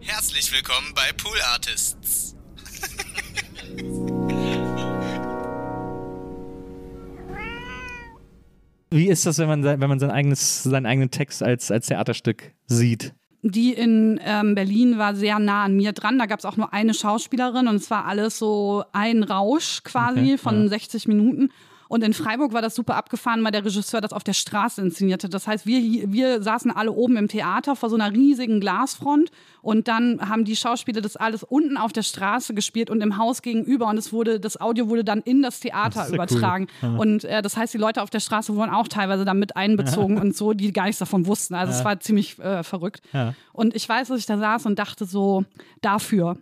Herzlich willkommen bei Pool Artists. Wie ist das, wenn man, wenn man sein eigenes, seinen eigenen Text als, als Theaterstück sieht? Die in ähm, Berlin war sehr nah an mir dran. Da gab es auch nur eine Schauspielerin und es war alles so ein Rausch quasi Okay, von ja. 60 Minuten. Und in Freiburg war das super abgefahren, weil der Regisseur das auf der Straße inszenierte. Das heißt, wir, wir saßen alle oben im Theater vor so einer riesigen Glasfront und dann haben die Schauspieler das alles unten auf der Straße gespielt und im Haus gegenüber und es wurde, das Audio wurde dann in das Theater Das ja cool. übertragen. Und äh, das heißt, die Leute auf der Straße wurden auch teilweise da mit einbezogen und so, die gar nichts davon wussten. Also es war ziemlich äh, verrückt. Ja. Und ich weiß, dass ich da saß und dachte so, dafür.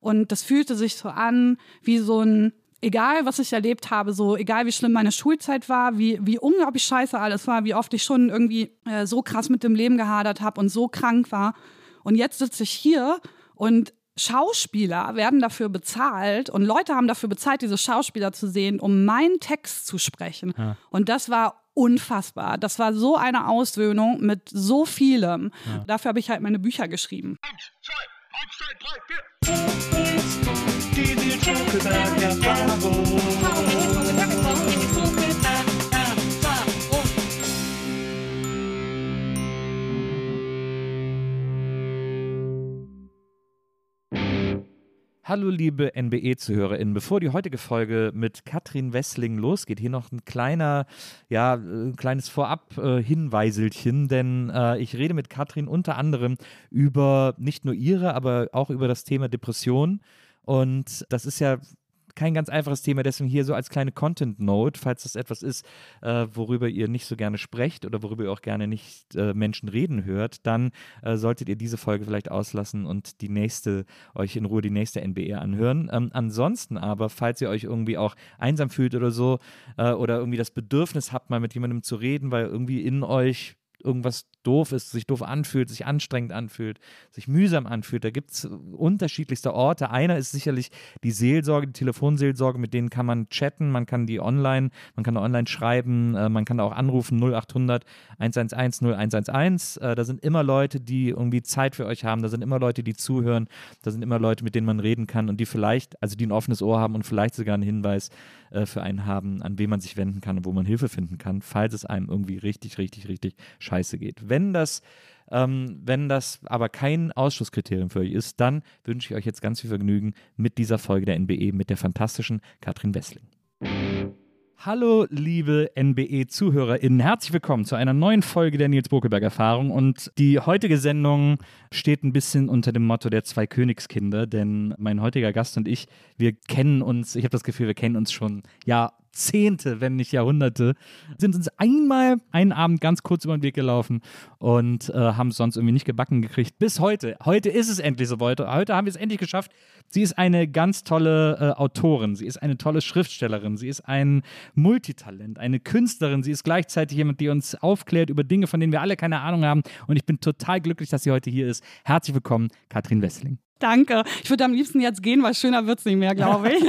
Und das fühlte sich so an wie so ein, egal was ich erlebt habe, so egal wie schlimm meine Schulzeit war, wie, wie unglaublich scheiße alles war, wie oft ich schon irgendwie äh, so krass mit dem Leben gehadert habe und so krank war. Und jetzt sitze ich hier und Schauspieler werden dafür bezahlt und Leute haben dafür bezahlt, diese Schauspieler zu sehen, um meinen Text zu sprechen. Und das war unfassbar. Das war so eine Auswöhnung mit so vielem. Dafür habe ich halt meine Bücher geschrieben. Hallo liebe NBE-ZuhörerInnen, bevor die heutige Folge mit Katrin Wessling losgeht, hier noch ein kleiner, ja, äh, kleines Vorab-Hinweiselchen, denn äh, ich rede mit Katrin unter anderem über nicht nur ihre, aber auch über das Thema Depression und das ist ja kein ganz einfaches Thema, deswegen hier so als kleine Content-Note, falls das etwas ist, äh, worüber ihr nicht so gerne sprecht oder worüber ihr auch gerne nicht äh, Menschen reden hört, dann äh, solltet ihr diese Folge vielleicht auslassen und die nächste, euch in Ruhe die nächste NBR anhören. Ähm, ansonsten aber, falls ihr euch irgendwie auch einsam fühlt oder so äh, oder irgendwie das Bedürfnis habt, mal mit jemandem zu reden, weil irgendwie in euch irgendwas doof ist, sich doof anfühlt, sich anstrengend anfühlt, sich mühsam anfühlt. Da gibt es unterschiedlichste Orte. Einer ist sicherlich die Seelsorge, die Telefonseelsorge, mit denen kann man chatten, man kann die online, man kann online schreiben, äh, man kann auch anrufen 0800 111 0111. Äh, da sind immer Leute, die irgendwie Zeit für euch haben, da sind immer Leute, die zuhören, da sind immer Leute, mit denen man reden kann und die vielleicht, also die ein offenes Ohr haben und vielleicht sogar einen Hinweis äh, für einen haben, an wen man sich wenden kann und wo man Hilfe finden kann, falls es einem irgendwie richtig, richtig, richtig scheiße geht. Wenn das, ähm, wenn das aber kein Ausschlusskriterium für euch ist, dann wünsche ich euch jetzt ganz viel Vergnügen mit dieser Folge der NBE mit der fantastischen Katrin Wessling. Hallo, liebe NBE-ZuhörerInnen. Herzlich willkommen zu einer neuen Folge der Nils Bokelberg-Erfahrung. Und die heutige Sendung steht ein bisschen unter dem Motto der zwei Königskinder, denn mein heutiger Gast und ich, wir kennen uns, ich habe das Gefühl, wir kennen uns schon Jahrzehnte, wenn nicht Jahrhunderte, sind uns einmal einen Abend ganz kurz über den Weg gelaufen und äh, haben es sonst irgendwie nicht gebacken gekriegt. Bis heute. Heute ist es endlich so. Heute haben wir es endlich geschafft. Sie ist eine ganz tolle äh, Autorin, sie ist eine tolle Schriftstellerin, sie ist ein Multitalent, eine Künstlerin, sie ist gleichzeitig jemand, die uns aufklärt über Dinge, von denen wir alle keine Ahnung haben. Und ich bin total glücklich, dass sie heute hier ist. Herzlich willkommen, Katrin Wessling. Danke. Ich würde am liebsten jetzt gehen, weil schöner wird's nicht mehr, glaube ich.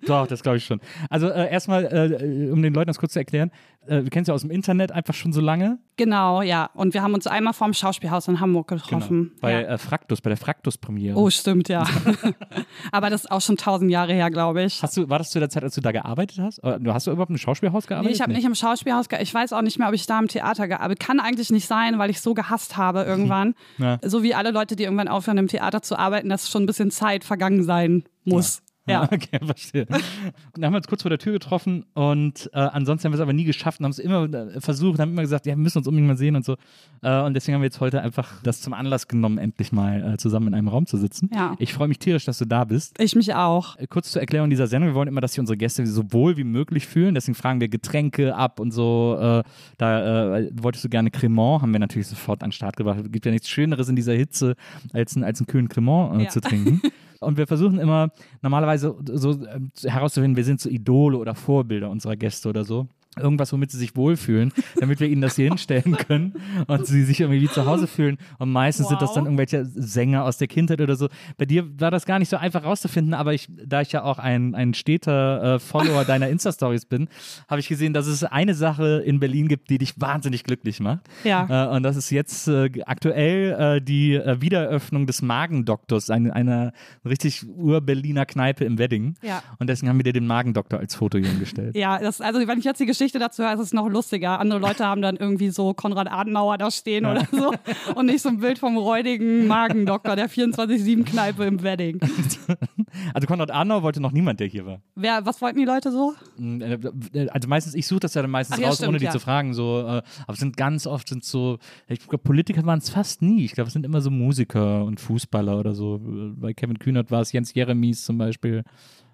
Doch, das glaube ich schon. Also äh, erstmal, äh, um den Leuten das kurz zu erklären, äh, wir kennen sie ja aus dem Internet einfach schon so lange. genau, ja. Und wir haben uns einmal vorm Schauspielhaus in Hamburg getroffen. Bei ja. äh, Fraktus, bei der Fraktus-Premiere. Oh, stimmt, ja. Aber das ist auch schon tausend Jahre her, glaube ich. Hast du, war das zu der Zeit, als du da gearbeitet hast? Hast du überhaupt im Schauspielhaus Nee, gearbeitet? ich habe nicht im Schauspielhaus gearbeitet. Ich weiß auch nicht mehr, ob ich da im Theater gearbeitet Kann eigentlich nicht sein, weil ich so gehasst habe irgendwann. Ja. So wie alle Leute, die irgendwann aufhören, im Theater zu arbeiten, dass schon ein bisschen Zeit vergangen sein muss. Ja. Okay, verstehe. Und dann haben wir uns kurz vor der Tür getroffen und äh, ansonsten haben wir es aber nie geschafft und haben es immer äh, versucht, haben immer gesagt, ja, wir müssen uns unbedingt mal sehen und so. Äh, und deswegen haben wir jetzt heute einfach das zum Anlass genommen, endlich mal äh, zusammen in einem Raum zu sitzen. Ja. Ich freue mich tierisch, dass du da bist. Ich mich auch. Äh, Kurz zur Erklärung dieser Sendung. Wir wollen immer, dass sich unsere Gäste so wohl wie möglich fühlen. Deswegen fragen wir Getränke ab und so. Äh, da wolltest du gerne Cremant, haben wir natürlich sofort an den Start gebracht. Es gibt ja nichts Schöneres in dieser Hitze, als, ein, als einen kühlen Cremant Ja. zu trinken. Und wir versuchen immer normalerweise so äh, herauszufinden, wer sind so Idole oder Vorbilder unserer Gäste oder so. Irgendwas, womit sie sich wohlfühlen, damit wir ihnen das hier hinstellen können und sie sich irgendwie wie zu Hause fühlen. Und meistens wow. sind das dann irgendwelche Sänger aus der Kindheit oder so. Bei dir war das gar nicht so einfach rauszufinden, aber ich, da ich ja auch ein, ein steter äh, Follower deiner Insta-Stories bin, habe ich gesehen, dass es eine Sache in Berlin gibt, die dich wahnsinnig glücklich macht. Ja. Äh, und das ist jetzt äh, aktuell äh, die äh, Wiedereröffnung des Magendoktors, eine, einer richtig ur-Berliner Kneipe im Wedding. Ja. Und deswegen haben wir dir den Magendoktor als Foto hier hingestellt. Ja, das, also wenn ich jetzt die Geschichte dazu höre, ist es noch lustiger. Andere Leute haben dann irgendwie so Konrad Adenauer da stehen ja. oder so und nicht so ein Bild vom räudigen Magendoktor der 24-7-Kneipe im Wedding. Also Konrad Adenauer wollte noch niemand, der hier war. Wer, was wollten die Leute so? Mm, äh, also meistens, ich suche das ja dann meistens ja, raus, stimmt, ohne die ja. zu fragen. So, äh, aber es sind ganz oft sind so, ich glaube, Politiker waren es fast nie. Ich glaube, es sind immer so Musiker und Fußballer oder so. Bei Kevin Kühnert war es Jens Jeremies zum Beispiel.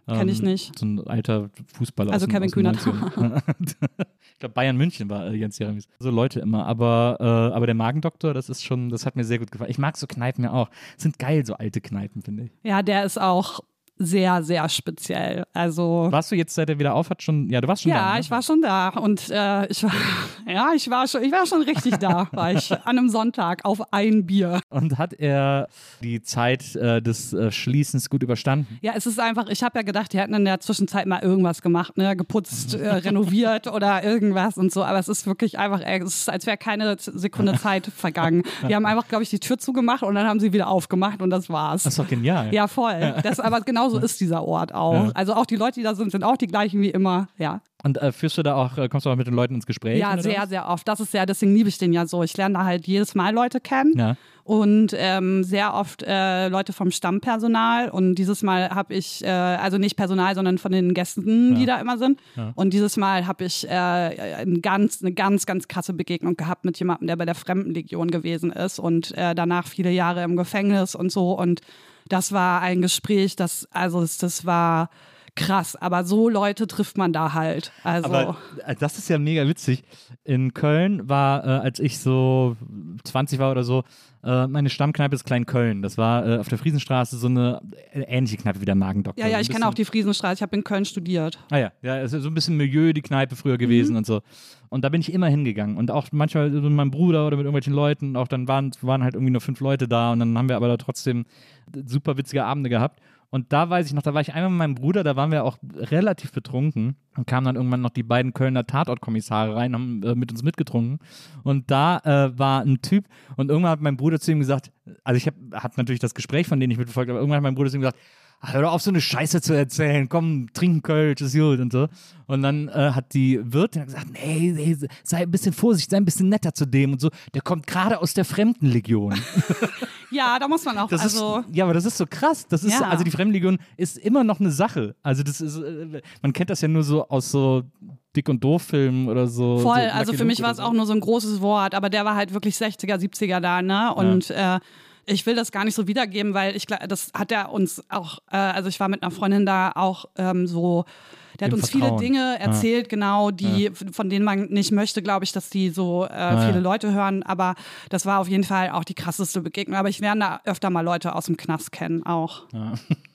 Kenn ich ähm, nicht. So ein alter Fußballer. Also Kevin Kühnert. ich glaube, Bayern München war äh, Jens Jeremies. So Leute immer. Aber, äh, aber der Magendoktor, das ist schon, das hat mir sehr gut gefallen. Ich mag so Kneipen ja auch. Sind geil, so alte Kneipen, finde ich. Ja, der ist auch sehr, sehr speziell. Also warst du jetzt, seit er wieder auf hat, schon? Ja, du warst schon ja, da. Ja, ne? ich war schon da und äh, ich war, ja, ich war schon, ich war schon richtig da, war ich an einem Sonntag auf ein Bier. Und hat er die Zeit äh, des äh, Schließens gut überstanden? Ja, es ist einfach. Ich habe ja gedacht, die hätten in der Zwischenzeit mal irgendwas gemacht, ne, geputzt, äh, renoviert oder irgendwas und so. Aber es ist wirklich einfach, ey, es ist, als wäre keine Sekunde Zeit vergangen. Die haben einfach, glaube ich, die Tür zugemacht und dann haben sie wieder aufgemacht und das war's. Das ist doch genial. Ja, voll. Das, aber genau genauso ist dieser Ort auch. Ja. Also auch die Leute, die da sind, sind auch die gleichen wie immer, ja. Und äh, führst du da auch, äh, kommst du auch mit den Leuten ins Gespräch? Ja, sehr, das? sehr oft. Das ist ja, deswegen liebe ich den ja so. Ich lerne da halt jedes Mal Leute kennen. Ja. Und ähm, sehr oft äh, Leute vom Stammpersonal. Und dieses Mal habe ich, äh, also nicht Personal, sondern von den Gästen, ja. die da immer sind. Ja. Und dieses Mal habe ich äh, ein ganz, eine ganz, ganz krasse Begegnung gehabt mit jemandem, der bei der Fremdenlegion gewesen ist und danach viele Jahre im Gefängnis und so. Und das war ein Gespräch, das, also das, war krass, aber so Leute trifft man da halt. Also. Aber äh, das ist ja mega witzig. In Köln war, äh, als ich so 20 war oder so, äh, meine Stammkneipe ist Klein Köln. Das war äh, auf der Friesenstraße so eine äh, ähnliche Kneipe wie der Magendoktor. Ja, ja, ich kenne auch die Friesenstraße. Ich habe in Köln studiert. Ah ja, ja, es ist so ein bisschen Milieu die Kneipe früher gewesen mhm. und so. Und da bin ich immer hingegangen. Und auch manchmal mit meinem Bruder oder mit irgendwelchen Leuten. Auch dann waren, waren halt irgendwie nur fünf Leute da. Und dann haben wir aber da trotzdem super witzige Abende gehabt. Und da weiß ich noch, da war ich einmal mit meinem Bruder, da waren wir auch relativ betrunken und kamen dann irgendwann noch die beiden Kölner Tatortkommissare rein, haben äh, mit uns mitgetrunken. Und da äh, war ein Typ und irgendwann hat mein Bruder zu ihm gesagt, also ich habe hab natürlich das Gespräch von denen nicht mitverfolgt, aber irgendwann hat mein Bruder zu ihm gesagt, hör doch auf, so eine Scheiße zu erzählen. Komm, trink Kölsch, ist gut und so. Und dann äh, hat die Wirtin gesagt, nee, nee, sei ein bisschen vorsichtig, sei ein bisschen netter zu dem und so. Der kommt gerade aus der Fremdenlegion. ja, da muss man auch, das also. Ist, ja, aber das ist so krass. Das ist, ja. also die Fremdenlegion ist immer noch eine Sache. Also das ist, äh, man kennt das ja nur so aus so Dick- und Doof-Filmen oder so. Voll, so also für mich war es so. auch nur so ein großes Wort, aber der war halt wirklich 60er, 70er da, ne? Und ja. äh, ich will das gar nicht so wiedergeben, weil ich das hat er uns auch, äh, also ich war mit einer Freundin da auch ähm, so, der hat uns Vertrauen. viele Dinge erzählt, ja. genau, die, ja. von denen man nicht möchte, glaube ich, dass die so äh, viele ja. Leute hören. Aber das war auf jeden Fall auch die krasseste Begegnung. Aber ich werde da öfter mal Leute aus dem Knast kennen auch.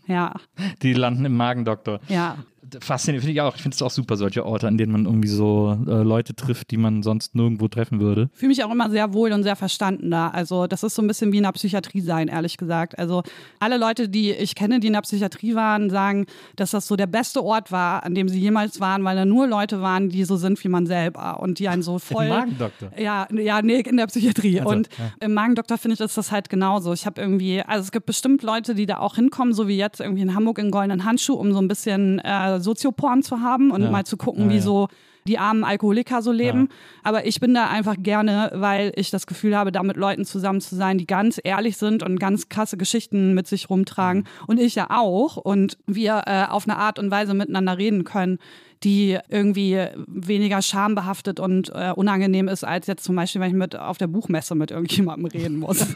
Ja. Die landen im Magendoktor. Ja faszinierend, finde ich auch. Ich finde es auch super, solche Orte, an denen man irgendwie so äh, Leute trifft, die man sonst nirgendwo treffen würde. Fühle mich auch immer sehr wohl und sehr verstanden da. Also, das ist so ein bisschen wie in der Psychiatrie sein, ehrlich gesagt. Also, alle Leute, die ich kenne, die in der Psychiatrie waren, sagen, dass das so der beste Ort war, an dem sie jemals waren, weil da nur Leute waren, die so sind wie man selber und die einen so voll. Im Magendoktor? Ja, ja, nee, in der Psychiatrie. Also, und ja. im Magendoktor finde ich, ist das halt genauso. Ich habe irgendwie, also es gibt bestimmt Leute, die da auch hinkommen, so wie jetzt irgendwie in Hamburg in goldenen Handschuh, um so ein bisschen äh, Sozioporn zu haben und ja. mal zu gucken, ja, wie so die armen Alkoholiker so leben. Aber ich bin da einfach gerne, weil ich das Gefühl habe, da mit Leuten zusammen zu sein, die ganz ehrlich sind und ganz krasse Geschichten mit sich rumtragen. Mhm. Und ich ja auch. Und wir äh, auf eine Art und Weise miteinander reden können, die irgendwie weniger schambehaftet und äh, unangenehm ist, als jetzt zum Beispiel, wenn ich mit auf der Buchmesse mit irgendjemandem reden muss.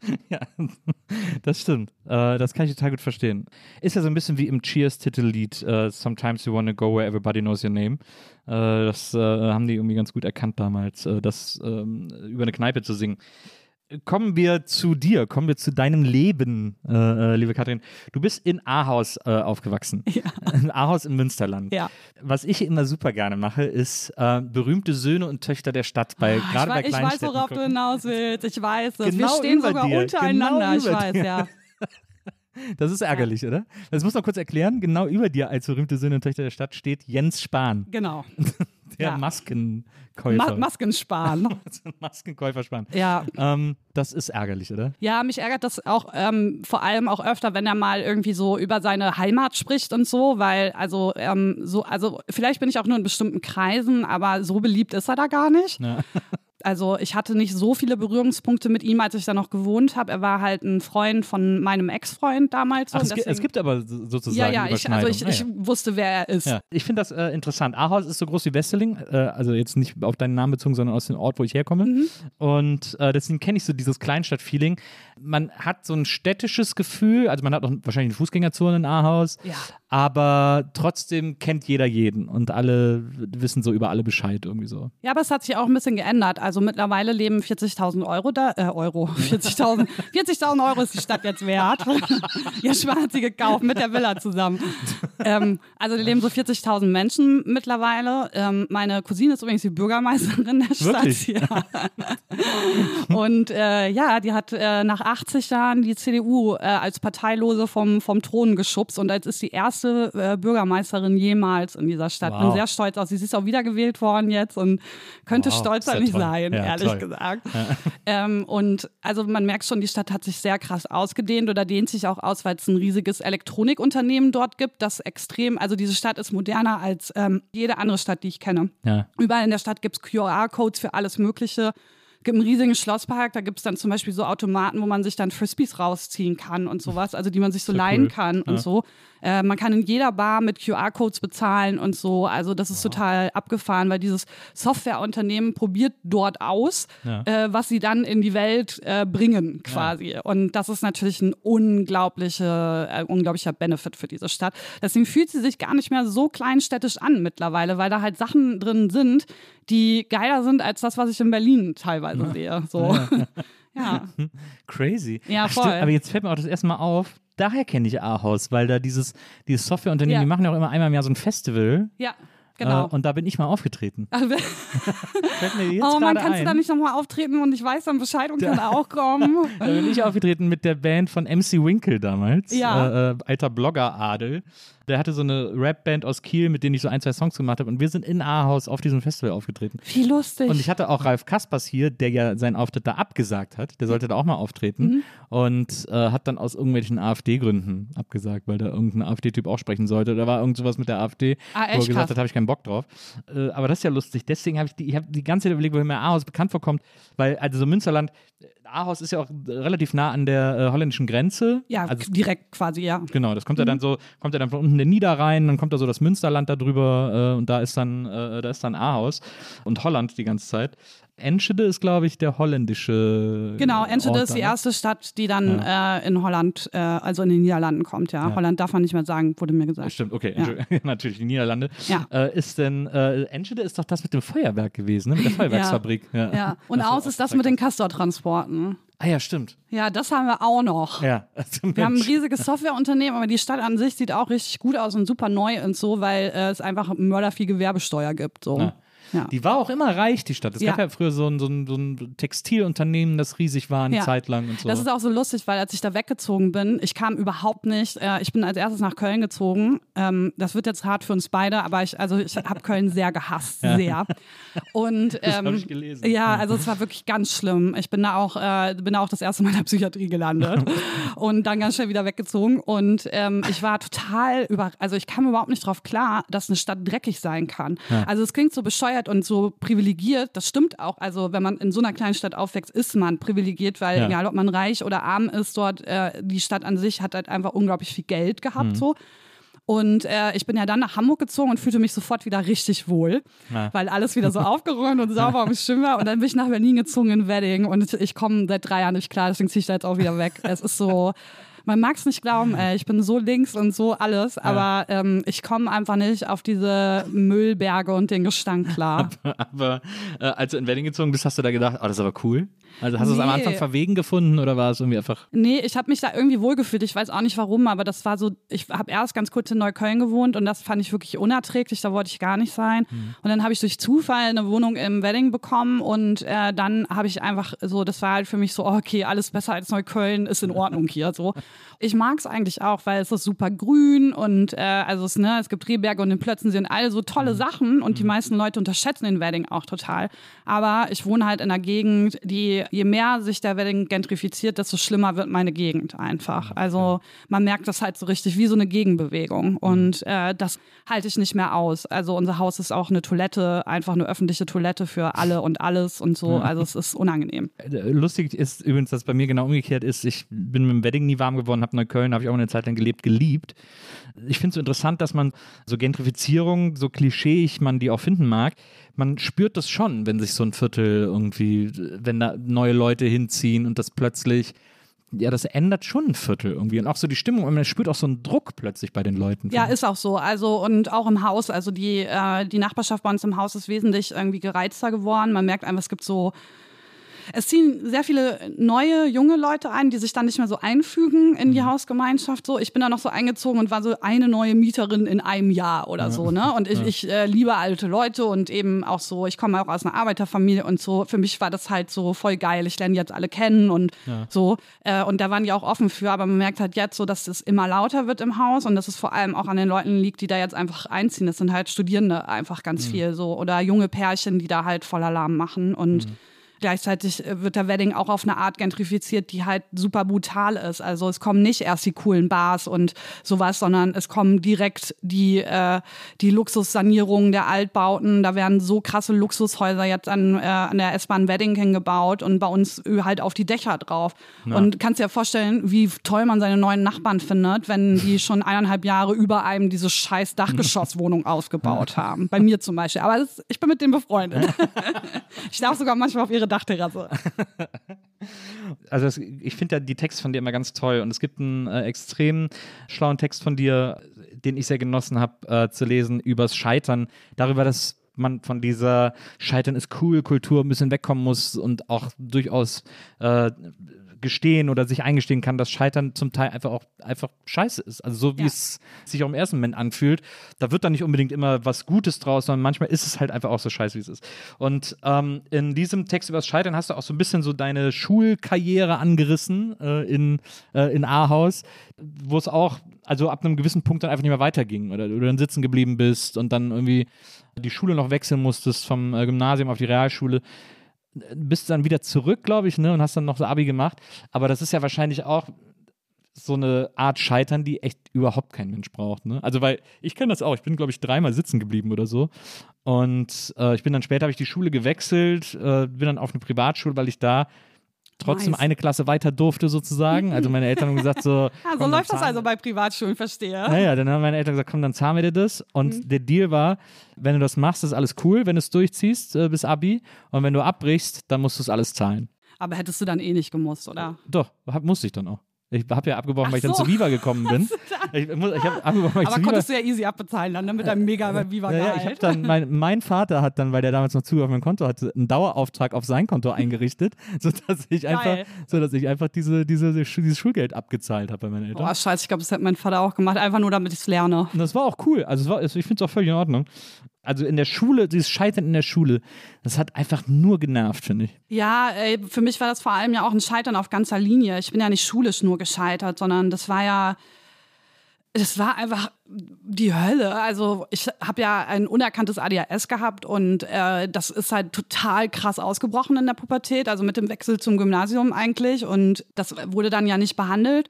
ja, das stimmt. Äh, das kann ich total gut verstehen. Ist ja so ein bisschen wie im Cheers-Titellied uh, Sometimes you wanna go where everybody knows your name. Uh, das uh, haben die irgendwie ganz gut erkannt damals, das ähm, über eine Kneipe zu singen. Kommen wir zu dir, kommen wir zu deinem Leben, äh, äh, liebe Katrin. Du bist in Ahaus äh, aufgewachsen. Ja. In Ahaus im Münsterland. Ja. Was ich immer super gerne mache, ist äh, berühmte Söhne und Töchter der Stadt bei Ich, gerade bei weiß, ich weiß, worauf du gucken. hinaus willst. Ich weiß es. Genau Wir stehen sogar dir. untereinander. Genau ich weiß, dir. ja. Das ist ärgerlich, oder? Das muss man kurz erklären. Genau über dir als berühmte Söhne und Töchter der Stadt steht Jens Spahn, Genau. der Ja. Maskenkäufer. Ma Masken sparen. Maskenkäufer Spahn. ja. Ähm, das ist ärgerlich, oder? Ja, mich ärgert das auch ähm, vor allem auch öfter, wenn er mal irgendwie so über seine Heimat spricht und so, weil also ähm, so also vielleicht bin ich auch nur in bestimmten Kreisen, aber so beliebt ist er da gar nicht. Ja. Also ich hatte nicht so viele Berührungspunkte mit ihm, als ich da noch gewohnt habe. Er war halt ein Freund von meinem Ex-Freund damals. Ach, es, gibt, es deswegen- gibt aber so- sozusagen ja, ja, ich, also ich, ich Überschneidung. wusste, wer er ist. Ja. Ich finde das äh, interessant. Ahaus ist so groß wie Wesseling, äh, also jetzt nicht auf deinen Namen bezogen, sondern aus dem Ort, wo ich herkomme. Mhm. Und äh, deswegen kenne ich so dieses Kleinstadt-Feeling. Man hat so ein städtisches Gefühl, also man hat auch wahrscheinlich eine Fußgängerzone in Ahaus, Ja. Aber trotzdem kennt jeder jeden und alle wissen so über alle Bescheid irgendwie so. Ja, aber es hat sich auch ein bisschen geändert. Also mittlerweile leben 40.000 Euro da, äh, Euro, 40.000, 40.000 Euro ist die Stadt jetzt wert. Hat sie gekauft mit der Villa zusammen. Ähm, also da leben so 40.000 Menschen mittlerweile. Ähm, meine Cousine ist übrigens die Bürgermeisterin der Stadt. Wirklich? Ja. Und äh, ja, die hat äh, nach 80 Jahren die CDU äh, als Parteilose vom, vom Thron geschubst und als ist die erste äh, Bürgermeisterin jemals in dieser Stadt. Wow. Bin sehr stolz auf sie. Sie ist auch wiedergewählt worden jetzt und könnte Wow, stolzer ja nicht toll. sein, Ja, ehrlich toll. gesagt. Ähm, und also man merkt schon, die Stadt hat sich sehr krass ausgedehnt oder dehnt sich auch aus, weil es ein riesiges Elektronikunternehmen dort gibt, das extrem, also diese Stadt ist moderner als ähm, jede andere Stadt, die ich kenne. Ja. Überall in der Stadt gibt es QR-Codes für alles Mögliche. gibt einen riesigen Schlosspark, da gibt es dann zum Beispiel so Automaten, wo man sich dann Frisbees rausziehen kann und sowas, also die man sich so ja leihen cool. kann und Ja. so. Äh, man kann in jeder Bar mit QR-Codes bezahlen und so. Also das ist total abgefahren, weil dieses Softwareunternehmen probiert dort aus, Ja. äh, was sie dann in die Welt äh, bringen quasi. Und das ist natürlich ein unglaubliche, äh, unglaublicher Benefit für diese Stadt. Deswegen fühlt sie sich gar nicht mehr so kleinstädtisch an mittlerweile, weil da halt Sachen drin sind, die geiler sind als das, was ich in Berlin teilweise sehe. So. Ja. Crazy. Ja, Ach, stimmt, voll. aber jetzt fällt mir auch das erste Mal auf, daher kenne ich Ahaus, weil da dieses, dieses Softwareunternehmen, Ja. die machen ja auch immer einmal im Jahr so ein Festival. ja, genau. Äh, und da bin ich mal aufgetreten. Mir jetzt oh man, kannst ein. du da nicht nochmal auftreten und ich weiß dann Bescheid und kann auch kommen? Da bin ich aufgetreten mit der Band von MC Winkle damals. Ja. Äh, äh, alter Blogger-Adel. Der hatte so eine Rap-Band aus Kiel, mit denen ich so ein, zwei Songs gemacht habe. Und wir sind in Ahaus auf diesem Festival aufgetreten. Wie lustig. Und ich hatte auch Ralf Kaspers hier, der ja seinen Auftritt da abgesagt hat. Der sollte da auch mal auftreten. Mhm. Und äh, hat dann aus irgendwelchen AfD-Gründen abgesagt, weil da irgendein AfD-Typ auch sprechen sollte. Da war irgend sowas mit der AfD, Ah, wo er gesagt krass. hat, habe ich keinen Bock drauf. Äh, aber das ist ja lustig. Deswegen habe ich die, ich hab die ganze Zeit überlegt, woher mir Ahaus bekannt vorkommt. Weil, also so Münsterland, Ahaus ist ja auch relativ nah an der äh, holländischen Grenze. ja, also direkt quasi, ja. Genau, das kommt ja Mhm. dann so, kommt ja dann von unten der Niederrhein, dann kommt da so das Münsterland da drüber äh, und da ist dann, äh, da ist dann Ahaus und Holland die ganze Zeit. Enschede ist, glaube ich, der holländische. Genau, Enschede Ort ist die ne? erste Stadt, die dann äh, in Holland, äh, also in den Niederlanden kommt, ja. Ja. Holland darf man nicht mehr sagen, wurde mir gesagt. Stimmt, okay, Ja. Natürlich, die Niederlande. Ja. Äh, ist denn, äh, Enschede ist doch das mit dem Feuerwerk gewesen, ne? mit der Feuerwerksfabrik. Ja. Ja, und aus ist das mit den. Castor-Transporten. Ah ja, stimmt. Ja, das haben wir auch noch. Ja. Also, Wir haben ein riesiges Softwareunternehmen, aber die Stadt an sich sieht auch richtig gut aus und super neu und so, weil äh, es einfach mörder viel Gewerbesteuer gibt. So. Ja. Die war auch immer reich, die Stadt. Es Ja. gab ja früher so ein, so, ein, so ein Textilunternehmen, das riesig war eine Ja. Zeit lang und so. Das ist auch so lustig, weil als ich da weggezogen bin, ich kam überhaupt nicht, äh, ich bin als erstes nach Köln gezogen. Ähm, das wird jetzt hart für uns beide, aber ich, also ich habe Köln sehr gehasst, sehr. Und ähm, ich gelesen. ja, also es war wirklich ganz schlimm. Ich bin da auch, äh, bin da auch das erste Mal in der Psychiatrie gelandet und dann ganz schnell wieder weggezogen. Und ähm, ich war total über, also ich kam überhaupt nicht drauf klar, dass eine Stadt dreckig sein kann. Also es klingt so bescheuert und so privilegiert. Das stimmt auch. Also wenn man in so einer kleinen Stadt aufwächst, ist man privilegiert, weil Ja. egal ob man reich oder arm ist, dort äh, die Stadt an sich hat halt einfach unglaublich viel Geld gehabt so. Und äh, ich bin ja dann nach Hamburg gezogen und fühlte mich sofort wieder richtig wohl, Ja. weil alles wieder so aufgeräumt und sauber und schön war. Und dann bin ich nach Berlin gezogen in Wedding und ich komme seit drei Jahren nicht klar, deswegen ziehe ich da jetzt auch wieder weg. Es ist so, man mag es nicht glauben, ey, ich bin so links und so alles, aber ähm, ich komme einfach nicht auf diese Müllberge und den Gestank klar. Aber äh, als du in Wedding gezogen bist, hast du da gedacht, oh, das ist aber cool. Also hast du es am Nee. Anfang verwegen gefunden oder war es irgendwie einfach. Nee, ich habe mich da irgendwie wohlgefühlt. Ich weiß auch nicht warum, aber das war so, ich habe erst ganz kurz in Neukölln gewohnt und das fand ich wirklich unerträglich, da wollte ich gar nicht sein. Und dann habe ich durch Zufall eine Wohnung im Wedding bekommen und äh, dann habe ich einfach so, das war halt für mich so, oh, okay, alles besser als Neukölln, ist in Ordnung hier so. Ich mag es eigentlich auch, weil es ist super grün und äh, also es, ne, es gibt Rehberge und in Plötzen sind alle so tolle Sachen und die meisten Leute unterschätzen den Wedding auch total. Aber ich wohne halt in einer Gegend, die, je mehr sich der Wedding gentrifiziert, desto schlimmer wird meine Gegend einfach. Also man merkt das halt so richtig wie so eine Gegenbewegung und äh, das halte ich nicht mehr aus. Also unser Haus ist auch eine Toilette, einfach eine öffentliche Toilette für alle und alles und so. Also es ist unangenehm. Äh, Lustig ist übrigens, dass bei mir genau umgekehrt ist. Ich bin mit dem Wedding nie warm geworden, habe Neukölln, habe ich auch eine Zeit lang gelebt, geliebt. Ich finde es so interessant, dass man so Gentrifizierung, so klischeeig man die auch finden mag, man spürt das schon, wenn sich so ein Viertel irgendwie, wenn da neue Leute hinziehen und das plötzlich, ja, das ändert schon ein Viertel irgendwie. Und auch so die Stimmung, und man spürt auch so einen Druck plötzlich bei den Leuten. Ja, ist auch so. Also und auch im Haus. Also die, äh, die Nachbarschaft bei uns im Haus ist wesentlich irgendwie gereizter geworden. Man merkt einfach, es gibt so es ziehen sehr viele neue, junge Leute ein, die sich dann nicht mehr so einfügen in die Hausgemeinschaft. So, ich bin da noch so eingezogen und war so eine neue Mieterin in einem Jahr oder so, ne? Und ich, ich äh, liebe alte Leute und eben auch so, ich komme auch aus einer Arbeiterfamilie und so. Für mich war das halt so voll geil. Ich lerne jetzt alle kennen und so. Äh, und da waren die auch offen für, aber man merkt halt jetzt so, dass es immer lauter wird im Haus und dass es vor allem auch an den Leuten liegt, die da jetzt einfach einziehen. Das sind halt Studierende einfach ganz viel so oder junge Pärchen, die da halt voll Alarm machen und Gleichzeitig äh, wird der Wedding auch auf eine Art gentrifiziert, die halt super brutal ist. Also es kommen nicht erst die coolen Bars und sowas, sondern es kommen direkt die, äh, die Luxussanierungen der Altbauten. Da werden so krasse Luxushäuser jetzt an, äh, an der S-Bahn Wedding hingebaut und bei uns halt auf die Dächer drauf. Und kannst dir ja vorstellen, wie toll man seine neuen Nachbarn findet, wenn die schon eineinhalb Jahre über einem diese scheiß Dachgeschosswohnung ausgebaut haben. Bei mir zum Beispiel. Aber das, ich bin mit denen befreundet. ich darf sogar manchmal auf ihre Dachterrasse. also das, ich finde ja die Texte von dir immer ganz toll und es gibt einen äh, extrem schlauen Text von dir, den ich sehr genossen habe äh, zu lesen, übers Scheitern, darüber, dass man von dieser Scheitern ist cool Kultur ein bisschen wegkommen muss und auch durchaus äh, gestehen oder sich eingestehen kann, dass Scheitern zum Teil einfach auch einfach scheiße ist. Also so wie Ja. es sich auch im ersten Moment anfühlt, da wird dann nicht unbedingt immer was Gutes draus, sondern manchmal ist es halt einfach auch so scheiße, wie es ist. Und ähm, in diesem Text über das Scheitern hast du auch so ein bisschen so deine Schulkarriere angerissen äh, in, äh, in Ahaus, wo es auch, also ab einem gewissen Punkt dann einfach nicht mehr weiterging oder du dann sitzen geblieben bist und dann irgendwie die Schule noch wechseln musstest vom äh, Gymnasium auf die Realschule bist dann wieder zurück, glaube ich, ne, und hast dann noch so Abi gemacht. Aber das ist ja wahrscheinlich auch so eine Art Scheitern, die echt überhaupt kein Mensch braucht. Ne? Also, weil ich kenne das auch. Ich bin, glaube ich, dreimal sitzen geblieben oder so. Und äh, ich bin dann später, habe ich die Schule gewechselt, äh, bin dann auf eine Privatschule, weil ich da trotzdem Nice. eine Klasse weiter durfte, sozusagen. Also, meine Eltern haben gesagt, so. Ja, so läuft das also bei Privatschulen, verstehe. naja, dann haben meine Eltern gesagt, komm, dann zahlen wir dir das. Und Mhm. der Deal war, wenn du das machst, ist alles cool, wenn du es durchziehst äh, bis Abi. Und wenn du abbrichst, dann musst du es alles zahlen. Aber hättest du dann eh nicht gemusst, oder? Doch, musste ich dann auch. Ich habe ja abgebrochen, Ach weil ich dann so. zu Viva gekommen bin. Ich, muss- ich abgebrochen, weil ich Aber zu Viva konntest du ja easy abbezahlen dann, ne, mit deinem mega viva ja, ja, ich dann, mein, mein Vater hat dann, weil der damals noch Zugriff auf mein Konto hatte, einen Dauerauftrag auf sein Konto eingerichtet, sodass ich einfach, sodass ich einfach diese, diese, dieses Schulgeld abgezahlt habe bei meinen Eltern. Boah, scheiße, ich glaube, das hat mein Vater auch gemacht, einfach nur damit ich es lerne. Und das war auch cool. Also war, ich finde es auch völlig in Ordnung. Also in der Schule, dieses Scheitern in der Schule, das hat einfach nur genervt, finde ich. Ja, ey, für mich war das vor allem ja auch ein Scheitern auf ganzer Linie. Ich bin ja nicht schulisch nur gescheitert, sondern das war ja, das war einfach die Hölle. Also ich habe ja ein unerkanntes ADHS gehabt und äh, das ist halt total krass ausgebrochen in der Pubertät, also mit dem Wechsel zum Gymnasium eigentlich und das wurde dann ja nicht behandelt.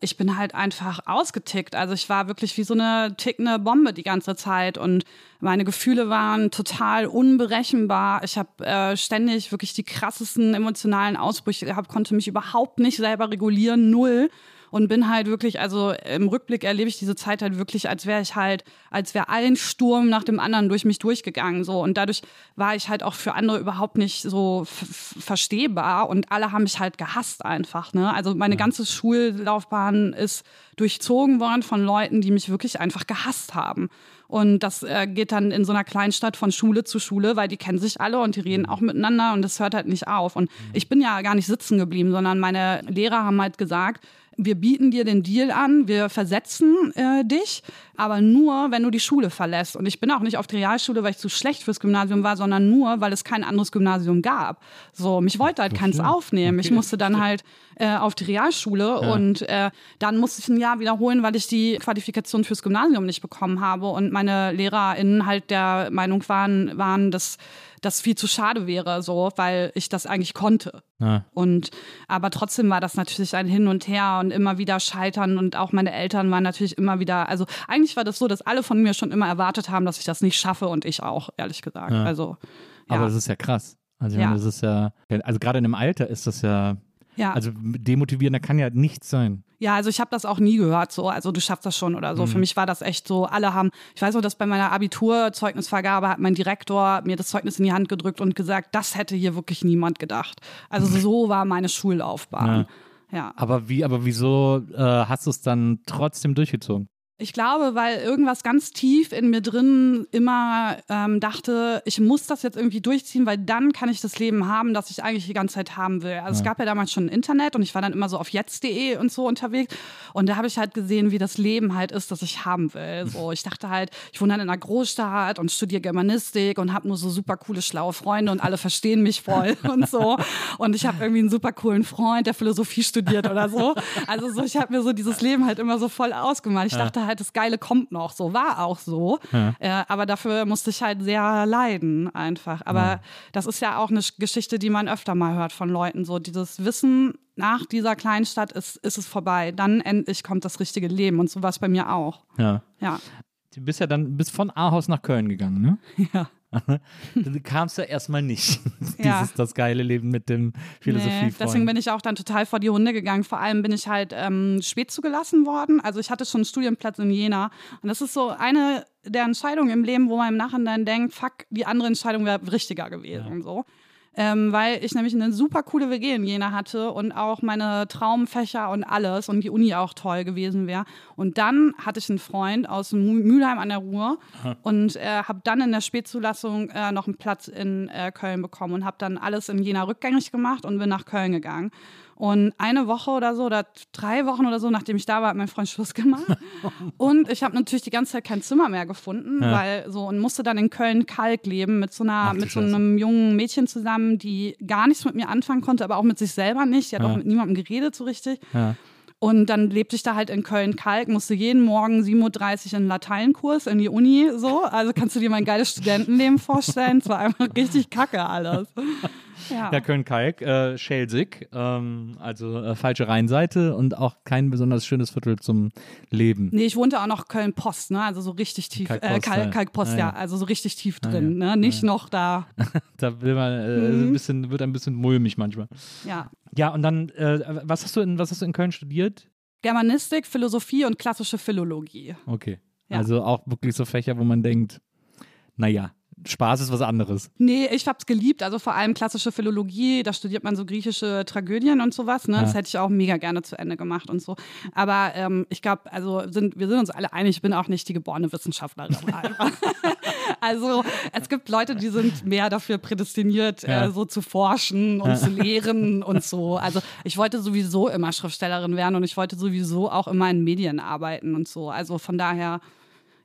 Ich bin halt einfach ausgetickt. Also ich war wirklich wie so eine tickende Bombe die ganze Zeit und meine Gefühle waren total unberechenbar. Ich habe äh, ständig wirklich die krassesten emotionalen Ausbrüche gehabt, konnte mich überhaupt nicht selber regulieren, null und bin halt wirklich, also im Rückblick erlebe ich diese Zeit halt wirklich, als wäre ich halt, als wäre ein Sturm nach dem anderen durch mich durchgegangen, so. Und dadurch war ich halt auch für andere überhaupt nicht so verstehbar und alle haben mich halt gehasst einfach, ne. Also meine ganze Schullaufbahn ist durchzogen worden von Leuten, die mich wirklich einfach gehasst haben. Und das äh, geht dann in so einer Kleinstadt von Schule zu Schule, weil die kennen sich alle und die reden auch miteinander und das hört halt nicht auf. Und ich bin ja gar nicht sitzen geblieben, sondern meine Lehrer haben halt gesagt, wir bieten dir den Deal an, wir versetzen äh, dich, aber nur, wenn du die Schule verlässt. Und ich bin auch nicht auf die Realschule, weil ich zu schlecht fürs Gymnasium war, sondern nur, weil es kein anderes Gymnasium gab. So, mich wollte halt keins aufnehmen. Ich musste dann halt äh, auf die Realschule Ja. und äh, dann musste ich ein Jahr wiederholen, weil ich die Qualifikation fürs Gymnasium nicht bekommen habe und meine LehrerInnen halt der Meinung waren, waren dass das viel zu schade wäre, so, weil ich das eigentlich konnte. Ja. Und aber trotzdem war das natürlich ein Hin und Her und immer wieder scheitern und auch meine Eltern waren natürlich immer wieder, also eigentlich war das so, dass alle von mir schon immer erwartet haben, dass ich das nicht schaffe und ich auch, ehrlich gesagt. Ja. Also ja. Aber das ist ja krass. Also, ich Ja. meine, das ist ja, also gerade in dem Alter ist das ja, ja. also demotivierender kann ja nichts sein. Ja, also ich habe das auch nie gehört, so, also du schaffst das schon oder so. Für mich war das echt so, alle haben, ich weiß noch, dass bei meiner Abiturzeugnisvergabe hat mein Direktor mir das Zeugnis in die Hand gedrückt und gesagt, das hätte hier wirklich niemand gedacht. Also so war meine Schullaufbahn. Ja. Aber wie, aber wieso äh, hast du es dann trotzdem durchgezogen? Ich glaube, weil irgendwas ganz tief in mir drin immer ähm, dachte, ich muss das jetzt irgendwie durchziehen, weil dann kann ich das Leben haben, das ich eigentlich die ganze Zeit haben will. Also es gab ja damals schon Internet und ich war dann immer so auf jetzt.de und so unterwegs und da habe ich halt gesehen, wie das Leben halt ist, das ich haben will. So, ich dachte halt, ich wohne dann in einer Großstadt und studiere Germanistik und habe nur so super coole, schlaue Freunde und alle verstehen mich voll und so. Und ich habe irgendwie einen super coolen Freund, der Philosophie studiert oder so. Also so, ich habe mir so dieses Leben halt immer so voll ausgemalt. Ich dachte halt, das Geile kommt noch. So war auch so. Äh, aber dafür musste ich halt sehr leiden einfach. Aber das ist ja auch eine Geschichte, die man öfter mal hört von Leuten. So dieses Wissen, nach dieser Kleinstadt ist, ist es vorbei. Dann endlich kommt das richtige Leben. Und so war es bei mir auch. Ja. Ja. Du bist ja dann bist von Ahaus nach Köln gegangen, ne? Ja. Du kamst ja erstmal nicht. Ja. Dieses, das geile Leben mit dem Nee, Philosophiefreund. deswegen bin ich auch dann total vor die Hunde gegangen. Vor allem bin ich halt ähm, spät zugelassen worden. Also ich hatte schon einen Studienplatz in Jena. Und das ist so eine der Entscheidungen im Leben, wo man im Nachhinein denkt, fuck, die andere Entscheidung wäre richtiger gewesen. So. Ähm, weil ich nämlich eine super coole WG in Jena hatte und auch meine Traumfächer und alles und die Uni auch toll gewesen wäre. Und dann hatte ich einen Freund aus Mü- Mülheim an der Ruhr und äh, habe dann in der Spätzulassung äh, noch einen Platz in äh, Köln bekommen und habe dann alles in Jena rückgängig gemacht und bin nach Köln gegangen. Und eine Woche oder so oder drei Wochen oder so, nachdem ich da war, hat mein Freund Schluss gemacht. und ich habe natürlich die ganze Zeit kein Zimmer mehr gefunden, Ja. weil so und musste dann in Köln Kalk leben mit so einer Ach mit so einem jungen Mädchen zusammen, die gar nichts mit mir anfangen konnte, aber auch mit sich selber nicht. Die hat Ja. auch mit niemandem geredet so richtig. ja. Und dann lebte ich da halt in Köln-Kalk, musste jeden Morgen 7.30 Uhr in einen Lateinkurs in die Uni, so. Also kannst du dir mein geiles Studentenleben vorstellen? Es war einfach richtig kacke alles. Ja. Ja, Köln-Kalk, äh, Schelsig, ähm, also äh, falsche Rheinseite und auch kein besonders schönes Viertel zum Leben. Nee, ich wohnte auch noch Köln-Post, ne? Also so richtig tief, Kalkpost, äh, Kalk, ja. Kalkpost, ja. ja. Also so richtig tief drin, ne? Nicht noch da. Da will man, äh, Mhm. ein bisschen, wird ein bisschen mulmig manchmal. Ja. Ja, und dann, äh, was hast du in, was hast du in Köln studiert? Germanistik, Philosophie und klassische Philologie. Okay. Ja. Also auch wirklich so Fächer, wo man denkt, naja, Spaß ist was anderes. Nee, ich hab's geliebt. Also vor allem klassische Philologie, da studiert man so griechische Tragödien und sowas. Ne? Das Ja. hätte ich auch mega gerne zu Ende gemacht und so. Aber ähm, ich glaube, also sind, wir sind uns alle einig, ich bin auch nicht die geborene Wissenschaftlerin. also es gibt Leute, die sind mehr dafür prädestiniert, Ja. äh, so zu forschen und zu lehren und so. Also ich wollte sowieso immer Schriftstellerin werden und ich wollte sowieso auch immer in Medien arbeiten und so. Also von daher,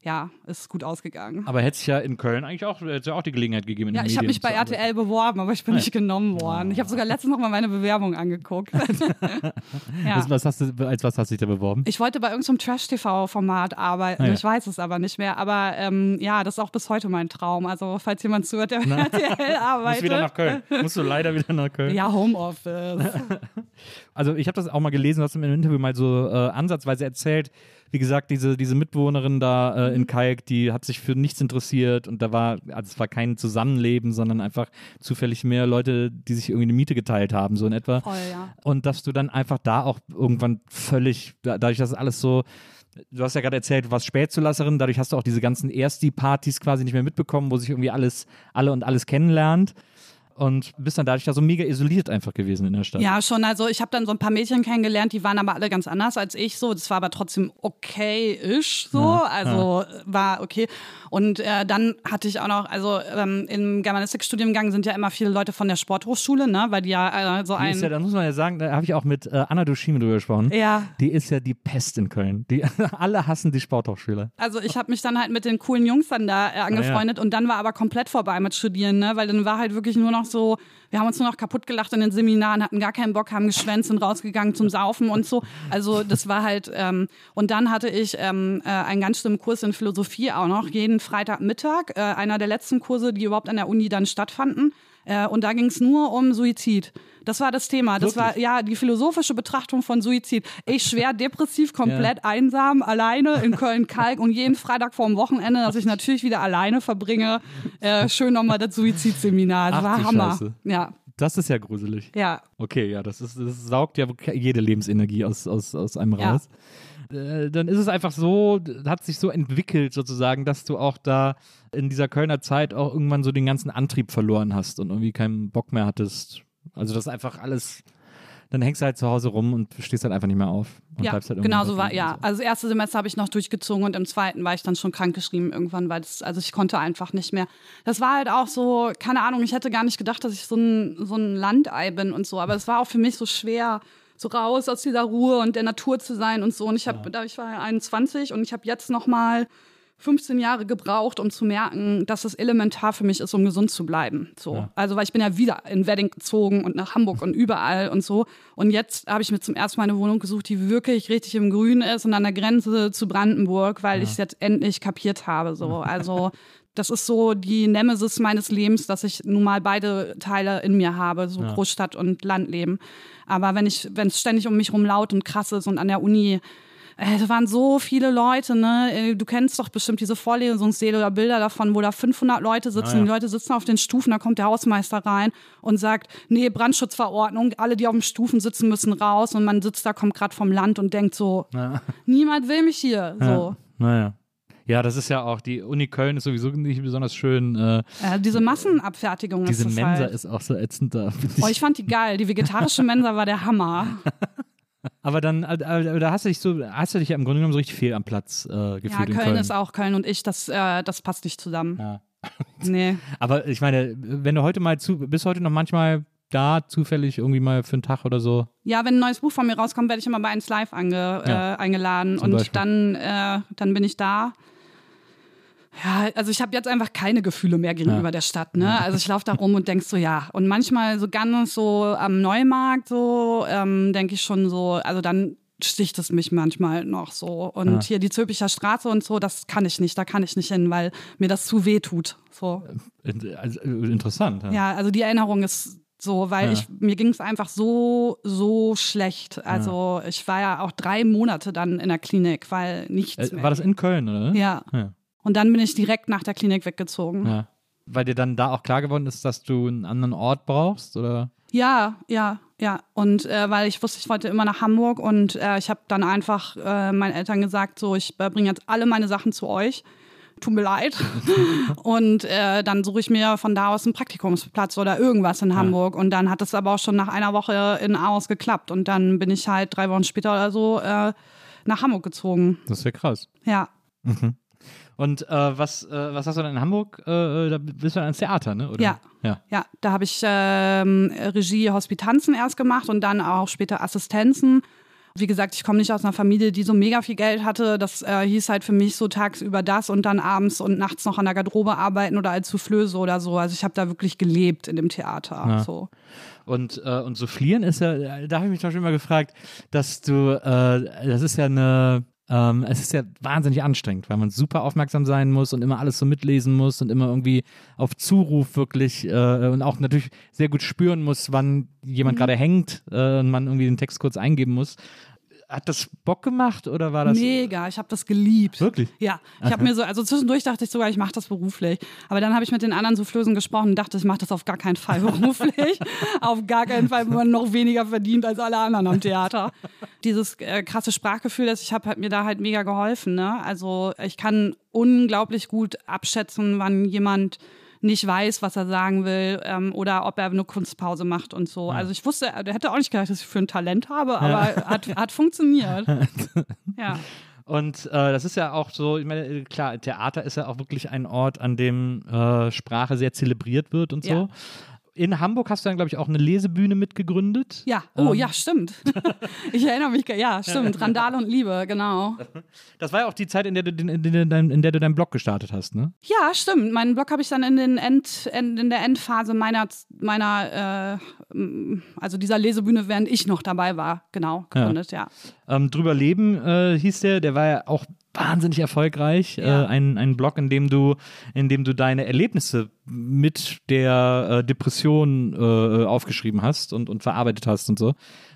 ja, ist gut ausgegangen. Aber hätte es ja in Köln eigentlich auch, hätte ja auch die Gelegenheit gegeben, in Ja, ich habe mich bei arbeiten. RTL beworben, aber ich bin nicht genommen worden. Ich habe sogar letztens noch mal meine Bewerbung angeguckt. ja. Was, hast du, als was hast du dich da beworben? Ich wollte bei irgendeinem Trash-TV-Format arbeiten. Ah, ja. Ich weiß es aber nicht mehr. Aber ähm, ja, das ist auch bis heute mein Traum. Also, falls jemand zuhört, der bei RTL Musst arbeitet. wieder nach Köln. Musst du leider wieder nach Köln. Ja, Homeoffice. Also ich habe das auch mal gelesen, du hast im Interview mal so äh, ansatzweise erzählt, wie gesagt, diese, diese Mitbewohnerin da äh, Mhm. in Kalk, die hat sich für nichts interessiert und da war, also es war kein Zusammenleben, sondern einfach zufällig mehr Leute, die sich irgendwie eine Miete geteilt haben, so in etwa. Voll, ja. Und dass du dann einfach da auch irgendwann völlig, da- dadurch, dass alles so, du hast ja gerade erzählt, du warst Spätzulasserin, dadurch hast du auch diese ganzen Ersti-Partys quasi nicht mehr mitbekommen, wo sich irgendwie alles, alle und alles kennenlernt. Und bist dann dadurch da so mega isoliert einfach gewesen in der Stadt. Ja, schon. Also ich habe dann so ein paar Mädchen kennengelernt, die waren aber alle ganz anders als ich so. Das war aber trotzdem okay-ish so. Ja, also war okay. Und äh, dann hatte ich auch noch, also ähm, im Germanistikstudiengang sind ja immer viele Leute von der Sporthochschule, ne? Weil die ja äh, so Die ein. ist ja, da muss man ja sagen, da habe ich auch mit äh, Anna Duschime drüber gesprochen. Ja. Die ist ja die Pest in Köln. Die, alle hassen die Sporthochschüler. Also ich habe mich dann halt mit den coolen Jungs dann da äh, angefreundet und dann war aber komplett vorbei mit Studieren, ne? Weil dann war halt wirklich nur noch so, wir haben uns nur noch kaputt gelacht in den Seminaren, hatten gar keinen Bock, haben geschwänzt und rausgegangen zum Saufen und so. Also das war halt, ähm, und dann hatte ich ähm, äh, einen ganz schlimmen Kurs in Philosophie auch noch, jeden Freitagmittag, äh, einer der letzten Kurse, die überhaupt an der Uni dann stattfanden. Äh, und da ging es nur um Suizid. Das war das Thema. Das war ja die philosophische Betrachtung von Suizid. Ich schwer depressiv, komplett einsam, alleine in Köln-Kalk und jeden Freitag vorm Wochenende, dass ich natürlich wieder alleine verbringe, äh, schön nochmal das Suizidseminar. Das Ach, war Hammer. Scheiße. Ja, Das ist ja gruselig. ja. Okay, ja, das, ist, das saugt ja jede Lebensenergie aus, aus, aus einem Ja. Äh, Dann ist es einfach so, hat sich so entwickelt sozusagen, dass du auch da in dieser Kölner Zeit auch irgendwann so den ganzen Antrieb verloren hast und irgendwie keinen Bock mehr hattest. Also das ist einfach alles, dann hängst du halt zu Hause rum und stehst halt einfach nicht mehr auf. Und Ja, bleibst halt genau so war, ja. und Also das erste Semester habe ich noch durchgezogen und im zweiten war ich dann schon krankgeschrieben irgendwann, weil das, also ich konnte einfach nicht mehr. Das war halt auch so, keine Ahnung, ich hätte gar nicht gedacht, dass ich so ein, so ein Landei bin und so, aber es war auch für mich so schwer, so raus aus dieser Ruhe und der Natur zu sein und so. Und ich habe, da ich war ja 21 und ich habe jetzt noch mal 15 Jahre gebraucht, um zu merken, dass es elementar für mich ist, um gesund zu bleiben. So. Ja. Also, weil ich bin ja wieder in Wedding gezogen und nach Hamburg und überall und so. Und jetzt habe ich mir zum ersten Mal eine Wohnung gesucht, die wirklich richtig im Grün ist und an der Grenze zu Brandenburg, weil ich es jetzt endlich kapiert habe. So. Also, das ist so die Nemesis meines Lebens, dass ich nun mal beide Teile in mir habe, so Ja. Großstadt und Landleben. Aber wenn ich, wenn es ständig um mich rum laut und krass ist und an der Uni äh, da waren so viele Leute, ne? Äh, Du kennst doch bestimmt diese Vorlesungssäle oder Bilder davon, wo da 500 Leute sitzen. Ah, ja. Die Leute sitzen auf den Stufen, da kommt der Hausmeister rein und sagt, nee, Brandschutzverordnung, alle, die auf den Stufen sitzen, müssen raus. Und man sitzt da, kommt gerade vom Land und denkt so, Ja. niemand will mich hier. So. Ja. Naja. Ja, das ist ja auch, die Uni Köln ist sowieso nicht besonders schön. Äh, Äh, diese Massenabfertigung diese ist Mensa halt. ist auch so ätzend da. finde Oh, ich fand die geil. Die vegetarische Mensa war der Hammer. Aber dann, da hast du dich so, hast du dich ja im Grunde genommen so richtig fehl am Platz äh, Ja, gefühlt in Köln, Köln. ist auch Köln und ich, das, äh, das passt nicht zusammen. Ja. Nee. Aber ich meine, wenn du heute mal zu, bist heute noch manchmal da zufällig irgendwie mal für einen Tag oder so. Ja, wenn ein neues Buch von mir rauskommt, werde ich immer bei 1 Live ange, Ja. äh, eingeladen und Beispiel. dann, äh, dann bin ich da. Ja, also ich habe jetzt einfach keine Gefühle mehr gegenüber Ja. der Stadt. Ne? Also ich laufe da rum und denk so, ja. Und manchmal so ganz so am Neumarkt so ähm, denke ich schon so, also dann sticht es mich manchmal noch so. Und Ja. hier die Zülpicher Straße und so, das kann ich nicht, da kann ich nicht hin, weil mir das zu weh tut. So. In- Also, äh, interessant. Ja. Ja, also die Erinnerung ist so, weil Ja. ich mir ging es einfach so so schlecht. Also ich war ja auch drei Monate dann in der Klinik, weil nichts Äh, mehr. war das in Köln, oder? ja. Ja. Und dann bin ich direkt nach der Klinik weggezogen. Ja, ja. Weil dir dann da auch klar geworden ist, dass du einen anderen Ort brauchst, oder? ja, ja. Und äh, weil ich wusste, ich wollte immer nach Hamburg und äh, ich habe dann einfach äh, meinen Eltern gesagt, so ich äh, bringe jetzt alle meine Sachen zu euch. Tut mir leid. und äh, dann suche ich mir von da aus einen Praktikumsplatz oder irgendwas in Hamburg. Und dann hat es aber auch schon nach einer Woche in Aarhus geklappt. Und dann bin ich halt drei Wochen später oder so äh, nach Hamburg gezogen. Das ist ja krass. Ja. Und äh, was, äh, was hast du dann in Hamburg? Äh, da bist du dann ins Theater, ne? Oder? Ja. ja. Ja, da habe ich ähm, Regie Hospitanzen erst gemacht und dann auch später Assistenzen. Wie gesagt, ich komme nicht aus einer Familie, die so mega viel Geld hatte. Das äh, hieß halt für mich so tagsüber das und dann abends und nachts noch an der Garderobe arbeiten oder als Soufflöse oder so. Also ich habe da wirklich gelebt in dem Theater. Ja. So. Und, äh, und Soufflieren ist ja, da habe ich mich doch schon immer gefragt, dass du, äh, das ist ja eine, ähm, es ist ja wahnsinnig anstrengend, weil man super aufmerksam sein muss und immer alles so mitlesen muss und immer irgendwie auf Zuruf wirklich äh, und auch natürlich sehr gut spüren muss, wann jemand gerade hängt äh, und man irgendwie den Text kurz eingeben muss. Hat das Bock gemacht oder war das Mega, ich habe das geliebt. wirklich? Ja, ich habe mir so, also zwischendurch dachte ich sogar, ich mache das beruflich. Aber dann habe ich mit den anderen Soufflösen gesprochen und dachte, ich mache das auf gar keinen Fall beruflich. auf gar keinen Fall, wo man noch weniger verdient als alle anderen am Theater. Dieses äh, krasse Sprachgefühl, das ich habe, hat mir da halt mega geholfen. Ne? Also ich kann unglaublich gut abschätzen, wann jemand nicht weiß, was er sagen will ähm, oder ob er eine Kunstpause macht und so. Also ich wusste, der hätte auch nicht gedacht, dass ich für ein Talent habe, aber hat, hat funktioniert. ja. Und äh, das ist ja auch so, ich meine, klar, Theater ist ja auch wirklich ein Ort, an dem äh, Sprache sehr zelebriert wird und so. Ja. In Hamburg hast du dann, glaube ich, auch eine Lesebühne mitgegründet. Ja, oh Ähm. ja, stimmt. ich erinnere mich, ja, stimmt. Randale und Liebe, genau. Das war ja auch die Zeit, in der du, den, in der, in der du deinen Blog gestartet hast, ne? Ja, stimmt. Meinen Blog habe ich dann in, den End, in, in der Endphase meiner, meiner äh, also dieser Lesebühne, während ich noch dabei war, genau, gegründet, ja. Ähm, Drüber leben äh, hieß der, der war ja auch wahnsinnig erfolgreich. Ja. Äh, ein, ein Blog, in dem du, in dem du deine Erlebnisse mit der äh, Depression äh, aufgeschrieben hast und, und verarbeitet hast und so.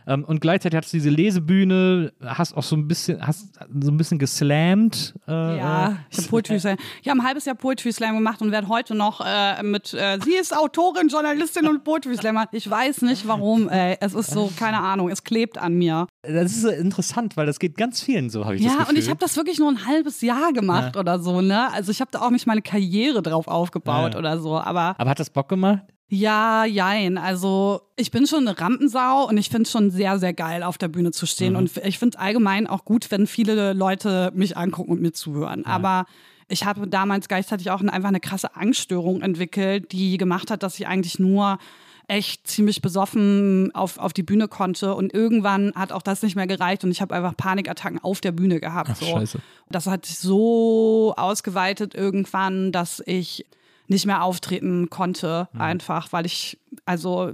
Ähm, und gleichzeitig hattest du diese Lesebühne, hast auch so ein bisschen, hast so ein bisschen geslammt. Äh, Ja, äh, ich habe Poetry Slam. Ich habe ein halbes Jahr Poetry Slam gemacht und werde heute noch äh, mit, äh, sie ist Autorin, Journalistin und Poetry Slammer. Ich weiß nicht warum, ey. Es ist so, keine Ahnung, es klebt an mir. Das ist so interessant, weil das geht ganz vielen so, habe ich das Ja, Gefühl. und ich habe das wirklich nur ein halbes Jahr gemacht oder so, ne? Also ich habe da auch nicht meine Karriere drauf aufgebaut Ja. oder so, aber Aber hat das Bock gemacht? Ja, jein. Also ich bin schon eine Rampensau und ich finde es schon sehr, sehr geil, auf der Bühne zu stehen. Und ich finde es allgemein auch gut, wenn viele Leute mich angucken und mir zuhören. Aber ich habe damals gleichzeitig auch einfach eine krasse Angststörung entwickelt, die gemacht hat, dass ich eigentlich nur echt ziemlich besoffen auf, auf die Bühne konnte und irgendwann hat auch das nicht mehr gereicht und ich habe einfach Panikattacken auf der Bühne gehabt. Ach, so. scheiße. Das hat sich so ausgeweitet irgendwann, dass ich nicht mehr auftreten konnte, Mhm. einfach, weil ich, also,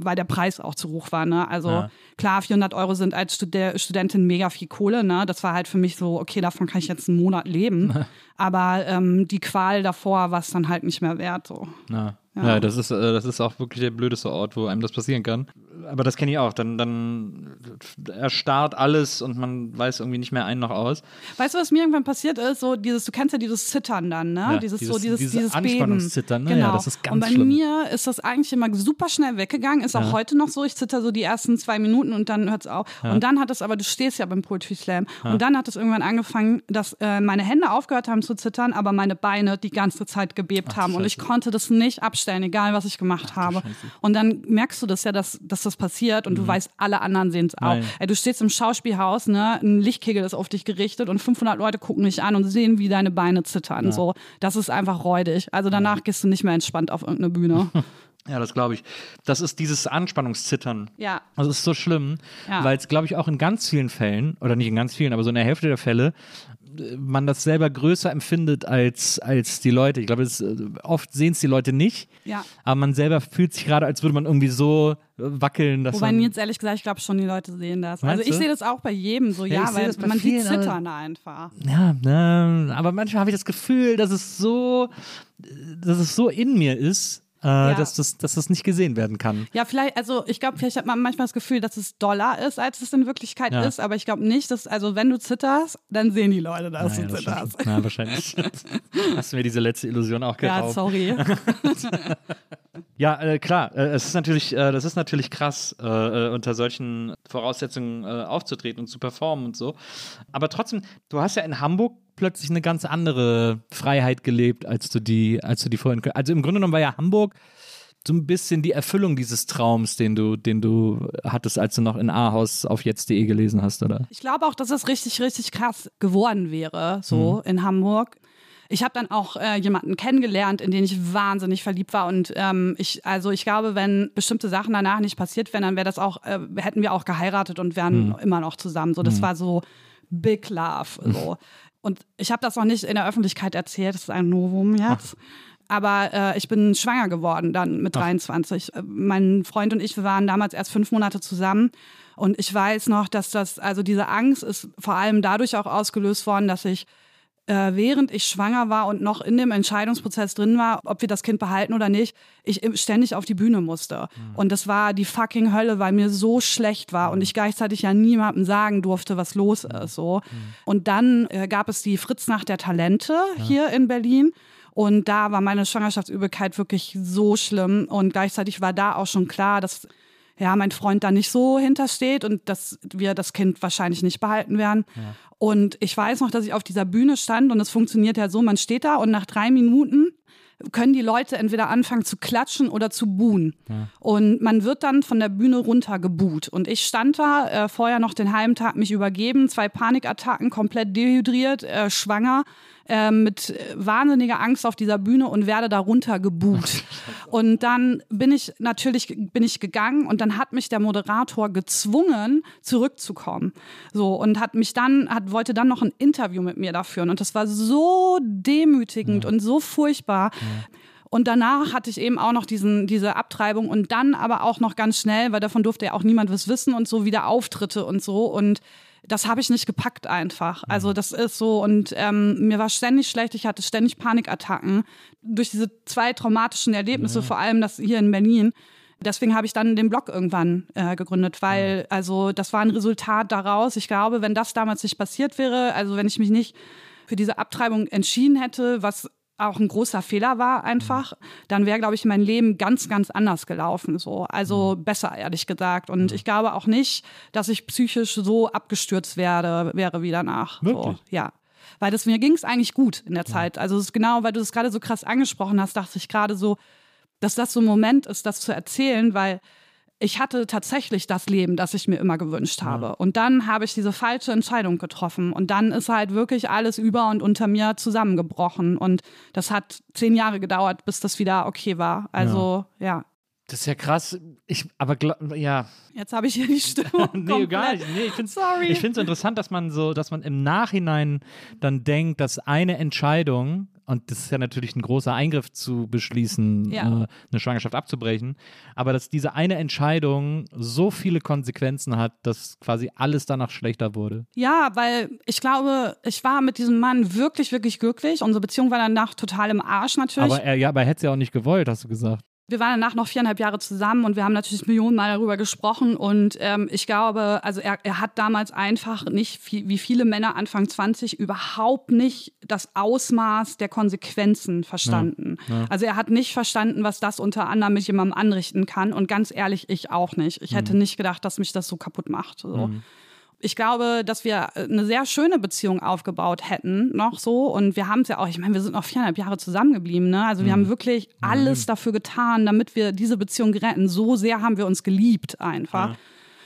weil der Preis auch zu hoch war, ne? Also, Ja. klar, 400 Euro sind als Stude Studentin mega viel Kohle, ne? Das war halt für mich so, okay, davon kann ich jetzt einen Monat leben. Aber ähm, die Qual davor war es dann halt nicht mehr wert, so. Ja. Ja. Ja, das ist, äh, das ist auch wirklich der blödeste Ort, wo einem das passieren kann. Aber das kenne ich auch. Dann, dann erstarrt alles und man weiß irgendwie nicht mehr ein noch aus. Weißt du, was mir irgendwann passiert ist? So dieses, du kennst ja dieses Zittern dann, ne? Ja, dieses, dieses- so dieses, dieses dieses. Anspannungszittern, ne? Ja, Genau. das ist ganz Und bei schlimm. mir ist das eigentlich immer super schnell weggegangen. Ist auch heute noch so. Ich zitter so die ersten zwei Minuten und dann hört es auf. Und dann hat es aber, du stehst ja beim Poetry Slam. Und dann hat es irgendwann angefangen, dass äh, meine Hände aufgehört haben zu zittern, aber meine Beine die ganze Zeit gebebt haben. Und ich konnte das nicht abstellen, egal was ich gemacht habe. Und dann merkst du das ja, dass, dass das passiert und du weißt, alle anderen sehen es auch. Mhm. Ey, du stehst im Schauspielhaus, ne, ein Lichtkegel ist auf dich gerichtet und 500 Leute gucken dich an und sehen, wie deine Beine zittern. So, das ist einfach räudig. Also danach Mhm. gehst du nicht mehr entspannt auf irgendeine Bühne. Ja, das glaube ich. Das ist dieses Anspannungszittern. ja. Das ist so schlimm, Ja. weil es, glaube ich, auch in ganz vielen Fällen, oder nicht in ganz vielen, aber so in der Hälfte der Fälle, man das selber größer empfindet als, als die Leute. Ich glaube, äh, oft sehen es die Leute nicht, Ja. aber man selber fühlt sich gerade, als würde man irgendwie so wackeln, dass Wobei man. jetzt ehrlich gesagt, ich glaube schon, die Leute sehen das. Meinst also ich sehe das auch bei jedem so, Ja, ja, weil man vielen, sieht Zittern einfach. Ja, ne, aber manchmal habe ich das Gefühl, dass es so, dass es so in mir ist, äh, dass, das, dass das nicht gesehen werden kann. Ja, vielleicht, also ich glaube, vielleicht hat man manchmal das Gefühl, dass es doller ist, als es in Wirklichkeit Ja. ist, aber ich glaube nicht, dass, also wenn du zitterst, dann sehen die Leute, dass Naja, du zitterst. Na, wahrscheinlich. Hast du mir diese letzte Illusion auch Ja, geraubt. sorry. Ja, äh, klar, äh, es ist natürlich, äh, das ist natürlich krass, äh, äh, unter solchen Voraussetzungen äh, aufzutreten und zu performen und so. Aber trotzdem, du hast ja in Hamburg plötzlich eine ganz andere Freiheit gelebt, als du die, als du die vorhin. Also im Grunde genommen war ja Hamburg so ein bisschen die Erfüllung dieses Traums, den du, den du hattest, als du noch in Ahaus auf jetzt.de gelesen hast, oder? Ich glaube auch, dass es richtig, richtig krass geworden wäre, so in Hamburg. Ich habe dann auch äh, jemanden kennengelernt, in den ich wahnsinnig verliebt war. Und ähm, ich, also ich glaube, wenn bestimmte Sachen danach nicht passiert wären, dann wäre das auch, äh, hätten wir auch geheiratet und wären immer noch zusammen. So, das war so Big Love. So. Und ich habe das noch nicht in der Öffentlichkeit erzählt, das ist ein Novum jetzt. Aber äh, ich bin schwanger geworden dann mit 23. Äh, Mein Freund und ich, wir waren damals erst fünf Monate zusammen. Und ich weiß noch, dass das, also diese Angst ist vor allem dadurch auch ausgelöst worden, dass ich äh, während ich schwanger war und noch in dem Entscheidungsprozess drin war, ob wir das Kind behalten oder nicht, ich ständig auf die Bühne musste. Und das war die fucking Hölle, weil mir so schlecht war und ich gleichzeitig ja niemandem sagen durfte, was los ist. So. Und dann äh, gab es die Fritznacht der Talente hier in Berlin. Und da war meine Schwangerschaftsübelkeit wirklich so schlimm. Und gleichzeitig war da auch schon klar, dass ja, mein Freund da nicht so hintersteht und dass wir das Kind wahrscheinlich nicht behalten werden. Und ich weiß noch, dass ich auf dieser Bühne stand und es funktioniert ja so, man steht da und nach drei Minuten können die Leute entweder anfangen zu klatschen oder zu buhen. Ja. Und man wird dann von der Bühne runter gebuht. Und ich stand da, äh, vorher noch den halben Tag mich übergeben, zwei Panikattacken, komplett dehydriert, äh, schwanger äh, mit wahnsinniger Angst auf dieser Bühne und werde darunter gebuht. und dann bin ich natürlich bin ich gegangen und dann hat mich der Moderator gezwungen zurückzukommen. So und hat mich dann hat wollte dann noch ein Interview mit mir da führen und das war so demütigend ja. und so furchtbar. Ja. Und danach hatte ich eben auch noch diesen, diese Abtreibung und dann aber auch noch ganz schnell, weil davon durfte ja auch niemand was wissen und so wieder Auftritte und so. Und das habe ich nicht gepackt einfach. Mhm. Also das ist so und ähm, mir war ständig schlecht, ich hatte ständig Panikattacken durch diese zwei traumatischen Erlebnisse, ja. vor allem das hier in Berlin. Deswegen habe ich dann den Blog irgendwann äh, gegründet, weil also das war ein Resultat daraus. Ich glaube, wenn das damals nicht passiert wäre, also wenn ich mich nicht für diese Abtreibung entschieden hätte, was auch ein großer Fehler war einfach, dann wäre, glaube ich, mein Leben ganz, ganz anders gelaufen. So. Also mhm. besser, ehrlich gesagt. Und mhm. ich glaube auch nicht, dass ich psychisch so abgestürzt werde, wäre wie danach. Wirklich? So, ja. Weil das mir ging es eigentlich gut in der Zeit. Also es ist genau, weil du das gerade so krass angesprochen hast, dachte ich gerade so, dass das so ein Moment ist, das zu erzählen, weil ich hatte tatsächlich das Leben, das ich mir immer gewünscht habe. Ja. Und dann habe ich diese falsche Entscheidung getroffen. Und dann ist halt wirklich alles über und unter mir zusammengebrochen. Und das hat zehn Jahre gedauert, bis das wieder okay war. Also, ja. ja. Das ist ja krass. Ich, aber ja. Jetzt habe ich hier die Stimme. nee, gar nicht. Nee, ich finde es interessant, dass man so, dass man im Nachhinein dann denkt, dass eine Entscheidung und das ist ja natürlich ein großer Eingriff zu beschließen, ja. äh, eine Schwangerschaft abzubrechen, aber dass diese eine Entscheidung so viele Konsequenzen hat, dass quasi alles danach schlechter wurde. Ja, weil ich glaube, ich war mit diesem Mann wirklich, wirklich glücklich. Unsere Beziehung war danach total im Arsch natürlich. Aber er, ja, aber er hätte es ja auch nicht gewollt, hast du gesagt. Wir waren danach noch viereinhalb Jahre zusammen und wir haben natürlich Millionen Mal darüber gesprochen. Und ähm, ich glaube, also er, er hat damals einfach nicht, viel, wie viele Männer Anfang 20, überhaupt nicht das Ausmaß der Konsequenzen verstanden. Ja, ja. Also er hat nicht verstanden, was das unter anderem mit jemandem anrichten kann. Und ganz ehrlich, ich auch nicht. Ich hätte mhm. nicht gedacht, dass mich das so kaputt macht. So. Mhm ich glaube, dass wir äh, eine sehr schöne Beziehung aufgebaut hätten, noch so. Und wir haben es ja auch, ich meine, wir sind noch viereinhalb Jahre zusammengeblieben, ne? Also wir mhm. haben wirklich alles mhm. dafür getan, damit wir diese Beziehung retten. So sehr haben wir uns geliebt einfach. Ja.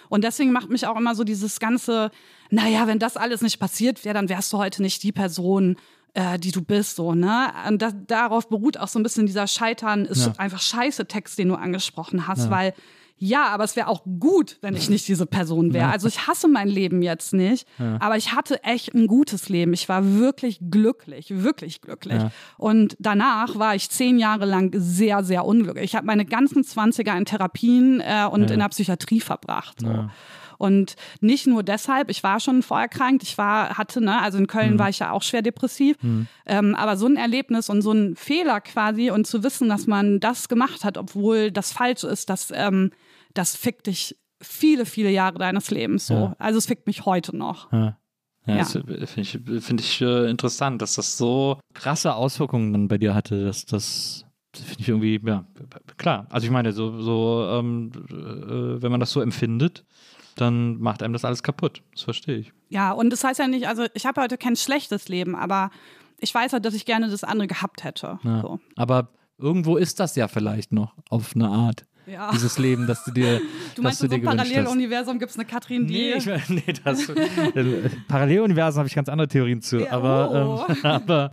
Und deswegen macht mich auch immer so dieses ganze, naja, wenn das alles nicht passiert wäre, dann wärst du heute nicht die Person, äh, die du bist, so, ne? Und das, darauf beruht auch so ein bisschen dieser Scheitern, ist ja. einfach scheiße Text, den du angesprochen hast, ja. weil ja, aber es wäre auch gut, wenn ich nicht diese Person wäre. Also ich hasse mein Leben jetzt nicht, ja. aber ich hatte echt ein gutes Leben. Ich war wirklich glücklich, wirklich glücklich. Ja. Und danach war ich zehn Jahre lang sehr, sehr unglücklich. Ich habe meine ganzen Zwanziger in Therapien äh, und ja. in der Psychiatrie verbracht. So. Und nicht nur deshalb, ich war schon vorher krank, ich war, hatte, ne, also in Köln mhm. war ich ja auch schwer depressiv. Mhm. Ähm, aber so ein Erlebnis und so ein Fehler quasi und zu wissen, dass man das gemacht hat, obwohl das falsch ist, das ähm, das fickt dich viele, viele Jahre deines Lebens so. Ja. Also es fickt mich heute noch. Ja. Ja, ja. finde ich, find ich äh, interessant, dass das so krasse Auswirkungen dann bei dir hatte, dass das finde ich irgendwie, ja, klar. Also ich meine, so, so ähm, äh, wenn man das so empfindet, dann macht einem das alles kaputt. Das verstehe ich. Ja, und das heißt ja nicht, also ich habe heute kein schlechtes Leben, aber ich weiß halt, dass ich gerne das andere gehabt hätte. Ja. So. Aber irgendwo ist das ja vielleicht noch auf eine Art ja. dieses Leben, das du dir Du meinst, in so einem Paralleluniversum gibt es eine Katrin D? Nee, ich, nee das, Paralleluniversum habe ich ganz andere Theorien zu, ja, aber, oh. ähm, aber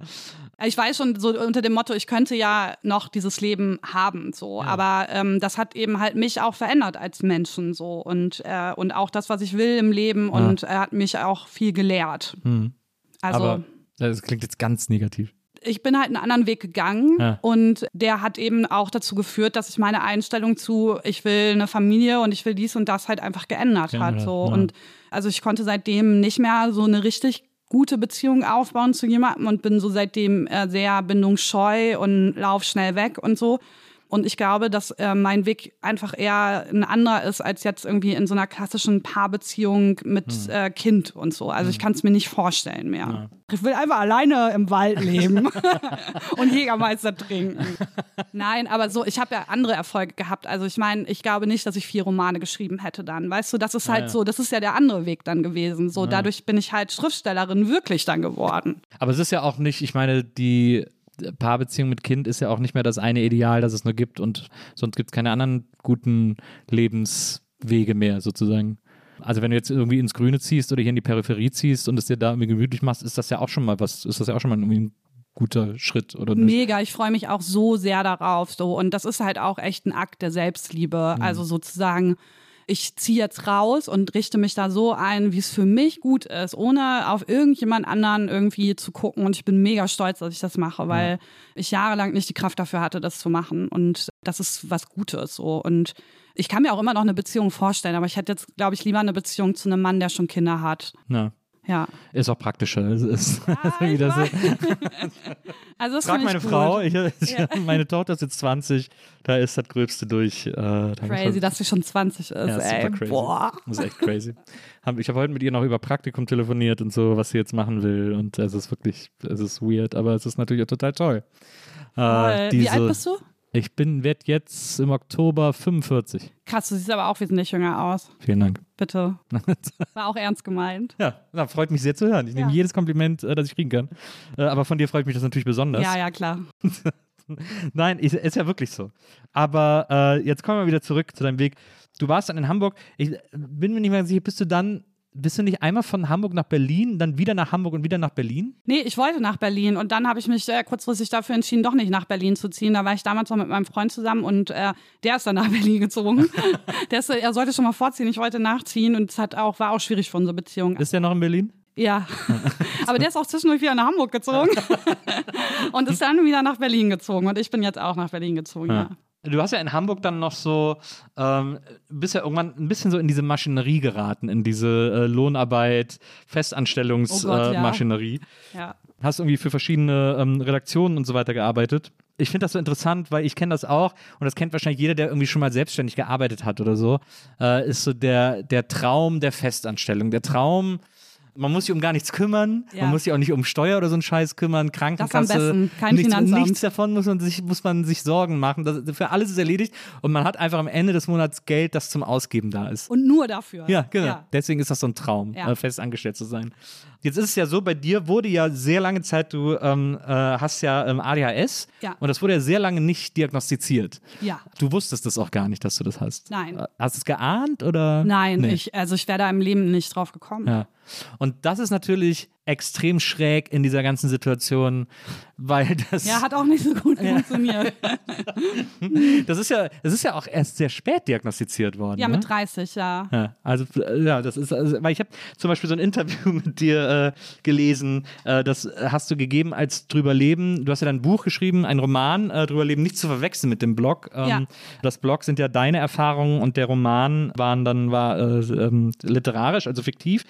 ich weiß schon so unter dem Motto, ich könnte ja noch dieses Leben haben, so. Ja. Aber ähm, das hat eben halt mich auch verändert als Menschen, so und äh, und auch das, was ich will im Leben und er hat mich auch viel gelehrt. Hm. Also. Aber das klingt jetzt ganz negativ ich bin halt einen anderen Weg gegangen ja. und der hat eben auch dazu geführt, dass sich meine Einstellung zu, ich will eine Familie und ich will dies und das halt einfach geändert ja, hat. So. Ja. Und also ich konnte seitdem nicht mehr so eine richtig gute Beziehung aufbauen zu jemandem und bin so seitdem äh, sehr bindungsscheu und lauf schnell weg und so. Und ich glaube, dass äh, mein Weg einfach eher ein anderer ist als jetzt irgendwie in so einer klassischen Paarbeziehung mit hm. äh, Kind und so. Also ich hm. kann es mir nicht vorstellen mehr. Ja. Ich will einfach alleine im Wald leben und Jägermeister trinken. Nein, aber so, ich habe ja andere Erfolge gehabt. Also ich meine, ich glaube nicht, dass ich vier Romane geschrieben hätte dann. Weißt du, das ist halt ja, ja. so, das ist ja der andere Weg dann gewesen. So, dadurch bin ich halt Schriftstellerin wirklich dann geworden. Aber es ist ja auch nicht, ich meine, die Paarbeziehung mit Kind ist ja auch nicht mehr das eine Ideal, das es nur gibt und sonst gibt es keine anderen guten Lebenswege mehr sozusagen. Also wenn du jetzt irgendwie ins Grüne ziehst oder hier in die Peripherie ziehst und es dir da irgendwie gemütlich machst, ist das ja auch schon mal was, ist das ja auch schon mal irgendwie ein guter Schritt, oder nicht? Mega, ich freue mich auch so sehr darauf. So. Und das ist halt auch echt ein Akt der Selbstliebe. Mhm. Also sozusagen, ich ziehe jetzt raus und richte mich da so ein, wie es für mich gut ist, ohne auf irgendjemand anderen irgendwie zu gucken. Und ich bin mega stolz, dass ich das mache, weil ich jahrelang nicht die Kraft dafür hatte, das zu machen. Und das ist was Gutes. So. Und ich kann mir auch immer noch eine Beziehung vorstellen, aber ich hätte jetzt, glaube ich, lieber eine Beziehung zu einem Mann, der schon Kinder hat. Ja. Ja. Ist auch praktischer. Ist Ja, so. weiß. also das Frag meine gut. Frau, ich, ich, meine Tochter ist jetzt 20, da ist das Gröbste durch. Äh, Crazy, man- dass sie schon 20 ist. Ja, ey. super crazy. Boah. Das ist echt crazy. Ich habe heute mit ihr noch über Praktikum telefoniert und so, was sie jetzt machen will. Und es ist wirklich, es ist weird, aber es ist natürlich auch total toll. Äh, Toll. Wie diese- alt bist du? Ich bin, werde jetzt im Oktober 45. Krass, du siehst aber auch wesentlich jünger aus. Vielen Dank. Bitte. War auch ernst gemeint. Ja, na, freut mich sehr zu hören. Ich nehme Ja. jedes Kompliment, äh, das ich kriegen kann. Äh, aber von dir freut mich das natürlich besonders. Ja, ja, klar. Nein, ist, ist ja wirklich so. Aber äh, jetzt kommen wir wieder zurück zu deinem Weg. Du warst dann in Hamburg. Ich äh, bin mir nicht mehr sicher, bist du dann, bist du nicht einmal von Hamburg nach Berlin, dann wieder nach Hamburg und wieder nach Berlin? Nee, ich wollte nach Berlin und dann habe ich mich äh, kurzfristig dafür entschieden, doch nicht nach Berlin zu ziehen. Da war ich damals noch mit meinem Freund zusammen und äh, der ist dann nach Berlin gezogen. der ist, er sollte schon mal vorziehen, ich wollte nachziehen und es hat auch, war auch schwierig für unsere Beziehung. Ist der noch in Berlin? Ja, aber der ist auch zwischendurch wieder nach Hamburg gezogen und ist dann wieder nach Berlin gezogen und ich bin jetzt auch nach Berlin gezogen. Ja. Du hast ja in Hamburg dann noch so, ähm, bist ja irgendwann ein bisschen so in diese Maschinerie geraten, in diese äh, Lohnarbeit, Oh ja. Festanstellungsmaschinerie. Äh, Maschinerie. Ja. hast irgendwie für verschiedene ähm, Redaktionen und so weiter gearbeitet. Ich finde das so interessant, weil ich kenne das auch und das kennt wahrscheinlich jeder, der irgendwie schon mal selbstständig gearbeitet hat oder so, äh, ist so der, der Traum der Festanstellung. Der Traum, man muss sich um gar nichts kümmern, Ja. man muss sich auch nicht um Steuer oder so einen Scheiß kümmern, Krankenkasse. besten, kein nichts, Finanzamt. nichts davon muss man sich, muss man sich Sorgen machen. Das, für alles ist erledigt und man hat einfach am Ende des Monats Geld, das zum Ausgeben da ist. Und nur dafür. Ja, genau. Ja. Deswegen ist das so ein Traum, Ja. äh, fest angestellt zu sein. Jetzt ist es ja so, bei dir wurde ja sehr lange Zeit, du ähm, äh, hast ja ähm, ADHS Ja. und das wurde ja sehr lange nicht diagnostiziert. Ja. Du wusstest das auch gar nicht, dass du das hast. Nein. Äh, Hast du es geahnt oder? Nein, Nee. ich, also ich wäre da im Leben nicht drauf gekommen. Ja. Und das ist natürlich extrem schräg in dieser ganzen Situation, weil das, Ja, hat auch nicht so gut funktioniert. das ist ja, das ist ja auch erst sehr spät diagnostiziert worden. Ja, ne? mit 30, ja. Ja, also ja, das ist, also, weil ich habe zum Beispiel so ein Interview mit dir äh, gelesen, äh, das hast du gegeben als drüber leben. Du hast ja dein Buch geschrieben, ein Roman äh, drüber leben, nicht zu verwechseln mit dem Blog. Ähm, Ja. Das Blog sind ja deine Erfahrungen und der Roman waren dann war äh, ähm, literarisch, also fiktiv,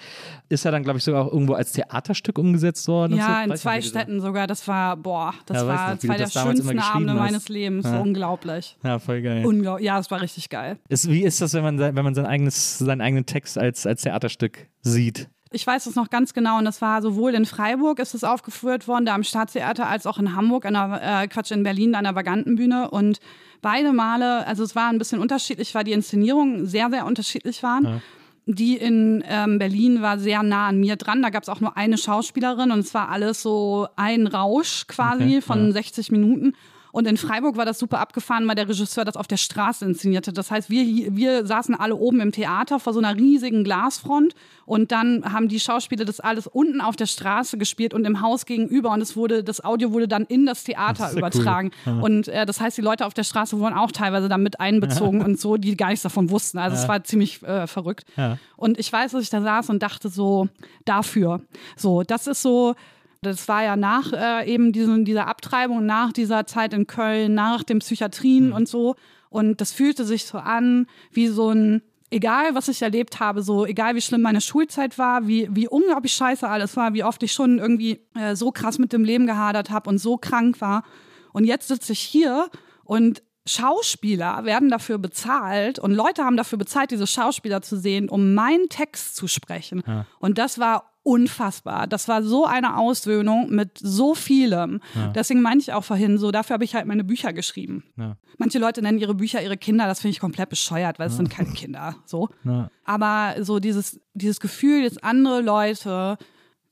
ist ja dann glaube ich sogar auch irgendwo als Theaterstück umgesetzt worden. und so. Ja, in zwei Städten sogar. Das war, boah, das Ja, war zwei der schönsten Abende hast. meines Lebens. Ja. Unglaublich. Ja, voll geil. Unglaublich. Ja, es war richtig geil. ist, wie ist das, wenn man, wenn man sein eigenes, seinen eigenen Text als, als Theaterstück sieht? Ich weiß es noch ganz genau und das war sowohl in Freiburg ist es aufgeführt worden, da am Staatstheater, als auch in Hamburg, an der, äh, Quatsch, in Berlin, an der Vagantenbühne und beide Male, also es war ein bisschen unterschiedlich, weil die Inszenierungen sehr, sehr unterschiedlich waren. Die in ähm, Berlin war sehr nah an mir dran. Da gab es auch nur eine Schauspielerin und es war alles so ein Rausch quasi Okay, von ja. 60 Minuten. Und in Freiburg war das super abgefahren, weil der Regisseur das auf der Straße inszenierte. Das heißt, wir, wir saßen alle oben im Theater vor so einer riesigen Glasfront und dann haben die Schauspieler das alles unten auf der Straße gespielt und im Haus gegenüber und es wurde, das Audio wurde dann in das Theater Das ist ja übertragen. Und äh, das heißt, die Leute auf der Straße wurden auch teilweise da mit einbezogen und so, die gar nichts davon wussten. Also es war ziemlich äh, verrückt. Ja. Und ich weiß, dass ich da saß und dachte so, dafür. So, das ist so, das war ja nach äh, eben diesen, dieser Abtreibung, nach dieser Zeit in Köln, nach dem Psychiatrien und so. Und das fühlte sich so an wie so ein, egal was ich erlebt habe, so egal wie schlimm meine Schulzeit war, wie, wie unglaublich scheiße alles war, wie oft ich schon irgendwie äh, so krass mit dem Leben gehadert habe und so krank war. Und jetzt sitze ich hier und Schauspieler werden dafür bezahlt und Leute haben dafür bezahlt, diese Schauspieler zu sehen, um meinen Text zu sprechen. Und das war unfassbar. Das war so eine Auswöhnung mit so vielem. Deswegen meinte ich auch vorhin so, dafür habe ich halt meine Bücher geschrieben. Ja. Manche Leute nennen ihre Bücher ihre Kinder, das finde ich komplett bescheuert, weil es sind keine Kinder. So. Ja. Aber so dieses, dieses Gefühl, dass andere Leute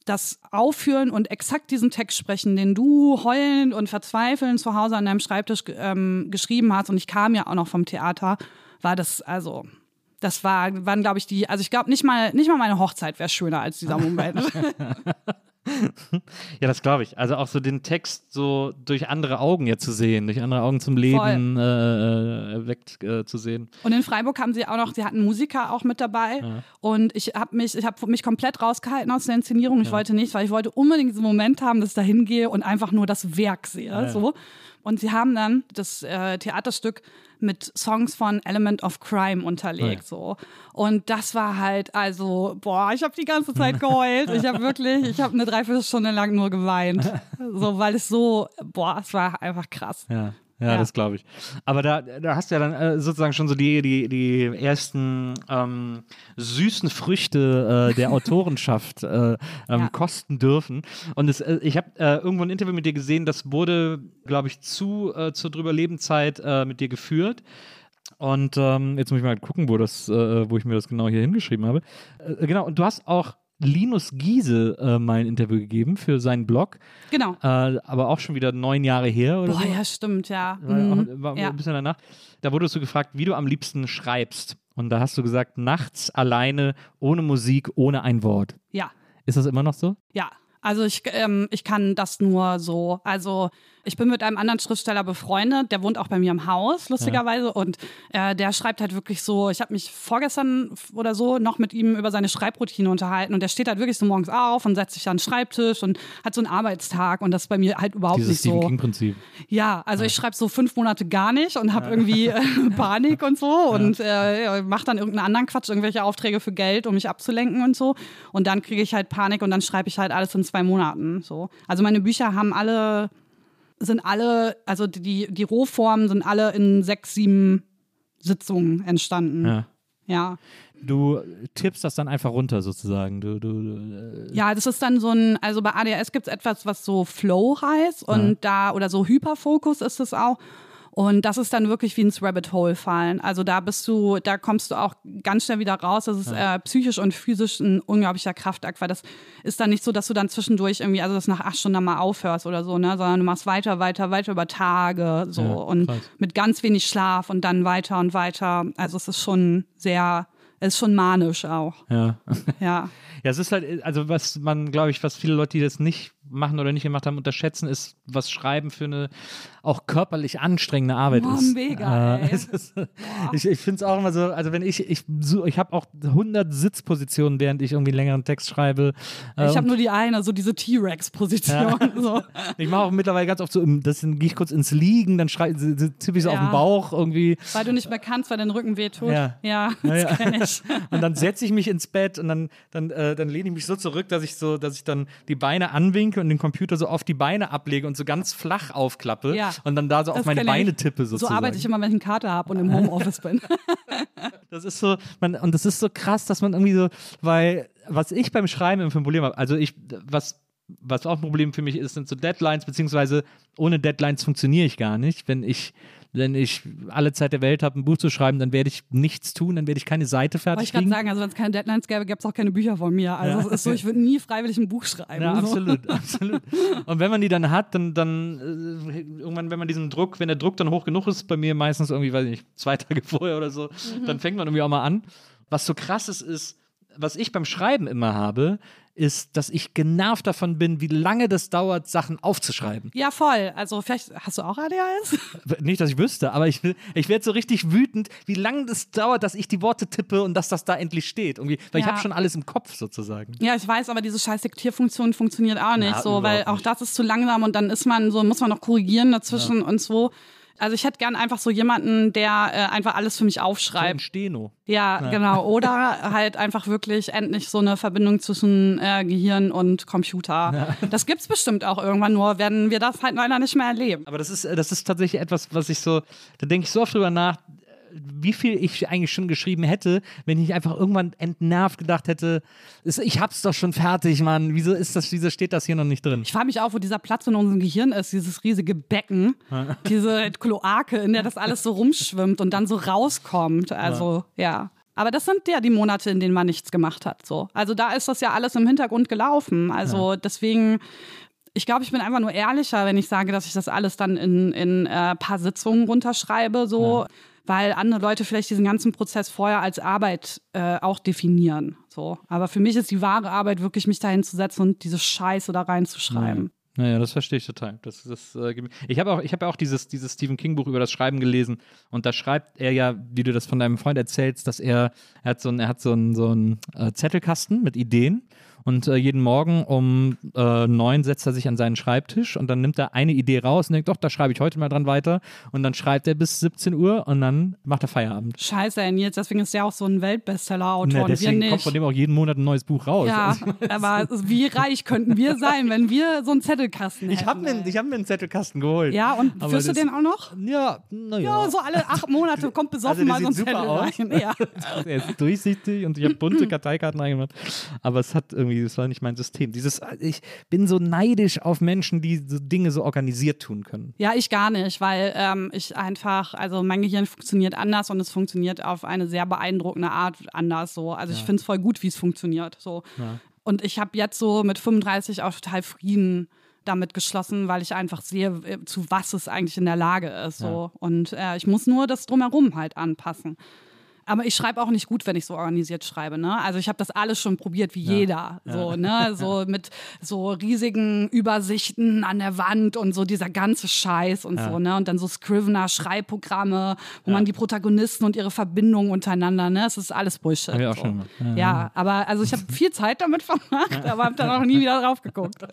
das aufführen und exakt diesen Text sprechen, den du heulend und verzweifelnd zu Hause an deinem Schreibtisch ähm, geschrieben hast. Und ich kam ja auch noch vom Theater, war das also. Das war, waren, glaube ich, die, also ich glaube nicht mal, nicht mal meine Hochzeit wäre schöner als dieser Moment. ja, das glaube ich. Also auch so den Text so durch andere Augen jetzt zu sehen, durch andere Augen zum Leben äh, erweckt äh, zu sehen. Und in Freiburg haben sie auch noch, sie hatten Musiker auch mit dabei. Ja. Und ich habe mich, ich habe mich komplett rausgehalten aus der Inszenierung. Ich ja. wollte nicht, weil ich wollte unbedingt diesen Moment haben, dass ich da hingehe und einfach nur das Werk sehe. Ja, so. Und sie haben dann das äh, Theaterstück mit Songs von Element of Crime unterlegt. Ja. So. Und das war halt, also, boah, ich habe die ganze Zeit geheult. Ich habe wirklich, ich habe eine Dreiviertelstunde lang nur geweint. So, weil es so, boah, es war einfach krass. Ja. Ja, ja, das glaube ich. Aber da, da hast du ja dann äh, sozusagen schon so die, die, die ersten ähm, süßen Früchte äh, der Autorenschaft äh, ähm, ja. kosten dürfen. Und es, äh, ich habe äh, irgendwo ein Interview mit dir gesehen, das wurde, glaube ich, zu äh, zur drüber Lebenszeit mit dir geführt. Und ähm, jetzt muss ich mal gucken, wo, das, wo ich mir das genau hier hingeschrieben habe. genau, und du hast auch Linus Giese äh, mal ein Interview gegeben für seinen Blog. Genau. Äh, aber auch schon wieder neun Jahre her oder Boah, so. ja, stimmt, ja. War, mhm. war ja. ein bisschen danach. Da wurdest du gefragt, wie du am liebsten schreibst. Und da hast du gesagt, nachts alleine, ohne Musik, ohne ein Wort. Ja. Ist das immer noch so? Ja. Also ich, ähm, ich kann das nur so. Also ich bin mit einem anderen Schriftsteller befreundet, der wohnt auch bei mir im Haus, lustigerweise. Ja. Und äh, der schreibt halt wirklich so, ich habe mich vorgestern oder so noch mit ihm über seine Schreibroutine unterhalten und der steht halt wirklich so morgens auf und setzt sich an den Schreibtisch und hat so einen Arbeitstag und das ist bei mir halt überhaupt Dieses nicht Stephen so. King-Prinzip. Ja, also ja. ich schreibe so fünf Monate gar nicht und habe ja. irgendwie äh, Panik und so und äh, mache dann irgendeinen anderen Quatsch, irgendwelche Aufträge für Geld, um mich abzulenken und so. Und dann kriege ich halt Panik und dann schreibe ich halt alles in zwei Monaten. So. Also meine Bücher haben alle sind alle, also die, die Rohformen sind alle in sechs, sieben Sitzungen entstanden. Ja. ja. Du tippst das dann einfach runter sozusagen. Du, du, äh ja, das ist dann so ein, also bei ADHS gibt es etwas, was so Flow heißt und ja. da, oder so Hyperfokus ist es auch. Und das ist dann wirklich wie ins Rabbit Hole fallen. Also da bist du, da kommst du auch ganz schnell wieder raus. Das ist äh, psychisch und physisch ein unglaublicher Kraftakt, weil das ist dann nicht so, dass du dann zwischendurch irgendwie, also das nach acht Stunden mal aufhörst oder so, ne, sondern du machst weiter, weiter, weiter über Tage, so ja, und mit ganz wenig Schlaf und dann weiter und weiter. Also es ist schon sehr, es ist schon manisch auch. Ja. Ja. Ja, es ist halt, also was man, glaube ich, was viele Leute, die das nicht machen oder nicht gemacht haben, unterschätzen, ist, was Schreiben für eine auch körperlich anstrengende Arbeit Boah, ist. Mega, äh, ist ich ich finde es auch immer so, also wenn ich, ich, ich habe auch 100 Sitzpositionen, während ich irgendwie längeren Text schreibe. Äh, ich habe nur die eine, so diese T-Rex-Position. Ja. So. Ich mache auch mittlerweile ganz oft so, das gehe ich kurz ins Liegen, dann tippe ich so ja. auf den Bauch irgendwie. Weil du nicht mehr kannst, weil dein Rücken wehtut. Ja, ja das ja, kenne ich. und dann setze ich mich ins Bett und dann, dann, äh, dann lehne ich mich so zurück, dass ich so, dass ich dann die Beine anwinke und den Computer so auf die Beine ablege und so ganz flach aufklappe ja. und dann da so das auf meine Beine tippe sozusagen. So arbeite ich immer, wenn ich einen Kater habe und im Homeoffice bin. das ist so, man, und das ist so krass, dass man irgendwie so, weil was ich beim Schreiben für ein Problem habe, also ich, was was auch ein Problem für mich ist, sind so Deadlines, beziehungsweise ohne Deadlines funktioniere ich gar nicht. Wenn ich wenn ich alle Zeit der Welt habe, ein Buch zu schreiben, dann werde ich nichts tun, dann werde ich keine Seite fertig Wollte ich gerade sagen, also wenn es keine Deadlines gäbe, gäbe es auch keine Bücher von mir. Also ja. es ist so, ich würde nie freiwillig ein Buch schreiben. Ja, so. absolut, absolut. Und wenn man die dann hat, dann, dann äh, irgendwann, wenn man diesen Druck, wenn der Druck dann hoch genug ist, bei mir meistens irgendwie, weiß ich nicht, zwei Tage vorher oder so, mhm. dann fängt man irgendwie auch mal an. Was so krass ist, ist, was ich beim Schreiben immer habe, ist, dass ich genervt davon bin, wie lange das dauert, Sachen aufzuschreiben. Ja, voll. Also vielleicht hast du auch ADHS? Nicht, dass ich wüsste, aber ich, ich werde so richtig wütend, wie lange das dauert, dass ich die Worte tippe und dass das da endlich steht. Irgendwie, weil ja. ich habe schon alles im Kopf sozusagen. Ja, ich weiß, aber diese scheiß Diktierfunktion funktioniert auch nicht, Na, so, weil auch das ist zu langsam und dann ist man so, muss man noch korrigieren dazwischen ja. und so. Also ich hätte gern einfach so jemanden, der äh, einfach alles für mich aufschreibt. So ein Steno. Ja, ja, genau. Oder halt einfach wirklich endlich so eine Verbindung zwischen äh, Gehirn und Computer. Ja. Das gibt's bestimmt auch irgendwann, nur werden wir das halt leider nicht mehr erleben. Aber das ist, das ist tatsächlich etwas, was ich so, da denke ich so oft drüber nach, wie viel ich eigentlich schon geschrieben hätte, wenn ich einfach irgendwann entnervt gedacht hätte, ich hab's doch schon fertig, Mann. Wieso ist das, wieso steht das hier noch nicht drin? Ich frage mich auch, wo dieser Platz in unserem Gehirn ist, dieses riesige Becken, diese Kloake, in der das alles so rumschwimmt und dann so rauskommt. Also, ja. Aber das sind ja die Monate, in denen man nichts gemacht hat. So. Also da ist das ja alles im Hintergrund gelaufen. Also ja. deswegen, ich glaube, ich bin einfach nur ehrlicher, wenn ich sage, dass ich das alles dann in, in äh, paar Sitzungen runterschreibe, so. Ja. Weil andere Leute vielleicht diesen ganzen Prozess vorher als Arbeit äh, auch definieren. So. Aber für mich ist die wahre Arbeit wirklich, mich dahin zu setzen und diese Scheiße da reinzuschreiben. Ja. Naja, das verstehe ich total. Das, das, äh, ich habe auch, ich auch dieses, dieses Stephen King Buch über das Schreiben gelesen und da schreibt er ja, wie du das von deinem Freund erzählst, dass er, er hat so einen, so einen, so einen äh, Zettelkasten mit Ideen und äh, jeden Morgen um äh, neun setzt er sich an seinen Schreibtisch und dann nimmt er eine Idee raus und denkt, doch, da schreibe ich heute mal dran weiter. Und dann schreibt er bis 17 Uhr und dann macht er Feierabend. Scheiße, Nils, deswegen ist er auch so ein Weltbestseller-Autor. Ne, deswegen kommt von dem auch jeden Monat ein neues Buch raus. Ja, aber wie reich könnten wir sein, wenn wir so einen Zettelkasten hätten? Ich habe mir, hab mir einen Zettelkasten geholt. Ja, und aber führst du den auch noch? Ja, naja. Ja, so alle acht Monate kommt besoffen also mal so ein Zettel aus. rein. Ja. er ist durchsichtig und ich habe bunte Karteikarten reingemacht. Aber es hat irgendwie, es war nicht mein System. System. Dieses, ich bin so neidisch auf Menschen, die so Dinge so organisiert tun können. Ja, ich gar nicht, weil ähm, ich einfach, also mein Gehirn funktioniert anders und es funktioniert auf eine sehr beeindruckende Art anders so. Also ja. ich finde es voll gut, wie es funktioniert. So. Ja. Und ich habe jetzt so mit 35 auch total Frieden damit geschlossen, weil ich einfach sehe, äh, zu was es eigentlich in der Lage ist. So. Ja. Und äh, ich muss nur das drumherum halt anpassen. Aber ich schreibe auch nicht gut, wenn ich so organisiert schreibe. Ne? Also ich habe das alles schon probiert, wie ja. jeder. So, ja. ne? so mit so riesigen Übersichten an der Wand und so dieser ganze Scheiß und ja. so. Ne? Und dann so Scrivener, Schreibprogramme, wo man die Protagonisten und ihre Verbindungen untereinander, ne? Es ist alles Bullshit. So. schon ja, aber also ich habe viel Zeit damit vermacht, aber habe dann auch nie wieder drauf geguckt.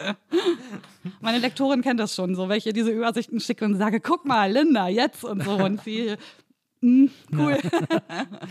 Meine Lektorin kennt das schon, so welche diese Übersichten schicke und sage, guck mal, Linda, jetzt und so. Und sie Mm, cool.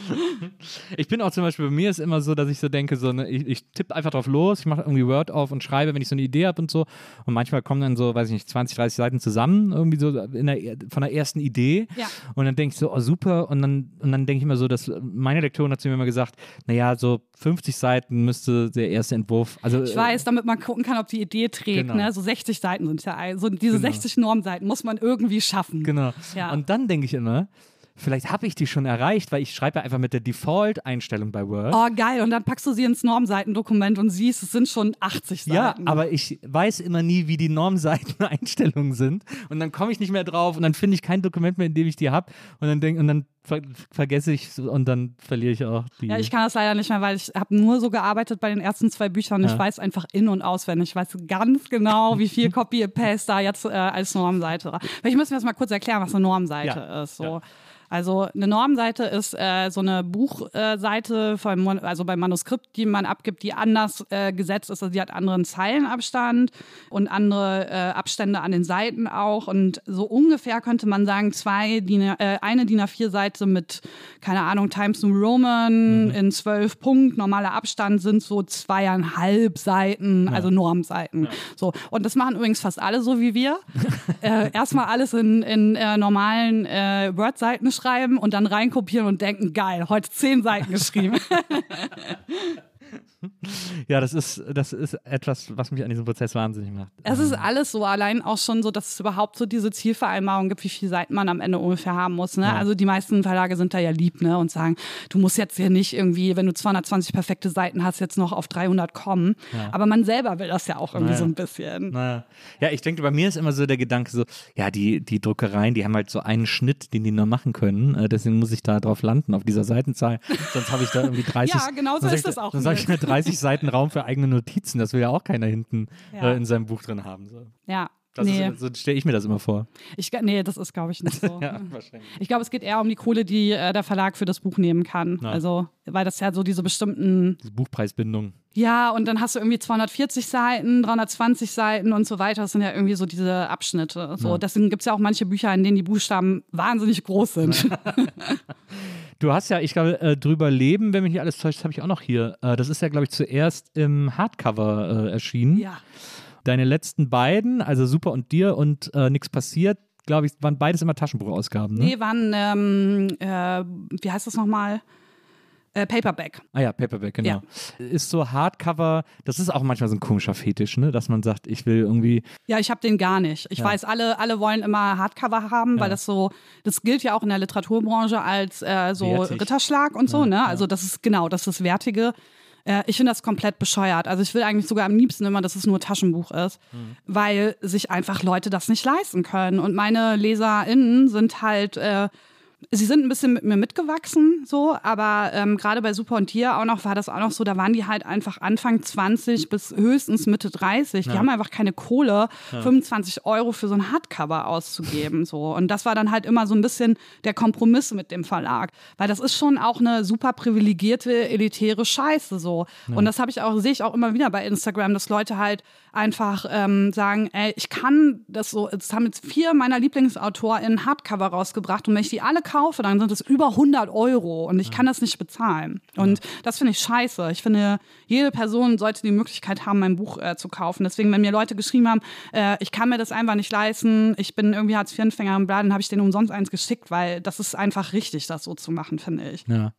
ich bin auch zum Beispiel, bei mir ist immer so, dass ich so denke, so, ne, ich, ich tippe einfach drauf los, ich mache irgendwie Word auf und schreibe, wenn ich so eine Idee habe und so. Und manchmal kommen dann so, weiß ich nicht, 20, 30 Seiten zusammen, irgendwie so in der, von der ersten Idee. Ja. Und dann denke ich so, oh super. Und dann, und dann denke ich immer so, dass meine Lektorin hat zu mir immer gesagt, naja, so 50 Seiten müsste der erste Entwurf. Also, ich weiß, damit man gucken kann, ob die Idee trägt. Genau. Ne? So 60 Seiten sind ja, so diese genau. 60 Normseiten muss man irgendwie schaffen. Genau. Ja. Und dann denke ich immer, vielleicht habe ich die schon erreicht, weil ich schreibe einfach mit der Default-Einstellung bei Word. Oh, geil. Und dann packst du sie ins Normseitendokument und siehst, es sind schon 80 Seiten. Ja, aber ich weiß immer nie, wie die Normseiteneinstellungen sind. Und dann komme ich nicht mehr drauf und dann finde ich kein Dokument mehr, in dem ich die habe. Und dann denke und dann ver vergesse ich und dann verliere ich auch die. Ja, ich kann das leider nicht mehr, weil ich habe nur so gearbeitet bei den ersten zwei Büchern. Ja. Ich weiß einfach in- und auswendig. Ich weiß ganz genau, wie viel Copy-Paste da jetzt äh, als Normseite ich muss mir das mal kurz erklären, was eine Normseite ja. ist. So. Ja. Also eine Normseite ist äh, so eine Buchseite, von, also beim Manuskript, die man abgibt, die anders äh, gesetzt ist. Also die hat anderen Zeilenabstand und andere äh, Abstände an den Seiten auch. Und so ungefähr könnte man sagen, zwei DIN, äh, eine DIN A4-Seite mit, keine Ahnung, Times New Roman mhm. in zwölf Punkt, normaler Abstand sind so zweieinhalb Seiten, ja. also Normseiten. Ja. So. Und das machen übrigens fast alle so wie wir. äh, erstmal alles in, in äh, normalen äh, Word-Seiten schreiben und dann reinkopieren und denken, geil, heute zehn Seiten geschrieben. ja, das ist, das ist etwas, was mich an diesem Prozess wahnsinnig macht. Es ist alles so, allein auch schon so, dass es überhaupt so diese Zielvereinbarung gibt, wie viele Seiten man am Ende ungefähr haben muss. Ne? Ja. Also die meisten Verlage sind da ja lieb ne? und sagen, du musst jetzt hier nicht irgendwie, wenn du 220 perfekte Seiten hast, jetzt noch auf 300 kommen. Ja. Aber man selber will das ja auch irgendwie naja. so ein bisschen. Naja. Ja, ich denke, bei mir ist immer so der Gedanke so, ja, die, die Druckereien, die haben halt so einen Schnitt, den die nur machen können. Äh, deswegen muss ich da drauf landen, auf dieser Seitenzahl. Sonst habe ich da irgendwie 30. ja, genau so ist das auch. Dann sage ich mir 30 Seiten Raum für eigene Notizen. Das will ja auch keiner hinten ja. äh, in seinem Buch drin haben. So. Ja. Das nee. ist, so stelle ich mir das immer vor. Ich, nee, das ist, glaube ich, nicht so. ja, ich glaube, es geht eher um die Kohle, die äh, der Verlag für das Buch nehmen kann. Ja. Also, weil das ja so diese bestimmten. Diese Buchpreisbindung. Ja, und dann hast du irgendwie 240 Seiten, 320 Seiten und so weiter. Das sind ja irgendwie so diese Abschnitte. So, ja. Deswegen gibt es ja auch manche Bücher, in denen die Buchstaben wahnsinnig groß sind. Du hast ja, ich glaube, äh, drüber leben, wenn mich nicht alles täuscht, habe ich auch noch hier. Äh, das ist ja, glaube ich, zuerst im Hardcover äh, erschienen. Ja. Deine letzten beiden, also Super und Dir und äh, Nichts passiert, glaube ich, waren beides immer Taschenbuchausgaben. Ne? Nee, waren, ähm, äh, wie heißt das nochmal? Äh, Paperback. Ah ja, Paperback, genau. Ist so Hardcover, das ist auch manchmal so ein komischer Fetisch, ne? Dass man sagt, ich will irgendwie. Ja, ich habe den gar nicht. Ich Ja. weiß, alle, alle wollen immer Hardcover haben, Ja. weil das so, das gilt ja auch in der Literaturbranche als äh, so Wertig. Ritterschlag und so, Ja, ne? ja. Also das ist genau, das ist Wertige. Äh, ich finde das komplett bescheuert. Also ich will eigentlich sogar am liebsten immer, dass es nur Taschenbuch ist, Mhm. weil sich einfach Leute das nicht leisten können. Und meine LeserInnen sind halt äh, Sie sind ein bisschen mit mir mitgewachsen, so, aber ähm, gerade bei Super und Tier auch noch war das auch noch so, da waren die halt einfach Anfang 20 bis höchstens Mitte 30. Die Ja. haben einfach keine Kohle, 25 Euro für so ein Hardcover auszugeben, so. Und das war dann halt immer so ein bisschen der Kompromiss mit dem Verlag, weil das ist schon auch eine super privilegierte, elitäre Scheiße, so. Und das habe ich auch, sehe ich auch immer wieder bei Instagram, dass Leute halt einfach ähm, sagen, ey, ich kann das so, es haben jetzt vier meiner LieblingsautorInnen Hardcover rausgebracht und wenn ich die alle kaufe, dann sind es über 100 Euro und ich kann das nicht bezahlen. Und das finde ich scheiße. Ich finde, jede Person sollte die Möglichkeit haben, mein Buch äh, zu kaufen. Deswegen, wenn mir Leute geschrieben haben, äh, ich kann mir das einfach nicht leisten, ich bin irgendwie Hartz-IV-Empfänger im Bladen, habe ich denen umsonst eins geschickt, weil das ist einfach richtig, das so zu machen, finde ich. Ja.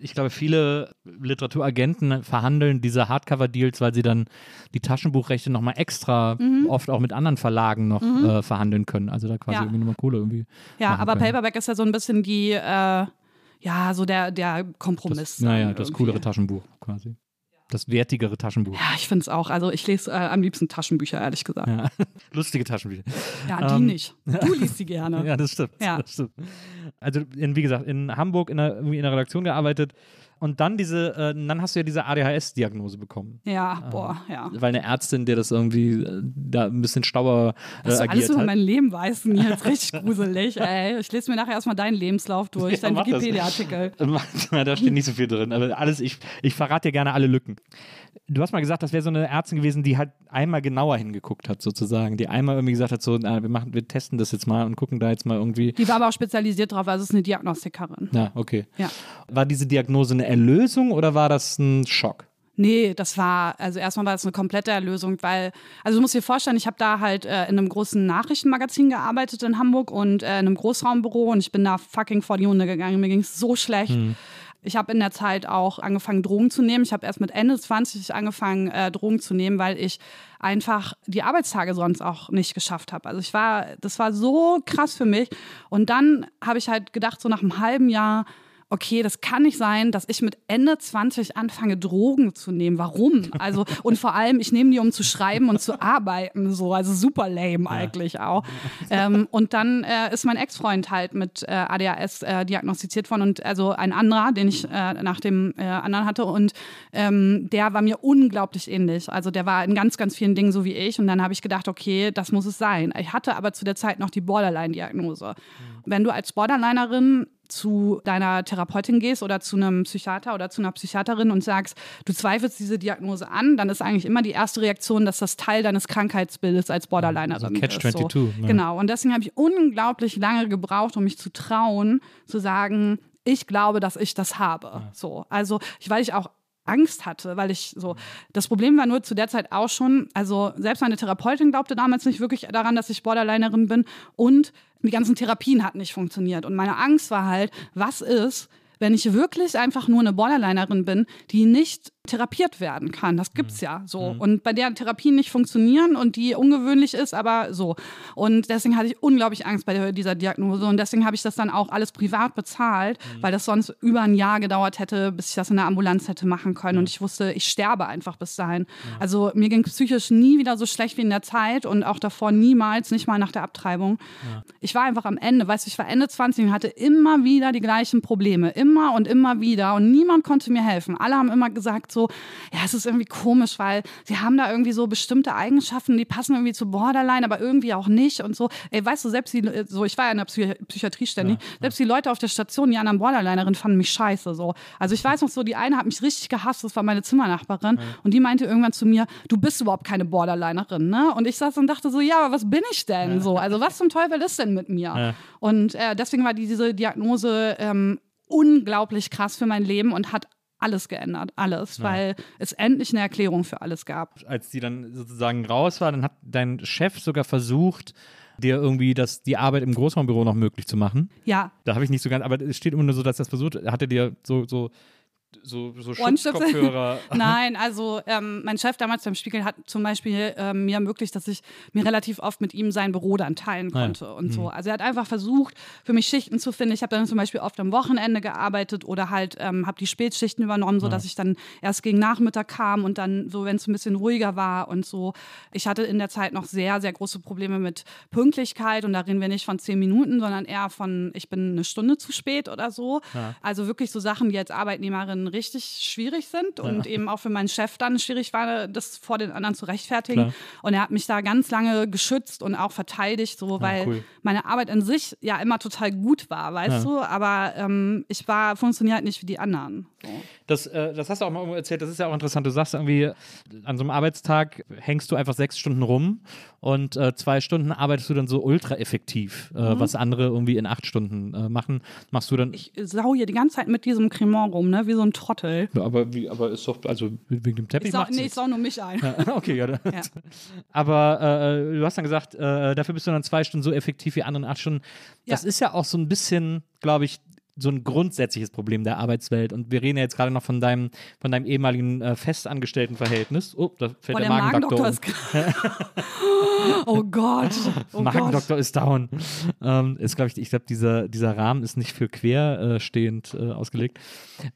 Ich glaube, viele Literaturagenten verhandeln diese Hardcover-Deals, weil sie dann die Taschenbuchrechte nochmal extra, Mhm. oft auch mit anderen Verlagen noch äh, verhandeln können. Also da quasi Ja. irgendwie nochmal Kohle irgendwie. Ja, aber können. Paperback ist ja so ein bisschen die, äh, ja, so der, der Kompromiss. Das, naja, das irgendwie. coolere Taschenbuch quasi. Das wertigere Taschenbuch. Ja, ich finde es auch. Also ich lese äh, am liebsten Taschenbücher, ehrlich gesagt. Ja, Ja. Lustige Taschenbücher. die Ähm, nicht. Du liest die gerne. Ja, das stimmt. Ja. Das stimmt. Also, in, wie gesagt, in Hamburg in der, in der Redaktion gearbeitet und dann diese, äh, dann hast du ja diese ADHS-Diagnose bekommen. Ja, boah, ja. Weil eine Ärztin, der das irgendwie äh, da ein bisschen stauer äh, Was du alles über mein Leben weißt, Nils, richtig gruselig, ey. Ich lese mir nachher erstmal deinen Lebenslauf durch, Ja, deinen. Wikipedia-Artikel. da steht nicht so viel drin, aber alles, ich, ich verrate dir gerne alle Lücken. Du hast mal gesagt, das wäre so eine Ärztin gewesen, die halt einmal genauer hingeguckt hat, sozusagen. Die einmal irgendwie gesagt hat, so, na, wir, machen, wir testen das jetzt mal und gucken da jetzt mal irgendwie. Die war aber auch spezialisiert drauf, also es ist eine Diagnostikerin. Na, okay. Ja. War diese Diagnose eine Erlösung oder war das ein Schock? Nee, das war, also erstmal war das eine komplette Erlösung, weil, also du musst dir vorstellen, ich habe da halt äh, in einem großen Nachrichtenmagazin gearbeitet in Hamburg und äh, in einem Großraumbüro und ich bin da fucking vor die Hunde gegangen. Mir ging es so schlecht. Ich habe in der Zeit auch angefangen, Drogen zu nehmen. Ich habe erst mit Ende 20 angefangen, äh, Drogen zu nehmen, weil ich einfach die Arbeitstage sonst auch nicht geschafft habe. Also ich war, das war so krass für mich. Und dann habe ich halt gedacht, so nach einem halben Jahr, okay, das kann nicht sein, dass ich mit Ende 20 anfange, Drogen zu nehmen. Warum? Also, und vor allem, ich nehme die, um zu schreiben und zu arbeiten, so, also super lame eigentlich auch. Ähm, und dann äh, ist mein Ex-Freund halt mit äh, ADHS äh, diagnostiziert worden und also ein anderer, den ich äh, nach dem äh, anderen hatte und ähm, der war mir unglaublich ähnlich. Also der war in ganz, ganz vielen Dingen so wie ich und dann habe ich gedacht, okay, das muss es sein. Ich hatte aber zu der Zeit noch die Borderline-Diagnose. Wenn du als Borderlinerin zu deiner Therapeutin gehst oder zu einem Psychiater oder zu einer Psychiaterin und sagst, du zweifelst diese Diagnose an, dann ist eigentlich immer die erste Reaktion, dass das Teil deines Krankheitsbildes als Borderlinerin So ist. Catch-22, ne? Genau. Und deswegen habe ich unglaublich lange gebraucht, um mich zu trauen, zu sagen, ich glaube, dass ich das habe. So. Also, ich, weil ich auch Angst hatte, weil ich so, das Problem war nur zu der Zeit auch schon, also selbst meine Therapeutin glaubte damals nicht wirklich daran, dass ich Borderlinerin bin und die ganzen Therapien hatten nicht funktioniert. Und meine Angst war halt, was ist, wenn ich wirklich einfach nur eine Borderlinerin bin, die nicht therapiert werden kann. Das gibt's ja so. Und bei der Therapien nicht funktionieren und die ungewöhnlich ist, aber so. Und deswegen hatte ich unglaublich Angst bei dieser Diagnose und deswegen habe ich das dann auch alles privat bezahlt, weil das sonst über ein Jahr gedauert hätte, bis ich das in der Ambulanz hätte machen können. Und ich wusste, ich sterbe einfach bis dahin. Also mir ging psychisch nie wieder so schlecht wie in der Zeit und auch davor niemals, nicht mal nach der Abtreibung. Ich war einfach am Ende, weißt du, ich war Ende 20 und hatte immer wieder die gleichen Probleme. Immer und immer wieder. Und niemand konnte mir helfen. Alle haben immer gesagt so, ja, es ist irgendwie komisch, weil sie haben da irgendwie so bestimmte Eigenschaften, die passen irgendwie zu Borderline, aber irgendwie auch nicht und so. Ey, weißt du, selbst die, so, ich war ja in der Psychi Psychiatrie ständig, selbst die Leute auf der Station, die anderen Borderlinerin fanden mich scheiße, so. Also ich weiß noch so, die eine hat mich richtig gehasst, das war meine Zimmernachbarin und die meinte irgendwann zu mir, du bist überhaupt keine Borderlinerin, ne? Und ich saß und dachte so, ja, aber was bin ich denn so? Also was zum Teufel ist denn mit mir? Ja. Und äh, deswegen war die, diese Diagnose ähm, unglaublich krass für mein Leben und hat alles geändert, alles, weil es endlich eine Erklärung für alles gab. Als die dann sozusagen raus war, dann hat dein Chef sogar versucht, dir irgendwie das, die Arbeit im Großraumbüro noch möglich zu machen. Ja, Da habe ich nicht so ganz, aber es steht immer nur so, dass das versucht, hat er dir so, so so, so? Schutzkopfhörer. Nein, also ähm, mein Chef damals beim Spiegel hat zum Beispiel ähm, mir ermöglicht, dass ich mir relativ oft mit ihm sein Büro dann teilen Ah ja. konnte und so. Also er hat einfach versucht, für mich Schichten zu finden. Ich habe dann zum Beispiel oft am Wochenende gearbeitet oder halt ähm, habe die Spätschichten übernommen, sodass ich dann erst gegen Nachmittag kam und dann so, wenn es ein bisschen ruhiger war und so. Ich hatte in der Zeit noch sehr, sehr große Probleme mit Pünktlichkeit und da reden wir nicht von zehn Minuten, sondern eher von, ich bin eine Stunde zu spät oder so. Also wirklich so Sachen, die als Arbeitnehmerin richtig schwierig sind und eben auch für meinen Chef dann schwierig war, das vor den anderen zu rechtfertigen. Klar. Und er hat mich da ganz lange geschützt und auch verteidigt, so weil cool. meine Arbeit an sich ja immer total gut war, weißt Ja. du? Aber ähm, ich war, funktioniert halt nicht wie die anderen. So. Das, äh, das hast du auch mal irgendwo erzählt, das ist ja auch interessant. Du sagst irgendwie, an so einem Arbeitstag hängst du einfach sechs Stunden rum und äh, zwei Stunden arbeitest du dann so ultra effektiv, äh, was andere irgendwie in acht Stunden äh, machen, machst du dann. Mhm. Ich sau hier die ganze Zeit mit diesem Cremant rum, ne? Wie so ein Trottel. Ja, aber, wie, aber ist doch, also wegen dem Teppich Ich sau, nee, ich sau nur mich ein. okay, ja. Ja. Aber äh, du hast dann gesagt, äh, dafür bist du dann zwei Stunden so effektiv wie andere in acht Stunden. Das Ja. ist ja auch so ein bisschen, glaube ich, so ein grundsätzliches Problem der Arbeitswelt. Und wir reden ja jetzt gerade noch von deinem, von deinem ehemaligen äh, festangestellten Verhältnis. Oh, da fällt Boah, der, der Magendoktor Magendoktor um. oh Gott. Oh Gott. Magendoktor ist down. Ähm, ist, glaube ich, ich glaube, dieser, dieser Rahmen ist nicht für querstehend äh, ausgelegt.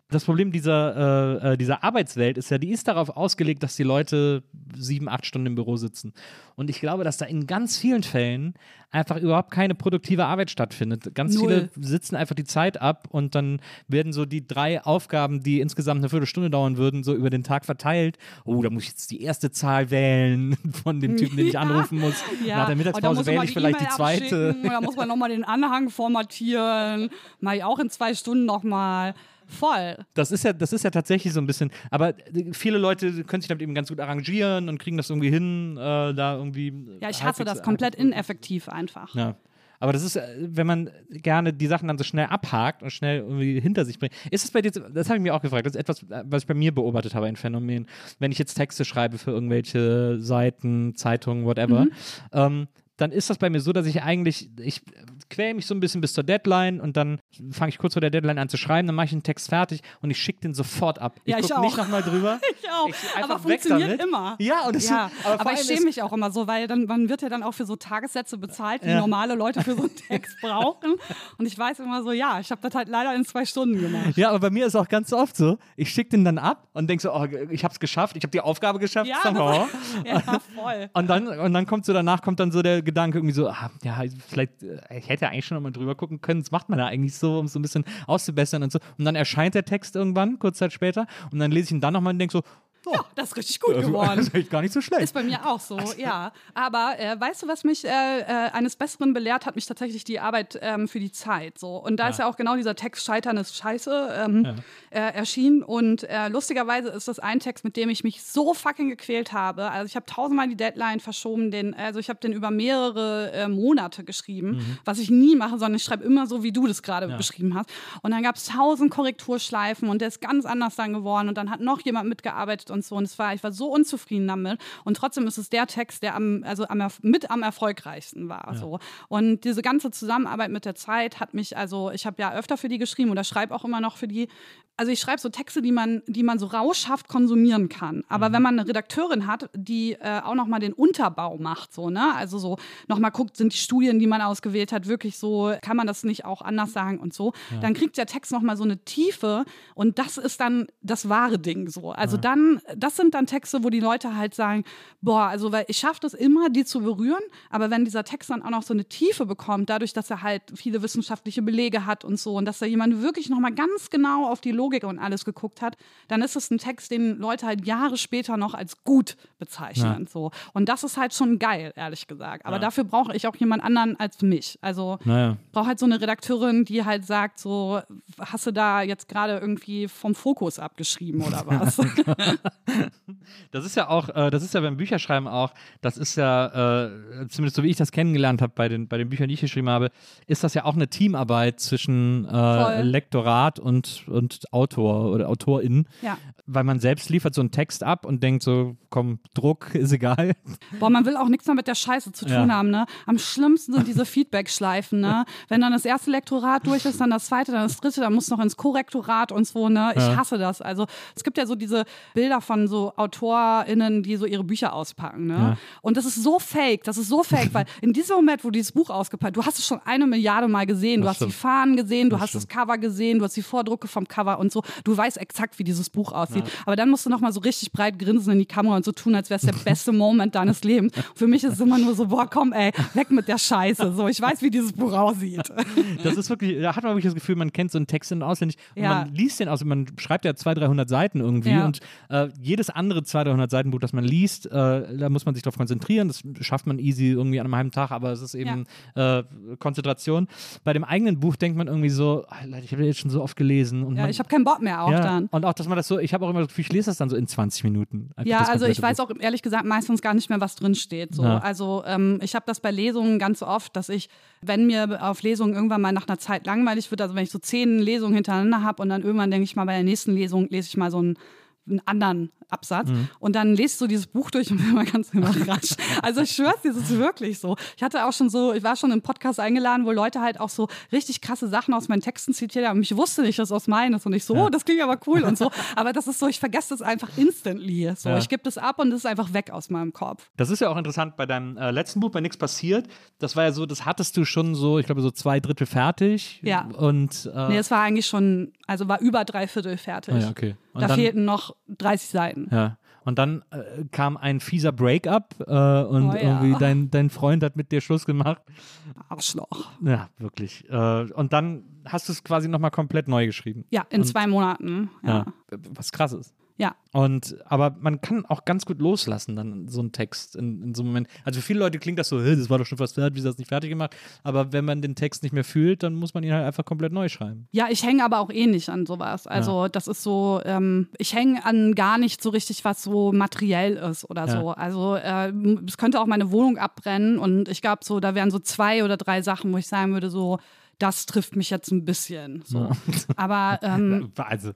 Das Problem dieser, äh, äh, dieser Arbeitswelt ist ja, die ist darauf ausgelegt, dass die Leute sieben, acht Stunden im Büro sitzen. Und ich glaube, dass da in ganz vielen Fällen einfach überhaupt keine produktive Arbeit stattfindet. Ganz Null. viele sitzen einfach die Zeit ab und dann werden so die drei Aufgaben, die insgesamt eine Viertelstunde dauern würden, so über den Tag verteilt. Oh, da muss ich jetzt die erste Zahl wählen von dem Typen, den ich anrufen muss. Ja. Nach der Mittagspause wähle ich vielleicht die E-Mail zweite. Da muss man nochmal den Anhang formatieren. Mach ich auch in zwei Stunden nochmal. Voll. Das ist ja, das ist ja tatsächlich so ein bisschen, aber äh, viele Leute können sich damit eben ganz gut arrangieren und kriegen das irgendwie hin, äh, da irgendwie. Ja, ich hasse das komplett ineffektiv einfach. Ja. Aber das ist, äh, wenn man gerne die Sachen dann so schnell abhakt und schnell irgendwie hinter sich bringt. Ist es bei dir, das habe ich mir auch gefragt, das ist etwas, äh, was ich bei mir beobachtet habe, ein Phänomen. Wenn ich jetzt Texte schreibe für irgendwelche Seiten, Zeitungen, whatever, Mhm. ähm, dann ist das bei mir so, dass ich eigentlich, ich quäle mich so ein bisschen bis zur Deadline und dann fange ich kurz vor der Deadline an zu schreiben, dann mache ich einen Text fertig und ich schicke den sofort ab. Ja, ich guck nicht auch. nochmal drüber. Ich auch. Ich aber funktioniert damit. immer. Ja, und das ja. aber aber, ich schäme mich auch immer so, weil dann man wird ja dann auch für so Tagessätze bezahlt, die Ja. normale Leute für so einen Text brauchen. Und ich weiß immer so, ja, ich habe das halt leider in zwei Stunden gemacht. Ja, aber bei mir ist auch ganz oft so, ich schicke den dann ab und denke so, oh, ich habe es geschafft, ich habe die Aufgabe geschafft. Ja, somehow. Ja, voll. Und dann, und dann kommt so danach kommt dann so der Gedanke irgendwie so, ah, ja, vielleicht, äh, ich hätte eigentlich schon mal drüber gucken können, das macht man ja eigentlich so, um es so ein bisschen auszubessern und so. Und dann erscheint der Text irgendwann, kurz Zeit später, und dann lese ich ihn dann nochmal und denke so, oh, Das ist richtig gut das geworden. ist echt gar nicht so schlecht. Ist bei mir auch so, ja. Aber äh, weißt du, was mich äh, äh, eines Besseren belehrt hat, mich tatsächlich die Arbeit ähm, für die Zeit. So. Und da ist ja auch genau dieser Text Scheitern ist scheiße ähm, äh, erschienen. Und äh, lustigerweise ist das ein Text, mit dem ich mich so fucking gequält habe. Also ich habe tausendmal die Deadline verschoben, den, also ich habe den über mehrere Monate geschrieben, was ich nie mache, sondern ich schreibe immer so, wie du das gerade beschrieben hast. Und dann gab es tausend Korrekturschleifen und der ist ganz anders dann geworden. Und dann hat noch jemand mitgearbeitet und so. Und es war, ich war so unzufrieden damit. Und trotzdem ist es der Text, der am, also am, mit am erfolgreichsten war. So. Und diese ganze Zusammenarbeit mit der Zeit hat mich, also ich habe ja öfter für die geschrieben oder schreibe auch immer noch für die. Also ich schreibe so Texte, die man, die man so rauschhaft konsumieren kann. Aber wenn man eine Redakteurin hat, die äh, auch noch mal den Unterbau macht, so ne, also so noch mal guckt, sind die Studien, die man ausgewählt hat, wirklich so, kann man das nicht auch anders sagen und so, dann kriegt der Text noch mal so eine Tiefe und das ist dann das wahre Ding so. Also dann, das sind dann Texte, wo die Leute halt sagen, boah, also weil ich schaffe das immer, die zu berühren, aber wenn dieser Text dann auch noch so eine Tiefe bekommt, dadurch, dass er halt viele wissenschaftliche Belege hat und so und dass da jemand wirklich noch mal ganz genau auf die Logik und alles geguckt hat, dann ist es ein Text, den Leute halt Jahre später noch als gut bezeichnen. So. Und das ist halt schon geil, ehrlich gesagt. Aber dafür brauche ich auch jemand anderen als mich. Also Naja. brauche halt so eine Redakteurin, die halt sagt, so, hast du da jetzt gerade irgendwie vom Fokus abgeschrieben oder was? Das ist ja auch, äh, das ist ja beim Bücherschreiben auch, das ist ja, äh, zumindest so wie ich das kennengelernt habe bei den, bei den Büchern, die ich geschrieben habe, ist das ja auch eine Teamarbeit zwischen äh, Lektorat und, und Autor oder AutorInnen. Ja. Weil man selbst liefert so einen Text ab und denkt so, komm, Druck ist egal. Boah, man will auch nichts mehr mit der Scheiße zu tun Ja. haben, ne? Am schlimmsten sind diese Feedback-Schleifen, ne? Wenn dann das erste Lektorat durch ist, dann das zweite, dann das dritte, dann muss noch ins Korrektorat und so, ne? Ich Ja. hasse das. Also es gibt ja so diese Bilder von so AutorInnen, die so ihre Bücher auspacken, ne? Ja. Und das ist so fake, das ist so fake, weil in diesem Moment, wo dieses Buch ausgepackt, du hast es schon eine Milliarde Mal gesehen, du Das hast die stimmt. Fahnen gesehen, du Das hast das stimmt. Cover gesehen, du hast die Vordrucke vom Cover und so. Du weißt exakt, wie dieses Buch aussieht. Aber dann musst du nochmal so richtig breit grinsen in die Kamera und so tun, als wäre es der beste Moment deines Lebens. Für mich ist es immer nur so, boah, komm, ey, weg mit der Scheiße. So, ich weiß, wie dieses Buch aussieht. Das ist wirklich, da hat man wirklich das Gefühl, man kennt so einen Text in- auswendig. Und Ja. man liest den aus, man schreibt ja 200, 300 Seiten irgendwie Ja. und äh, jedes andere 200, 300 Seiten Buch, das man liest, äh, da muss man sich darauf konzentrieren. Das schafft man easy irgendwie an einem halben Tag, aber es ist eben äh, Konzentration. Bei dem eigenen Buch denkt man irgendwie so, Alter, ich habe jetzt schon so oft gelesen. Und Ja, man, ich habe keinen Bock mehr auch ja, dann. Und auch, dass man das so, ich habe auch immer das Gefühl, ich lese das dann so in 20 Minuten. Ja, also ich komplette weiß auch ehrlich gesagt meistens gar nicht mehr, was drin steht. So. Ja. Also ähm, ich habe das bei Lesungen ganz oft, dass ich, wenn mir auf Lesungen irgendwann mal nach einer Zeit langweilig wird, also wenn ich so zehn Lesungen hintereinander habe und dann irgendwann denke ich mal, bei der nächsten Lesung lese ich mal so einen, einen anderen Absatz Mhm. und dann lese ich so dieses Buch durch und bin immer ganz überrascht. Also ich schwör's dir, es ist wirklich so. Ich hatte auch schon so, ich war schon im Podcast eingeladen, wo Leute halt auch so richtig krasse Sachen aus meinen Texten zitiert haben. Ich wusste nicht, dass das aus meinen ist und ich so, oh, das klingt aber cool und so. Aber das ist so, ich vergesse das einfach instantly. So, Ja. ich gebe das ab und es ist einfach weg aus meinem Kopf. Das ist ja auch interessant bei deinem äh, letzten Buch, bei Nichts passiert. Das war ja so, das hattest du schon so, ich glaube, so zwei Drittel fertig. Ja. Und äh, Nee, es war eigentlich schon, also war über drei Viertel fertig. ah ja, okay. Und Da dann, fehlten noch 30 Seiten. Ja. Und dann äh, kam ein fieser Breakup äh, und Oh ja. irgendwie dein, dein Freund hat mit dir Schluss gemacht. Arschloch. Ja, wirklich. Äh, und dann hast du es quasi nochmal komplett neu geschrieben. Ja, in Und- zwei Monaten. Ja. Ja. Was krass ist. Ja. Und aber man kann auch ganz gut loslassen dann so einen Text in, in so einem Moment. Also für viele Leute klingt das so, "Hä, das war doch schon fast fertig, wieso hast du das nicht fertig gemacht? Aber wenn man den Text nicht mehr fühlt, dann muss man ihn halt einfach komplett neu schreiben. Ja, ich hänge aber auch eh nicht an sowas. Also das ist so, ähm, ich hänge an gar nicht so richtig, was so materiell ist oder Ja. so. Also äh, es könnte auch meine Wohnung abbrennen und ich glaube so, da wären so zwei oder drei Sachen, wo ich sagen würde, so, das trifft mich jetzt ein bisschen. So. Aber ähm, Also,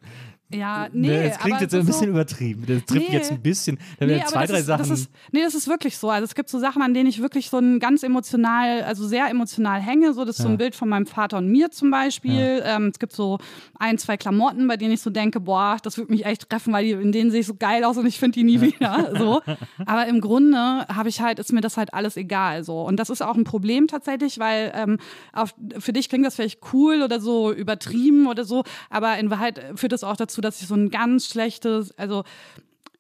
ja, nee. das klingt aber jetzt ein bisschen so, übertrieben. Das trifft Nee. jetzt ein bisschen. Da Nee, zwei, das drei ist, Sachen. Das ist, nee, das ist wirklich so. Also es gibt so Sachen, an denen ich wirklich so ein ganz emotional, also sehr emotional hänge. So, das ist so Ja. ein Bild von meinem Vater und mir zum Beispiel. Ähm, es gibt so ein, zwei Klamotten, bei denen ich so denke, boah, das würde mich echt treffen, weil die, in denen sehe ich so geil aus und ich finde die nie wieder. So. Aber im Grunde habe ich halt, ist mir das halt alles egal. So. Und das ist auch ein Problem tatsächlich, weil ähm, auf, für dich klingt das vielleicht cool oder so übertrieben oder so, aber in Wahrheit führt das auch dazu, dass ich so ein ganz schlechtes, also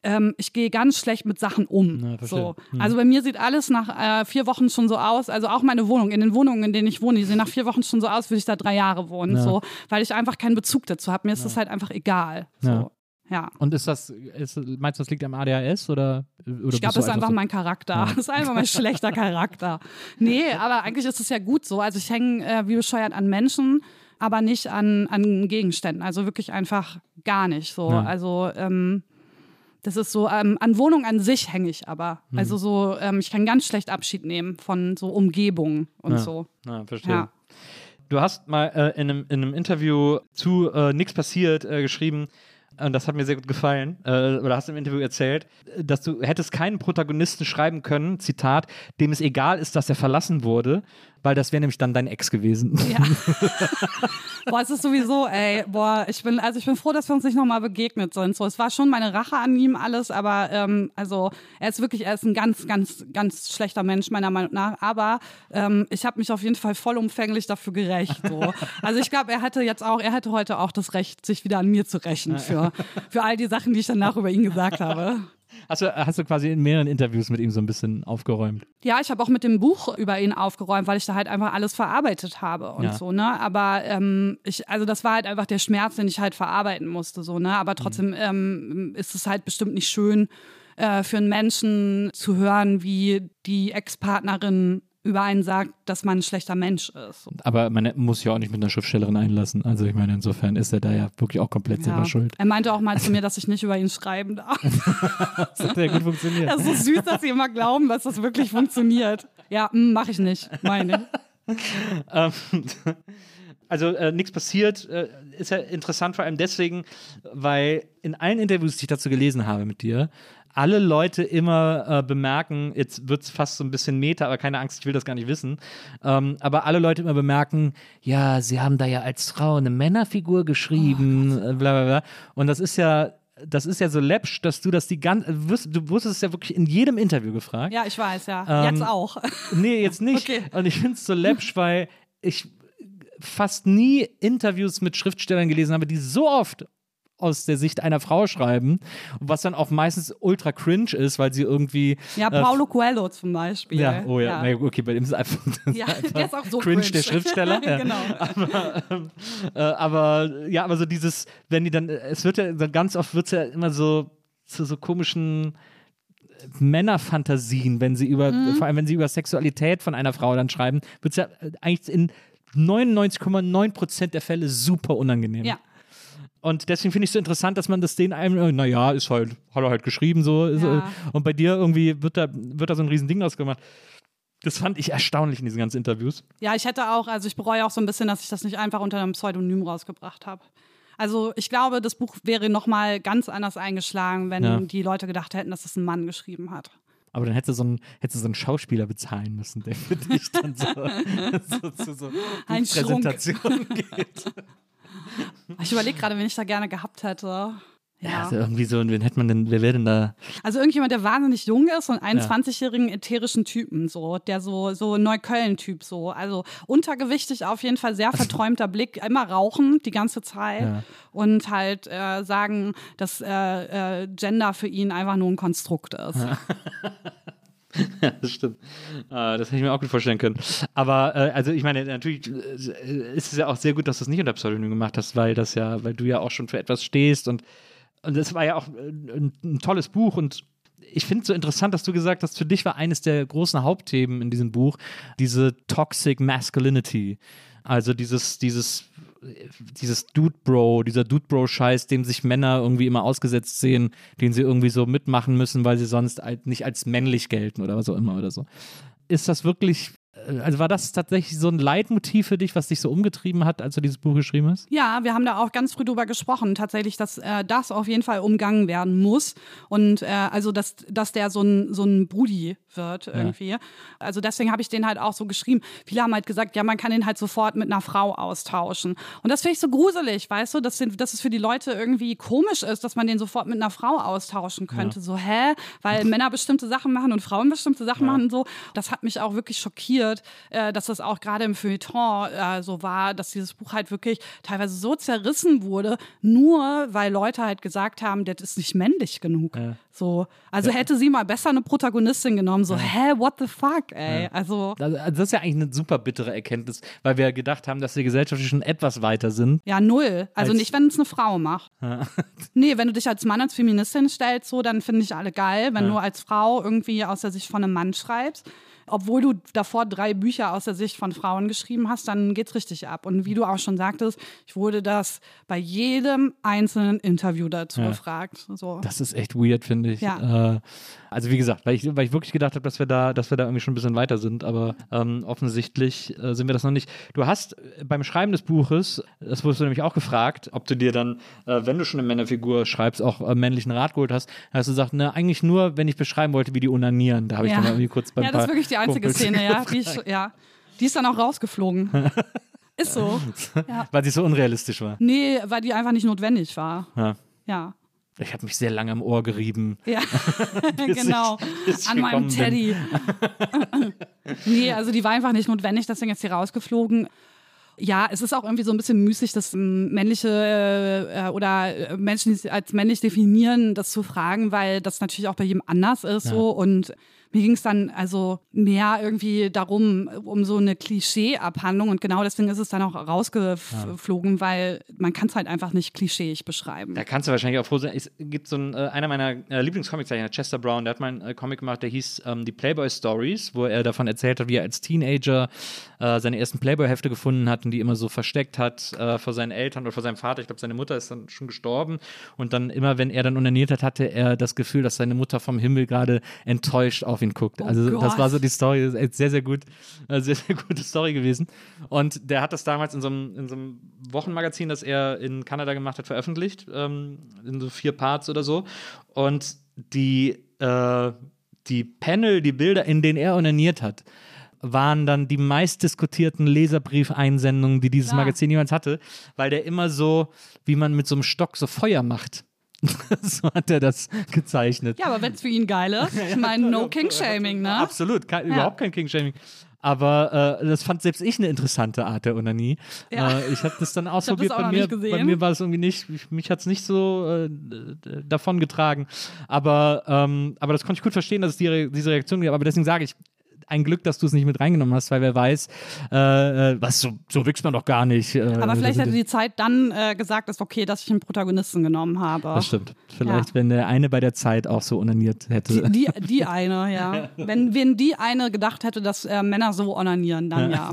ähm, ich gehe ganz schlecht mit Sachen um. Na, so. Hm. Also bei mir sieht alles nach äh, vier Wochen schon so aus, also auch meine Wohnung, in den Wohnungen, in denen ich wohne, die sehen nach vier Wochen schon so aus, würde ich da drei Jahre wohnen, Ja. so, weil ich einfach keinen Bezug dazu habe. Mir ist das halt einfach egal. So. Ja. Ja. Und ist das, ist, meinst du, das liegt am ADHS oder? oder Ich glaube, das ist einfach so? mein Charakter. Das ist einfach mein schlechter Charakter. Nee, aber eigentlich ist es ja gut so. Also ich hänge äh, wie bescheuert an Menschen, aber nicht an, an Gegenständen. Also wirklich einfach gar nicht so. Ja. Also ähm, das ist so, ähm, an Wohnung an sich hänge ich aber. Hm. Also so, ähm, ich kann ganz schlecht Abschied nehmen von so Umgebung und Ja. so. Ja, verstehe. Ja. Du hast mal äh, in, einem, in einem Interview zu äh, Nix passiert äh, geschrieben, und das hat mir sehr gut gefallen, äh, oder hast im Interview erzählt, dass du hättest keinen Protagonisten schreiben können, Zitat, dem es egal ist, dass er verlassen wurde, weil das wäre nämlich dann dein Ex gewesen. Ja. boah, es ist sowieso, ey, boah, ich bin, also ich bin froh, dass wir uns nicht nochmal begegnet sind. So, es war schon meine Rache an ihm alles, aber ähm, also er ist wirklich, er ist ein ganz, ganz, ganz schlechter Mensch, meiner Meinung nach. Aber ähm, ich habe mich auf jeden Fall vollumfänglich dafür gerecht. So. Also ich glaube, er hätte jetzt auch, er hätte heute auch das Recht, sich wieder an mir zu rächen für, für all die Sachen, die ich danach über ihn gesagt habe. Hast du, hast du quasi in mehreren Interviews mit ihm so ein bisschen aufgeräumt? Ja, ich habe auch mit dem Buch über ihn aufgeräumt, weil ich da halt einfach alles verarbeitet habe und Ja. so, ne? Aber ähm, ich, also das war halt einfach der Schmerz, den ich halt verarbeiten musste, so, ne? Aber trotzdem ähm, ist es halt bestimmt nicht schön äh, für einen Menschen zu hören, wie die Ex-Partnerin über einen sagt, dass man ein schlechter Mensch ist. Aber man muss sich ja auch nicht mit einer Schriftstellerin einlassen. Also ich meine, insofern ist er da ja wirklich auch komplett selber schuld. Er meinte auch mal zu mir, dass ich nicht über ihn schreiben darf. das hat ja gut funktioniert. Das ist so süß, dass sie immer glauben, dass das wirklich funktioniert. Ja, hm, mache ich nicht, meine. Ähm, also äh, nichts passiert, äh, ist ja interessant vor allem deswegen, weil in allen Interviews, die ich dazu gelesen habe mit dir, alle Leute immer äh, bemerken, jetzt wird es fast so ein bisschen Meta, aber keine Angst, ich will das gar nicht wissen, ähm, aber alle Leute immer bemerken, ja, sie haben da ja als Frau eine Männerfigur geschrieben, oh, bla bla bla. Und das ist ja das ist ja so läppsch, dass du das die ganze, du wusstest es ja wirklich in jedem Interview gefragt. Ja, ich weiß, ja. Ähm, jetzt auch. Nee, jetzt nicht. Okay. Und ich finde es so läppsch, weil ich fast nie Interviews mit Schriftstellern gelesen habe, die so oft aus der Sicht einer Frau schreiben, was dann auch meistens ultra cringe ist, weil sie irgendwie. Ja, äh, Paulo äh, Coelho zum Beispiel. Ja, oh ja, ja. okay, bei dem ist es einfach, ja, einfach der ist auch so cringe, cringe. der Schriftsteller. genau. Aber, ähm, äh, aber, ja, aber so dieses, wenn die dann, es wird ja ganz oft wird es ja immer so zu so komischen Männerfantasien, wenn sie über, mhm. vor allem wenn sie über Sexualität von einer Frau dann schreiben, wird es ja eigentlich in 99,9% der Fälle super unangenehm. Ja. Und deswegen finde ich es so interessant, dass man das den einem, äh, naja, ist halt, hat er halt geschrieben so. Ja. Und bei dir irgendwie wird da, wird da so ein Riesending ausgemacht. Das fand ich erstaunlich in diesen ganzen Interviews. Ja, ich hätte auch, also ich bereue auch so ein bisschen, dass ich das nicht einfach unter einem Pseudonym rausgebracht habe. Also ich glaube, das Buch wäre nochmal ganz anders eingeschlagen, wenn ja. die Leute gedacht hätten, dass es das ein Mann geschrieben hat. Aber dann hättest du so einen, hättest du so einen Schauspieler bezahlen müssen, der für dich dann so, so zu so, Ein Präsentation geht. Ich überlege gerade, wen ich da gerne gehabt hätte. Ja, also irgendwie so, wen hätte man denn, wer wäre denn da? Also irgendjemand, der wahnsinnig jung ist und einen ja. 20-jährigen ätherischen Typen, so, der so, so Neukölln-Typ, so. Also untergewichtig auf jeden Fall, sehr verträumter Blick, immer rauchen die ganze Zeit ja. und halt äh, sagen, dass äh, äh, Gender für ihn einfach nur ein Konstrukt ist. Ja. das stimmt. Uh, das hätte ich mir auch gut vorstellen können. Aber äh, also ich meine, natürlich äh, ist es ja auch sehr gut, dass du es nicht unter Pseudonym gemacht hast, weil das ja, weil du ja auch schon für etwas stehst und und das war ja auch äh, ein, ein tolles Buch und ich finde es so interessant, dass du gesagt hast, für dich war eines der großen Hauptthemen in diesem Buch diese Toxic Masculinity. Also dieses, dieses, dieses Dude Bro, dieser Dude Bro Scheiß, dem sich Männer irgendwie immer ausgesetzt sehen, den sie irgendwie so mitmachen müssen, weil sie sonst nicht als männlich gelten oder was auch immer oder so. Ist das wirklich also war das tatsächlich so ein Leitmotiv für dich, was dich so umgetrieben hat, als du dieses Buch geschrieben hast? Ja, wir haben da auch ganz früh drüber gesprochen, tatsächlich, dass äh, das auf jeden Fall umgangen werden muss. Und äh, also, dass, dass der so ein, so ein Brudi wird irgendwie. Ja. Also deswegen habe ich den halt auch so geschrieben. Viele haben halt gesagt, ja, man kann den halt sofort mit einer Frau austauschen. Und das finde ich so gruselig, weißt du, dass, den, dass es für die Leute irgendwie komisch ist, dass man den sofort mit einer Frau austauschen könnte. Ja. So, hä? Weil Männer bestimmte Sachen machen und Frauen bestimmte Sachen ja. machen und so. Das hat mich auch wirklich schockiert, äh, dass das auch gerade im Feuilleton äh, so war, dass dieses Buch halt wirklich teilweise so zerrissen wurde, nur weil Leute halt gesagt haben, das ist nicht männlich genug. So, also hätte sie mal besser eine Protagonistin genommen so, hä, what the fuck, ey. Ja. Also, also, das ist ja eigentlich eine super bittere Erkenntnis, weil wir gedacht haben, dass die gesellschaftlich schon etwas weiter sind. Ja, null. Also als nicht, wenn es eine Frau macht. Ja. Nee, wenn du dich als Mann als Feministin stellst, so, dann finde ich alle geil. Wenn ja. du als Frau irgendwie aus der Sicht von einem Mann schreibst, obwohl du davor drei Bücher aus der Sicht von Frauen geschrieben hast, dann geht's richtig ab. Und wie du auch schon sagtest, ich wurde das bei jedem einzelnen Interview dazu ja. gefragt. So. Das ist echt weird, finde ich. Ja. Äh, also wie gesagt, weil ich, weil ich wirklich gedacht habe, dass wir da, dass wir da irgendwie schon ein bisschen weiter sind, aber ähm, offensichtlich äh, sind wir das noch nicht. Du hast äh, beim Schreiben des Buches, das wurdest du nämlich auch gefragt, ob du dir dann, äh, wenn du schon eine Männerfigur schreibst, auch äh, männlichen Rat geholt hast, hast du gesagt, ne, eigentlich nur, wenn ich beschreiben wollte, wie die unanieren. Da habe ich ja. dann irgendwie kurz beim Ja, das ist wirklich die einzige Kumpels Szene, ja die, ich, ja. die ist dann auch rausgeflogen. ist so. Ja. Weil sie so unrealistisch war. Nee, weil die einfach nicht notwendig war. Ja. Ja. Ich habe mich sehr lange im Ohr gerieben. Ja, genau. Ich, An meinem Teddy. nee, also die war einfach nicht notwendig, deswegen ist sie rausgeflogen. Ja, es ist auch irgendwie so ein bisschen müßig, das männliche äh, oder äh, Menschen, die sich als männlich definieren, das zu fragen, weil das natürlich auch bei jedem anders ist ja. so und mir ging es dann also mehr irgendwie darum, um so eine Klischee-Abhandlung und genau deswegen ist es dann auch rausgeflogen, ja. weil man kann es halt einfach nicht klischeeig beschreiben. Da kannst du wahrscheinlich auch froh sein. Es gibt so ein, äh, einer meiner äh, Lieblingscomiczeichner, Chester Brown, der hat mal einen äh, Comic gemacht, der hieß ähm, Die Playboy Stories, wo er davon erzählt hat, wie er als Teenager äh, seine ersten Playboy-Hefte gefunden hat und die immer so versteckt hat äh, vor seinen Eltern oder vor seinem Vater. Ich glaube, seine Mutter ist dann schon gestorben und dann immer, wenn er dann unaniert hat, hatte er das Gefühl, dass seine Mutter vom Himmel gerade enttäuscht auf ihn guckt. Oh also Gott. das war so die Story, sehr, sehr gut, äh, sehr, sehr gute Story gewesen. Und der hat das damals in so einem, in so einem Wochenmagazin, das er in Kanada gemacht hat, veröffentlicht, ähm, in so vier Parts oder so. Und die, äh, die Panel, die Bilder, in denen er onaniert hat, waren dann die meistdiskutierten Leserbriefeinsendungen, die dieses ja. Magazin jemals hatte, weil der immer so, wie man mit so einem Stock so Feuer macht. so hat er das gezeichnet. Ja, aber wenn es für ihn geil ist, ich meine, no King-Shaming, ne? Absolut, kein, ja. überhaupt kein King-Shaming. Aber äh, das fand selbst ich eine interessante Art der Onanie. Ja. Äh, ich habe das dann ausprobiert. Bei mir, bei mir war es irgendwie nicht, mich hat es nicht so äh, davon getragen. Aber, ähm, aber das konnte ich gut verstehen, dass es die, diese Reaktion gab. Aber deswegen sage ich, ein Glück, dass du es nicht mit reingenommen hast, weil wer weiß, äh, äh was so, so wächst man doch gar nicht. Äh, Aber vielleicht hätte die Zeit dann äh, gesagt, ist okay, dass ich einen Protagonisten genommen habe. Das stimmt. Vielleicht, ja. wenn der eine bei der Zeit auch so onaniert hätte. Die, die, die eine, ja. wenn, wenn die eine gedacht hätte, dass äh, Männer so onanieren, dann ja.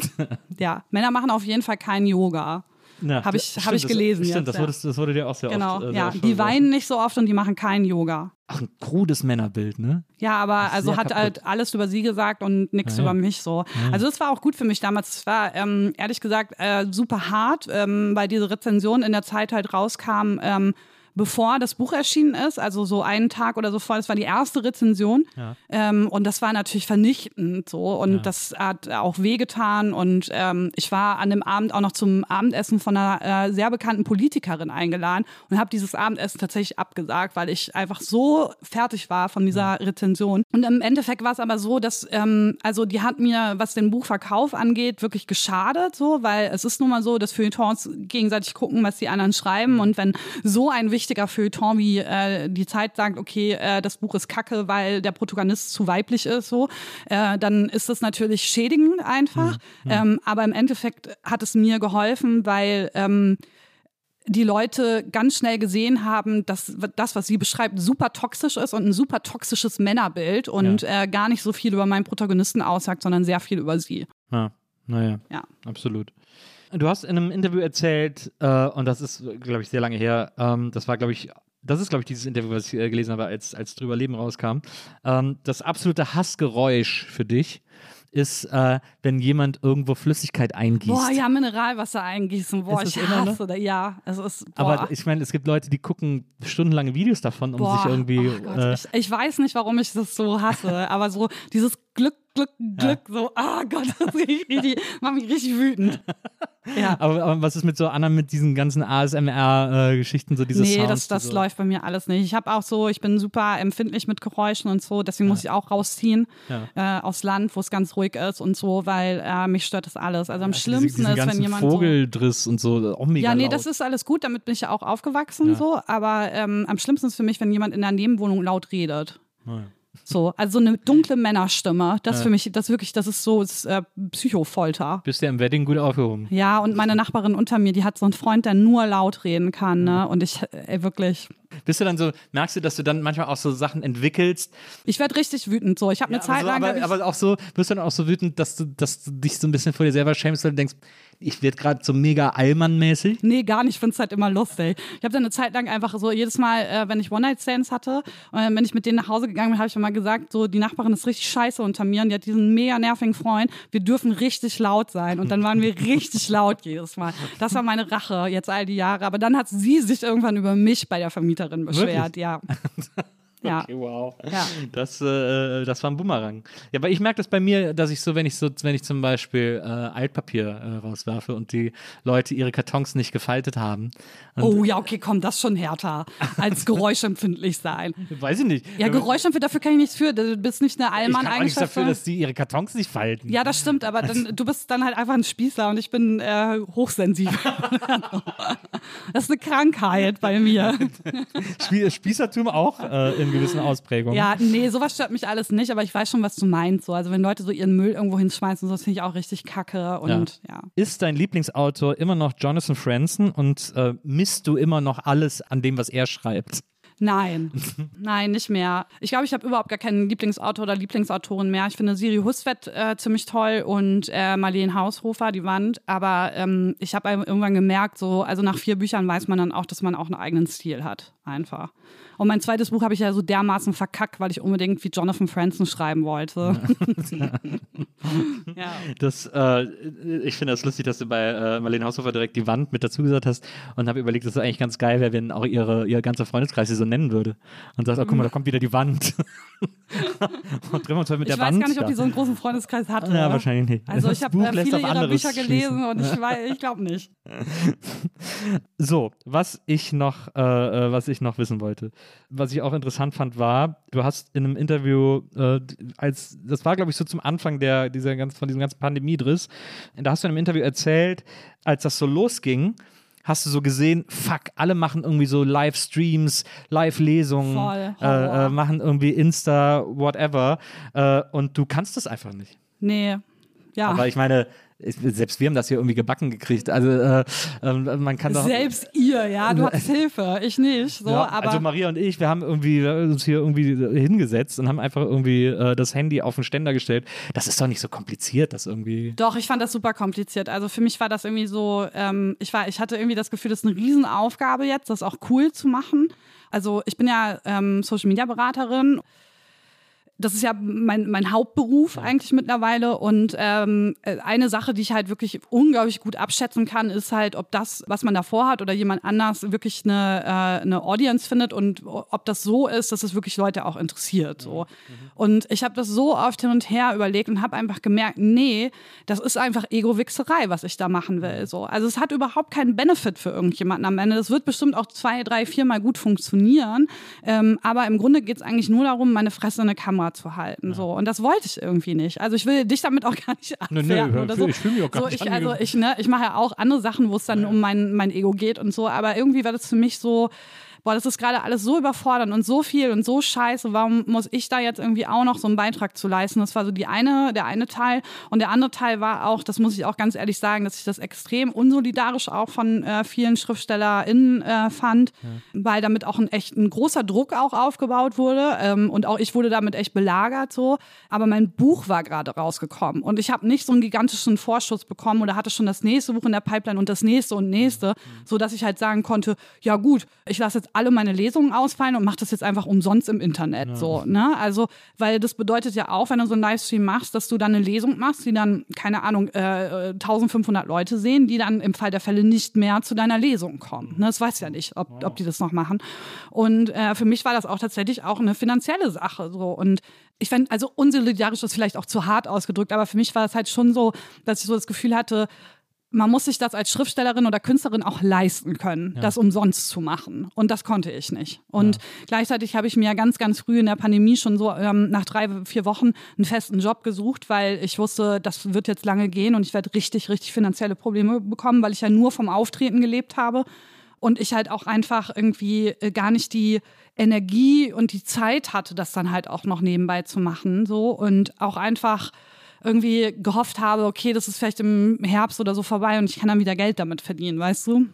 ja. Männer machen auf jeden Fall kein Yoga. Ja, Habe ich, hab ich gelesen. Das, stimmt, das, wurde, das wurde dir auch sehr genau, oft. Genau, äh, ja. Die weinen nicht so oft und die machen keinen Yoga. Ach, ein krudes Männerbild, ne? Ja, aber also hat kaputt. halt alles über sie gesagt und nichts ja, über mich so. Ja. Also das war auch gut für mich damals. Es war ähm, ehrlich gesagt äh, super hart, ähm, weil diese Rezension in der Zeit halt rauskam. Ähm, bevor das Buch erschienen ist, also so einen Tag oder so vor, das war die erste Rezension. Ja. Ähm, und das war natürlich vernichtend so. Und ja. das hat auch wehgetan. Und ähm, ich war an dem Abend auch noch zum Abendessen von einer äh, sehr bekannten Politikerin eingeladen und habe dieses Abendessen tatsächlich abgesagt, weil ich einfach so fertig war von dieser ja. Rezension. Und im Endeffekt war es aber so, dass, ähm, also die hat mir, was den Buchverkauf angeht, wirklich geschadet, so, weil es ist nun mal so, dass Feuilletons gegenseitig gucken, was die anderen schreiben. Und wenn so ein wichtiges wichtiger Feuilleton wie äh, die Zeit sagt, okay, äh, das Buch ist kacke, weil der Protagonist zu weiblich ist, so, äh, dann ist das natürlich schädigend einfach. Mhm. Ähm, aber im Endeffekt hat es mir geholfen, weil ähm, die Leute ganz schnell gesehen haben, dass das, was sie beschreibt, super toxisch ist und ein super toxisches Männerbild und ja. äh, gar nicht so viel über meinen Protagonisten aussagt, sondern sehr viel über sie. Ja, naja, ja. absolut. Du hast in einem Interview erzählt, äh, und das ist, glaube ich, sehr lange her, ähm, das war, glaube ich, das ist, glaube ich, dieses Interview, was ich äh, gelesen habe, als, als drüber Leben rauskam. Ähm, das absolute Hassgeräusch für dich ist, äh, wenn jemand irgendwo Flüssigkeit eingießt. Boah, ja, Mineralwasser eingießen. Boah, ich hasse das. Ja, es ist. Boah. Aber ich meine, es gibt Leute, die gucken stundenlange Videos davon, um boah, sich irgendwie. Oh Gott, äh, ich, ich, weiß nicht, warum ich das so hasse, aber so dieses Glück, Glück, Glück, ja. so, ah oh Gott, das richtig, macht mich richtig wütend. Ja. Aber, aber, was ist mit so anderen, mit diesen ganzen ASMR-Geschichten, äh, so diese Nee, Sounds, das, das so? läuft bei mir alles nicht. Ich habe auch so, ich bin super empfindlich mit Geräuschen und so, deswegen ja. muss ich auch rausziehen ja. äh, aufs Land, wo es ganz ruhig ist und so, weil äh, mich stört das alles. Also am schlimmsten diese, ist, wenn jemand. Vogeldriss so, und so, auch mega Ja, nee, laut. das ist alles gut, damit bin ich ja auch aufgewachsen, so, aber ähm, am schlimmsten ist für mich, wenn jemand in der Nebenwohnung laut redet. So, also so eine dunkle Männerstimme. Das ja. für mich, das wirklich, das ist so ist, äh, Psychofolter. Bist du ja im Wedding gut aufgehoben. Ja, und meine Nachbarin unter mir, die hat so einen Freund, der nur laut reden kann, ne? Und ich, ey, wirklich. Bist du dann so, merkst du, dass du dann manchmal auch so Sachen entwickelst? Ich werde richtig wütend. So, ich habe ja, eine Zeit so, lang. Aber, aber, auch so, wirst du dann auch so wütend, dass du, dass du dich so ein bisschen vor dir selber schämst, weil du denkst, ich werde gerade so mega Allmann-mäßig. Nee, gar nicht. Ich finde es halt immer lustig. Ich habe dann eine Zeit lang einfach so, jedes Mal, äh, wenn ich One-Night-Stands hatte, äh, wenn ich mit denen nach Hause gegangen bin, habe ich immer gesagt, so, die Nachbarin ist richtig scheiße unter mir und die hat diesen mega nervigen Freund. Wir dürfen richtig laut sein. Und dann waren wir richtig laut jedes Mal. Das war meine Rache jetzt all die Jahre. Aber dann hat sie sich irgendwann über mich bei der Vermieterin beschwert. Wirklich? Ja. Ja. Okay, wow. Ja. Das, äh, das war ein Bumerang. Ja, aber ich merke das bei mir, dass ich so, wenn ich so, wenn ich zum Beispiel äh, Altpapier äh, rauswerfe und die Leute ihre Kartons nicht gefaltet haben. Oh ja, okay, komm, das schon härter als geräuschempfindlich sein. Weiß ich nicht. Ja, geräuschempfindlich, dafür kann ich nichts für. Du bist nicht eine allmann Ich kann nichts dafür, dass die ihre Kartons nicht falten. Ja, das stimmt, aber dann, du bist dann halt einfach ein Spießer und ich bin äh, hochsensibel. das ist eine Krankheit bei mir. Spießertum auch äh, im gewissen Ausprägungen. Ja, nee, sowas stört mich alles nicht, aber ich weiß schon, was du meinst. So. Also wenn Leute so ihren Müll irgendwo hinschmeißen, so, das finde ich auch richtig kacke. Und ja. Ist dein Lieblingsautor immer noch Jonathan Franzen und äh, misst du immer noch alles an dem, was er schreibt? Nein, nein, nicht mehr. Ich glaube, ich habe überhaupt gar keinen Lieblingsautor oder Lieblingsautorin mehr. Ich finde Siri Husvet äh, ziemlich toll und äh, Marlene Haushofer, die Wand. Aber ähm, ich habe irgendwann gemerkt, so, also nach vier Büchern weiß man dann auch, dass man auch einen eigenen Stil hat. Einfach. Und mein zweites Buch habe ich ja so dermaßen verkackt, weil ich unbedingt wie Jonathan Franzen schreiben wollte. ja. Das, äh, ich finde das lustig, dass du bei äh, Marlene Haushofer direkt die Wand mit dazu gesagt hast und habe überlegt, dass es eigentlich ganz geil wäre, wenn auch ihre, ihr ganzer Freundeskreis sie so nennen würde. Und sagt, oh guck mal, da kommt wieder die Wand. und treffen uns heute mit ich der Wand. Ich weiß gar nicht, ob die so einen großen Freundeskreis hatte. Ja, wahrscheinlich nicht. Also ich habe äh, viele ihrer Bücher gelesen und ich, ich glaube nicht. So, was ich noch, äh, äh, was ich noch wissen wollte was ich auch interessant fand, war, du hast in einem Interview, äh, als das war, glaube ich, so zum Anfang der, dieser ganz, von diesem ganzen Pandemiedriss, da hast du in einem Interview erzählt, als das so losging, hast du so gesehen, fuck, alle machen irgendwie so Livestreams, Live-Lesungen, äh, äh, machen irgendwie Insta, whatever. Äh, und du kannst das einfach nicht. Nee. Ja. Aber ich meine, selbst wir haben das hier irgendwie gebacken gekriegt. Also äh, äh, man kann doch. Selbst ihr, ja, du hast Hilfe, ich nicht. So, ja, also Maria und ich, wir haben irgendwie uns hier irgendwie hingesetzt und haben einfach irgendwie äh, das Handy auf den Ständer gestellt. Das ist doch nicht so kompliziert, das irgendwie. Doch, ich fand das super kompliziert. Also für mich war das irgendwie so, ähm, ich war, ich hatte irgendwie das Gefühl, das ist eine Riesenaufgabe jetzt, das auch cool zu machen. Also ich bin ja ähm, Social Media Beraterin das ist ja mein, mein Hauptberuf eigentlich mittlerweile. Und ähm, äh, eine Sache, die ich halt wirklich unglaublich gut abschätzen kann, ist halt, ob das, was man davor hat oder jemand anders wirklich eine, äh, eine Audience findet und ob das so ist, dass es wirklich Leute auch interessiert. So. Mhm. Und ich habe das so oft hin und her überlegt und habe einfach gemerkt, nee, das ist einfach Ego-Wichserei, was ich da machen will. So. Also es hat überhaupt keinen Benefit für irgendjemanden am Ende. Das wird bestimmt auch zwei, drei, viermal gut funktionieren. Ähm, aber im Grunde geht es eigentlich nur darum, meine Fresse in eine Kamera zu halten. Ja. So. Und das wollte ich irgendwie nicht. Also ich will dich damit auch gar nicht abwerten nee, nee, oder so. Ich fühle mich auch gar so, nicht ich, Also ich, ne, ich mache ja auch andere Sachen, wo es dann ja. um mein, mein Ego geht und so. Aber irgendwie war das für mich so, boah, das ist gerade alles so überfordernd und so viel und so scheiße, warum muss ich da jetzt irgendwie auch noch so einen Beitrag zu leisten? Das war so die eine, der eine Teil. Und der andere Teil war auch, das muss ich auch ganz ehrlich sagen, dass ich das extrem unsolidarisch auch von äh, vielen SchriftstellerInnen äh, fand, ja. weil damit auch ein echt ein großer Druck auch aufgebaut wurde. Ähm, und auch ich wurde damit echt belagert so. Aber mein Buch war gerade rausgekommen und ich habe nicht so einen gigantischen Vorschuss bekommen oder hatte schon das nächste Buch in der Pipeline und das nächste und nächste, mhm. so dass ich halt sagen konnte, ja gut, ich lasse jetzt alle meine Lesungen ausfallen und mache das jetzt einfach umsonst im Internet. Ja. So, ne? Also, weil das bedeutet ja auch, wenn du so einen Livestream machst, dass du dann eine Lesung machst, die dann, keine Ahnung, äh, 1500 Leute sehen, die dann im Fall der Fälle nicht mehr zu deiner Lesung kommen. Ne? Das weiß ja nicht, ob, ob die das noch machen. Und äh, für mich war das auch tatsächlich auch eine finanzielle Sache. So. Und ich fände, also unsolidarisch ist vielleicht auch zu hart ausgedrückt, aber für mich war es halt schon so, dass ich so das Gefühl hatte, man muss sich das als Schriftstellerin oder Künstlerin auch leisten können, ja. das umsonst zu machen. Und das konnte ich nicht. Und ja. gleichzeitig habe ich mir ganz, ganz früh in der Pandemie schon so ähm, nach drei, vier Wochen einen festen Job gesucht, weil ich wusste, das wird jetzt lange gehen und ich werde richtig, richtig finanzielle Probleme bekommen, weil ich ja nur vom Auftreten gelebt habe. Und ich halt auch einfach irgendwie äh, gar nicht die Energie und die Zeit hatte, das dann halt auch noch nebenbei zu machen. So und auch einfach irgendwie gehofft habe, okay, das ist vielleicht im Herbst oder so vorbei und ich kann dann wieder Geld damit verdienen, weißt du? Ja.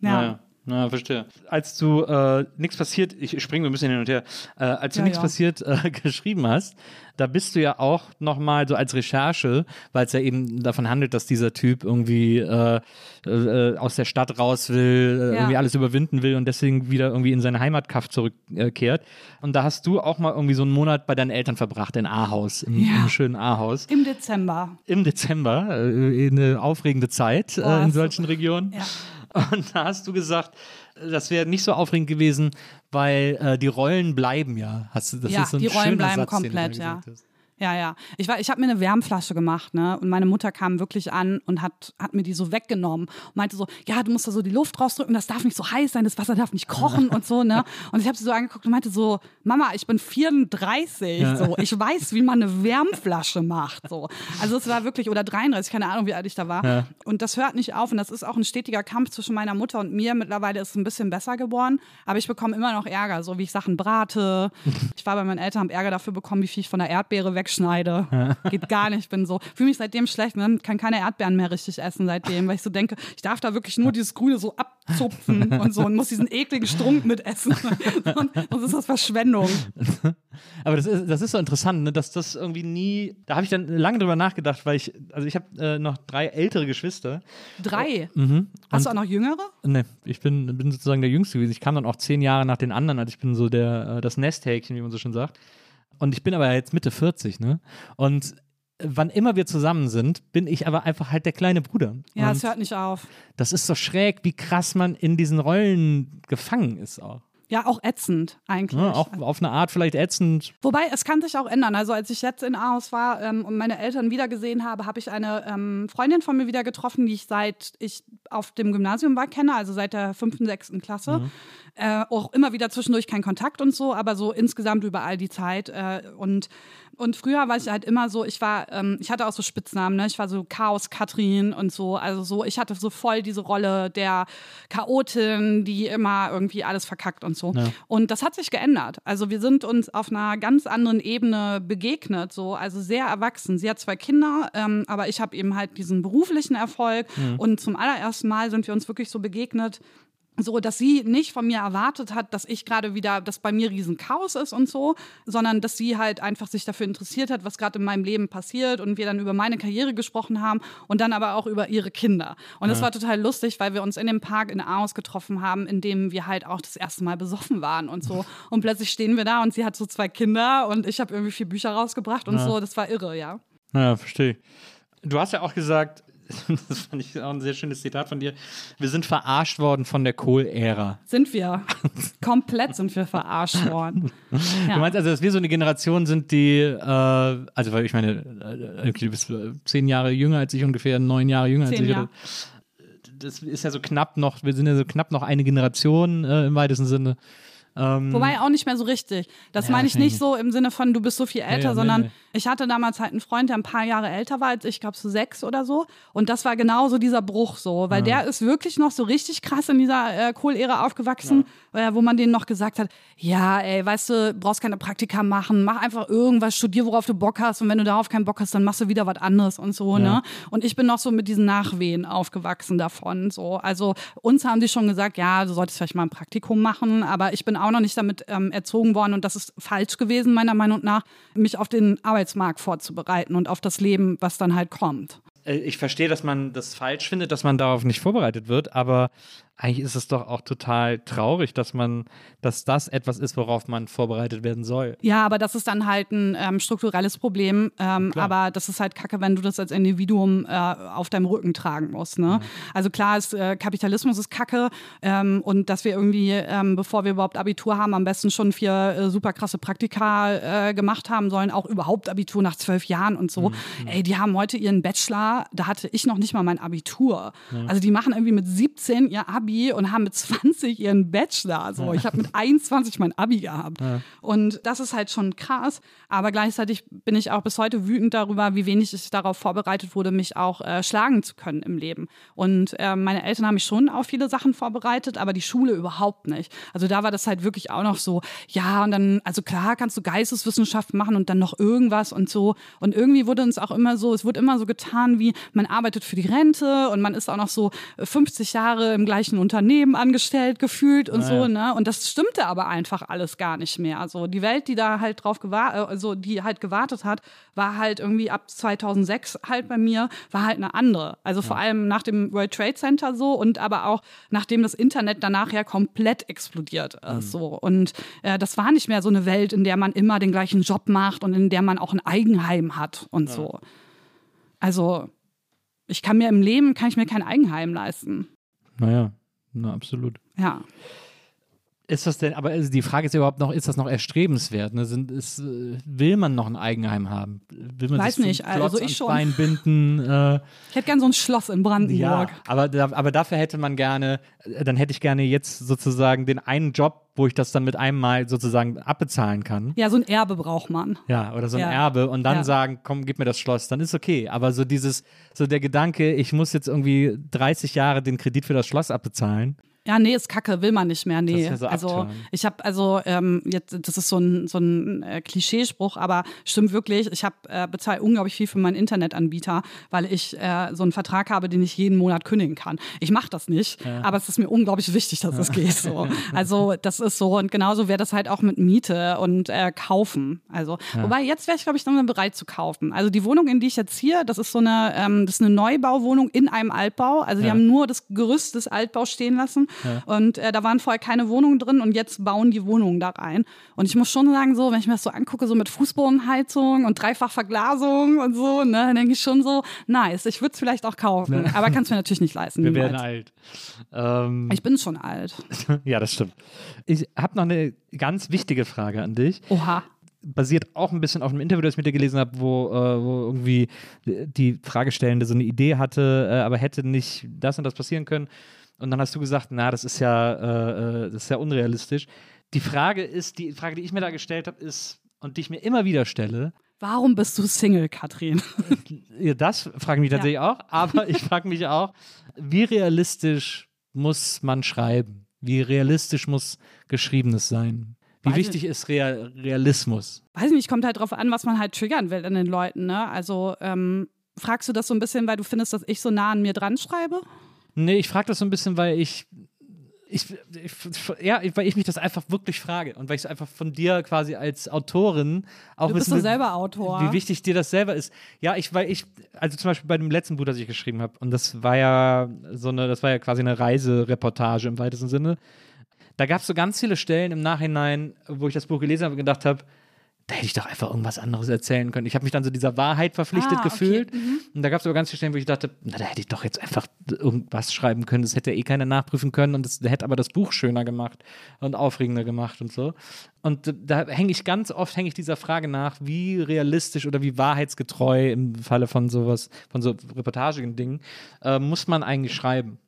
Naja. Na, verstehe. Als du äh, nichts passiert, ich springe ein bisschen hin und her, äh, als du ja, nichts ja. passiert äh, geschrieben hast, da bist du ja auch nochmal so als Recherche, weil es ja eben davon handelt, dass dieser Typ irgendwie äh, äh, aus der Stadt raus will, äh, ja. irgendwie alles überwinden will und deswegen wieder irgendwie in seine Heimatkaff zurückkehrt. und da hast du auch mal irgendwie so einen Monat bei deinen Eltern verbracht in Ahaus, im, im schönen Ahaus. Im Dezember. Im Dezember, äh, eine aufregende Zeit oh, in solchen Regionen. Ja. Und da hast du gesagt, das wäre nicht so aufregend gewesen, weil äh, die Rollen bleiben ja. Hast du, das ja, ist so ein die Rollen bleiben Satz, komplett, ja. Ja, ja. Ich, war- ich habe mir eine Wärmflasche gemacht, ne? Und meine Mutter kam wirklich an und hat, hat mir die so weggenommen und meinte so, ja, du musst da so die Luft rausdrücken, das darf nicht so heiß sein, das Wasser darf nicht kochen und so, ne? Und ich habe sie so angeguckt und meinte so, Mama, ich bin 34, so. Ich weiß, wie man eine Wärmflasche macht, so. Also es war wirklich, oder 33, keine Ahnung, wie alt ich da war. Ja. Und das hört nicht auf und das ist auch ein stetiger Kampf zwischen meiner Mutter und mir. Mittlerweile ist es ein bisschen besser geworden, aber ich bekomme immer noch Ärger, so wie ich Sachen brate. Ich war bei meinen Eltern, habe Ärger dafür bekommen, wie viel ich von der Erdbeere wegschneide. Geht gar nicht, ich bin so, fühle mich seitdem schlecht, ne? kann keine Erdbeeren mehr richtig essen seitdem, weil ich so denke, ich darf da wirklich nur dieses Grüne so abzupfen und so und muss diesen ekligen Strunk mitessen. Und sonst ist das Verschwendung. Aber das ist, das ist so interessant, ne, dass das irgendwie nie. Da habe ich dann lange drüber nachgedacht, weil ich, also ich habe äh, noch drei ältere Geschwister. Drei. Mhm. Hast du auch noch jüngere? Ne, ich bin, bin sozusagen der Jüngste gewesen. Ich kam dann auch zehn Jahre nach den anderen, also ich bin so der, äh, das Nesthäkchen, wie man so schön sagt. Und ich bin aber jetzt Mitte 40, ne? Und wann immer wir zusammen sind, bin ich aber einfach halt der kleine Bruder. Ja, Und es hört nicht auf. das ist so schräg, wie krass man in diesen Rollen gefangen ist auch. Ja, auch ätzend eigentlich. Ne? Auch auf eine Art vielleicht ätzend. Wobei, es kann sich auch ändern. Also als ich jetzt in Aarhus war ähm, und meine Eltern wiedergesehen habe, habe ich eine ähm, Freundin von mir wieder getroffen, die ich seit ich auf dem Gymnasium war kenne, also seit der fünften, sechsten Klasse. Äh, auch immer wieder zwischendurch kein Kontakt und so, aber so insgesamt über all die Zeit. Äh, und, und früher war ich halt immer so, ich war, ähm, ich hatte auch so Spitznamen, ne? Ich war so Chaos Katrin und so. Also so, ich hatte so voll diese Rolle der Chaotin, die immer irgendwie alles verkackt und so. Ja. Und das hat sich geändert. Also wir sind uns auf einer ganz anderen Ebene begegnet, so also sehr erwachsen. Sie hat zwei Kinder, ähm, aber ich habe eben halt diesen beruflichen Erfolg und zum allerersten Mal sind wir uns wirklich so begegnet. So, dass sie nicht von mir erwartet hat, dass ich gerade wieder, dass bei mir riesen Chaos ist und so, sondern dass sie halt einfach sich dafür interessiert hat, was gerade in meinem Leben passiert und wir dann über meine Karriere gesprochen haben und dann aber auch über ihre Kinder. Und das war total lustig, weil wir uns in dem Park in Aarhus getroffen haben, in dem wir halt auch das erste Mal besoffen waren und so. Und plötzlich stehen wir da und sie hat so zwei Kinder und ich habe irgendwie vier Bücher rausgebracht und Ja. so. Das war irre, ja. Ja, verstehe. Du hast ja auch gesagt, das fand ich auch ein sehr schönes Zitat von dir, wir sind verarscht worden von der Kohl-Ära. Sind wir. Komplett sind wir verarscht worden. Ja. Du meinst also, dass wir so eine Generation sind, die, äh, also weil ich meine, äh, du bist äh, zehn Jahre jünger als ich, ungefähr neun Jahre jünger als Zehn ich. Jahre. Das ist ja so knapp noch, wir sind ja so knapp noch eine Generation äh, im weitesten Sinne. Ähm, Wobei auch nicht mehr so richtig. Das Ja, meine ich nicht so im Sinne von, du bist so viel älter, ja, nee, sondern nee. ich hatte damals halt einen Freund, der ein paar Jahre älter war als ich, glaube so sechs oder so. Und das war genau so dieser Bruch so, weil der ist wirklich noch so richtig krass in dieser äh, Kohl-Ära aufgewachsen, äh, wo man denen noch gesagt hat, ja, ey, weißt du, brauchst keine Praktika machen, mach einfach irgendwas, studier, worauf du Bock hast und wenn du darauf keinen Bock hast, dann machst du wieder was anderes und so, Ja. ne? Und ich bin noch so mit diesen Nachwehen aufgewachsen davon. So. Also uns haben die schon gesagt, ja, du solltest vielleicht mal ein Praktikum machen, aber ich bin auch noch nicht damit ähm, erzogen worden und das ist falsch gewesen, meiner Meinung nach, mich auf den Arbeitsmarkt vorzubereiten und auf das Leben, was dann halt kommt. äh, ich verstehe, dass man das falsch findet, dass man darauf nicht vorbereitet wird, aber eigentlich ist es doch auch total traurig, dass man, dass das etwas ist, worauf man vorbereitet werden soll. Ja, aber das ist dann halt ein ähm, strukturelles Problem. Ähm, aber das ist halt kacke, wenn du das als Individuum äh, auf deinem Rücken tragen musst. Ne? Also klar, ist, äh, Kapitalismus ist kacke ähm, und dass wir irgendwie, ähm, bevor wir überhaupt Abitur haben, am besten schon vier äh, super krasse Praktika äh, gemacht haben sollen, auch überhaupt Abitur nach zwölf Jahren und so. Ey, die haben heute ihren Bachelor, da hatte ich noch nicht mal mein Abitur. Also die machen irgendwie mit 17 ihr Abi und haben mit 20 ihren Bachelor. So, ich habe mit 21 mein Abi gehabt. Und das ist halt schon krass. Aber gleichzeitig bin ich auch bis heute wütend darüber, wie wenig ich darauf vorbereitet wurde, mich auch äh, schlagen zu können im Leben. Und äh, meine Eltern haben mich schon auf viele Sachen vorbereitet, aber die Schule überhaupt nicht. Also da war das halt wirklich auch noch so, ja, und dann, also klar kannst du Geisteswissenschaften machen und dann noch irgendwas und so. Und irgendwie wurde uns auch immer so, es wurde immer so getan, wie man arbeitet für die Rente und man ist auch noch so 50 Jahre im gleichen Unternehmen angestellt gefühlt und Ah, so, ja. ne? Und das stimmte aber einfach alles gar nicht mehr. Also die Welt, die da halt drauf gewartet, also die halt gewartet hat, war halt irgendwie ab 2006 halt bei mir, war halt eine andere. Also vor allem nach dem World Trade Center so und aber auch nachdem das Internet danach ja komplett explodiert ist. So. Und äh, das war nicht mehr so eine Welt, in der man immer den gleichen Job macht und in der man auch ein Eigenheim hat und so. Also ich kann mir im Leben, kann ich mir kein Eigenheim leisten. Naja, na absolut. Ja. Ist das denn, aber also die Frage ist ja überhaupt noch, ist das noch erstrebenswert? Ne? Sind, ist, äh, will man noch ein Eigenheim haben? Will man Weiß sich nicht, also ich schon. Bein binden? Äh, Ich hätte gern so ein Schloss in Brandenburg. ja, aber, aber dafür hätte man gerne, äh, dann hätte ich gerne jetzt sozusagen den einen Job, wo ich das dann mit einem Mal sozusagen abbezahlen kann. Ja, so ein Erbe braucht man. Ja, oder so ein Ja. Erbe und dann Ja. sagen, komm, gib mir das Schloss, dann ist okay. Aber so dieses, so der Gedanke, ich muss jetzt irgendwie 30 Jahre den Kredit für das Schloss abbezahlen. Ja, nee, ist kacke, will man nicht mehr. Nee. Das ist ja so also ich habe also ähm, jetzt, das ist so ein, so ein äh, Klischeespruch, aber stimmt wirklich. Ich habe äh, bezahle unglaublich viel für meinen Internetanbieter, weil ich äh, so einen Vertrag habe, den ich jeden Monat kündigen kann. Ich mache das nicht, aber es ist mir unglaublich wichtig, dass es geht. So. Also das ist so und genauso wäre das halt auch mit Miete und äh, kaufen. Also wobei jetzt wäre ich glaube ich dann bereit zu kaufen. Also die Wohnung, in die ich jetzt hier, das ist so eine, ähm, das ist eine Neubauwohnung in einem Altbau. Also die Ja. haben nur das Gerüst des Altbaus stehen lassen und äh, da waren vorher keine Wohnungen drin und jetzt bauen die Wohnungen da rein. Und ich muss schon sagen, so, wenn ich mir das so angucke, so mit Fußbodenheizung und Dreifachverglasung und so, ne, dann denke ich schon so, nice, ich würde es vielleicht auch kaufen. Aber kann es mir natürlich nicht leisten. Wir werden alt. Ähm, Ich bin schon alt. ja, das stimmt. Ich habe noch eine ganz wichtige Frage an dich. Oha. basiert auch ein bisschen auf einem Interview, das ich mit dir gelesen habe, wo, äh, wo irgendwie die Fragestellende so eine Idee hatte, äh, aber hätte nicht das und das passieren können. Und dann hast du gesagt, na, das ist ja, äh, äh, das ist ja unrealistisch. Die Frage ist, die Frage, die ich mir da gestellt habe, ist, und die ich mir immer wieder stelle, Warum bist du Single, Katrin? ja, das frage ich mich tatsächlich auch, aber ich frage mich auch, wie realistisch muss man schreiben? Wie realistisch muss Geschriebenes sein? Wie Weiß wichtig ist Real Realismus? Weiß nicht, kommt halt drauf an, was man halt triggern will in den Leuten, ne? Also, ähm, fragst du das so ein bisschen, weil du findest, dass ich so nah an mir dran schreibe? Nee, ich frage das so ein bisschen, weil ich, ich, ich, ja, weil ich mich das einfach wirklich frage und weil ich es einfach von dir quasi als Autorin auch Du bist wissen selber Autor. wie wichtig dir das selber ist. Ja, ich, weil ich, also zum Beispiel bei dem letzten Buch, das ich geschrieben habe, und das war ja so eine, das war ja quasi eine Reisereportage im weitesten Sinne. Da gab es so ganz viele Stellen im Nachhinein, wo ich das Buch gelesen habe und gedacht habe, da hätte ich doch einfach irgendwas anderes erzählen können. Ich habe mich dann so dieser Wahrheit verpflichtet Ah, okay. gefühlt. Und da gab es aber ganz viele Stellen, wo ich dachte, na, da hätte ich doch jetzt einfach irgendwas schreiben können. Das hätte eh keiner nachprüfen können und das hätte aber das Buch schöner gemacht und aufregender gemacht und so. Und da hänge ich ganz oft hänge ich dieser Frage nach, wie realistisch oder wie wahrheitsgetreu im Falle von sowas, von so reportagigen Dingen, äh, muss man eigentlich schreiben.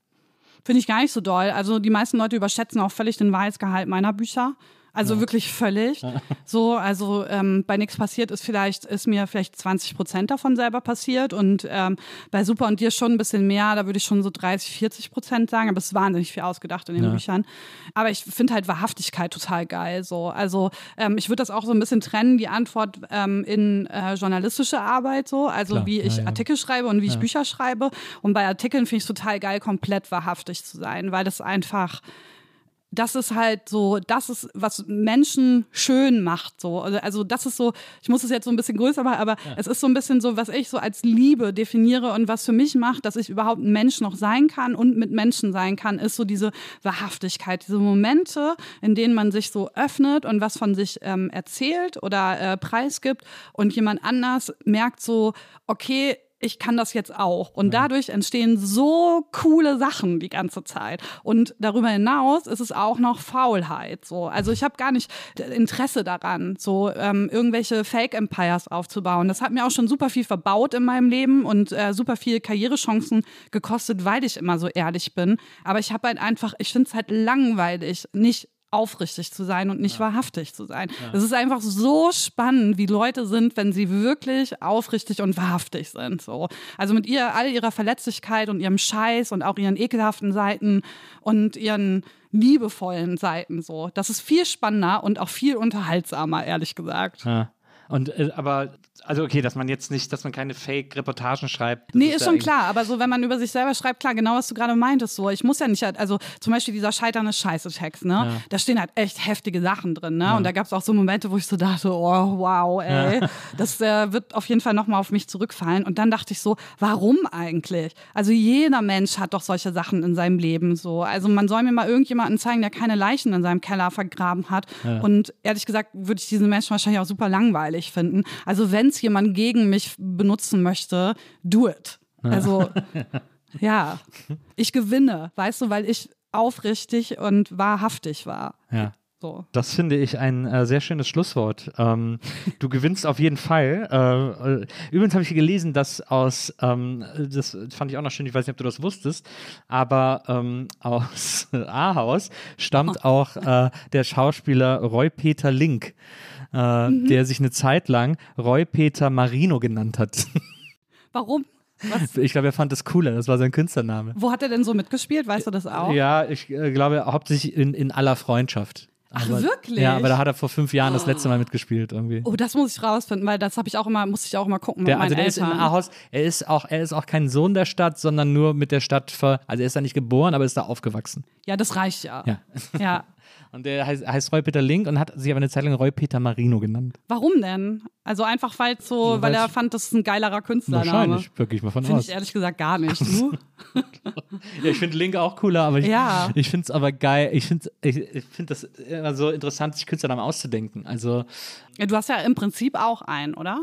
Finde ich gar nicht so doll. Also die meisten Leute überschätzen auch völlig den Wahrheitsgehalt meiner Bücher. Also wirklich völlig. So, also ähm, bei nichts passiert ist vielleicht, ist mir vielleicht 20 Prozent davon selber passiert und ähm, bei Super und dir schon ein bisschen mehr, da würde ich schon so 30, 40 Prozent sagen, aber es ist wahnsinnig viel ausgedacht in den Ja. Büchern. Aber ich finde halt Wahrhaftigkeit total geil. So, also ähm, ich würde das auch so ein bisschen trennen, die Antwort ähm, in äh, journalistische Arbeit so, also Klar, wie ich ja, ja. Artikel schreibe und wie ich Bücher schreibe. Und bei Artikeln finde ich es total geil, komplett wahrhaftig zu sein, weil das einfach das ist halt so, das ist, was Menschen schön macht. So. Also- Also das ist so, ich muss es jetzt so ein bisschen größer machen, aber es ist so ein bisschen so, was ich so als Liebe definiere und was für mich macht, dass ich überhaupt ein Mensch noch sein kann und mit Menschen sein kann, ist so diese Wahrhaftigkeit, diese Momente, in denen man sich so öffnet und was von sich ähm, erzählt oder äh, preisgibt und jemand anders merkt so, okay, ich kann das jetzt auch. Und dadurch entstehen so coole Sachen die ganze Zeit. Und darüber hinaus ist es auch noch Faulheit. So. Also ich habe gar nicht Interesse daran, so ähm, irgendwelche Fake-Empires aufzubauen. Das hat mir auch schon super viel verbaut in meinem Leben und äh, super viel Karrierechancen gekostet, weil ich immer so ehrlich bin. Aber ich habe halt einfach, ich finde es halt langweilig, nicht aufrichtig zu sein und nicht wahrhaftig zu sein. Es ist einfach so spannend, wie Leute sind, wenn sie wirklich aufrichtig und wahrhaftig sind. So. Also mit ihr, all ihrer Verletzlichkeit und ihrem Scheiß und auch ihren ekelhaften Seiten und ihren liebevollen Seiten. So. Das ist viel spannender und auch viel unterhaltsamer, ehrlich gesagt. Ja. Und äh, aber, also okay, dass man jetzt nicht, dass man keine Fake-Reportagen schreibt. Nee, ist ja schon klar, aber so, wenn man über sich selber schreibt, klar, genau was du gerade meintest, so, ich muss ja nicht, halt- also zum Beispiel dieser scheiternde Scheiße-Text, ne, da stehen halt echt heftige Sachen drin, ne, und da gab es auch so Momente, wo ich so dachte, oh, wow, ey, das äh, wird auf jeden Fall nochmal auf mich zurückfallen und dann dachte ich so, warum eigentlich? Also jeder Mensch hat doch solche Sachen in seinem Leben, so, also man soll mir mal irgendjemanden zeigen, der keine Leichen in seinem Keller vergraben hat und ehrlich gesagt würde ich diesen Menschen wahrscheinlich auch super langweilig finden. Also wenn es jemand gegen mich benutzen möchte, do it. Also ja, ich gewinne, weißt du, weil ich aufrichtig und wahrhaftig war. Ja. So. Das finde ich ein äh, sehr schönes Schlusswort. Ähm, du gewinnst auf jeden Fall. Äh, äh, übrigens habe ich gelesen, dass aus, ähm, das fand ich auch noch schön, ich weiß nicht, ob du das wusstest, aber ähm, aus Ahaus stammt auch äh, der Schauspieler Roy Peter Link, äh, der sich eine Zeit lang Roy Peter Marino genannt hat. Warum? Was, Ich glaube, er fand das cooler, das war sein Künstlername. wo hat er denn so mitgespielt? Weißt du das auch? Ja, ich äh, glaube hauptsächlich in, in aller Freundschaft. Ach, Aber- wirklich? Ja, aber da hat er vor fünf Jahren das letzte Mal mitgespielt irgendwie. Oh, das muss ich rausfinden, weil das habe ich auch immer, musste ich auch immer gucken Der, mit also der ist in Eltern. Ahaus, er ist auch, er ist auch kein Sohn der Stadt, sondern nur mit der Stadt ver, also er ist da nicht geboren, aber ist da aufgewachsen. ja, das reicht ja. Ja. ja. Und der heißt, heißt Roy Peter Link und hat sich aber eine Zeit lang Roy Peter Marino genannt. Warum denn? Also einfach, weil so, Ja, weil er fand, das ist ein geileirer Künstlername. Wahrscheinlich, wirklich mal von Finde ich ehrlich gesagt gar nicht. Du? Ja, ich finde Link auch cooler, aber ich, Ja. ich finde es aber geil. Ich finde ich, ich find das immer so interessant, sich Künstlernamen auszudenken. Also, Ja, du hast ja im Prinzip auch einen, oder?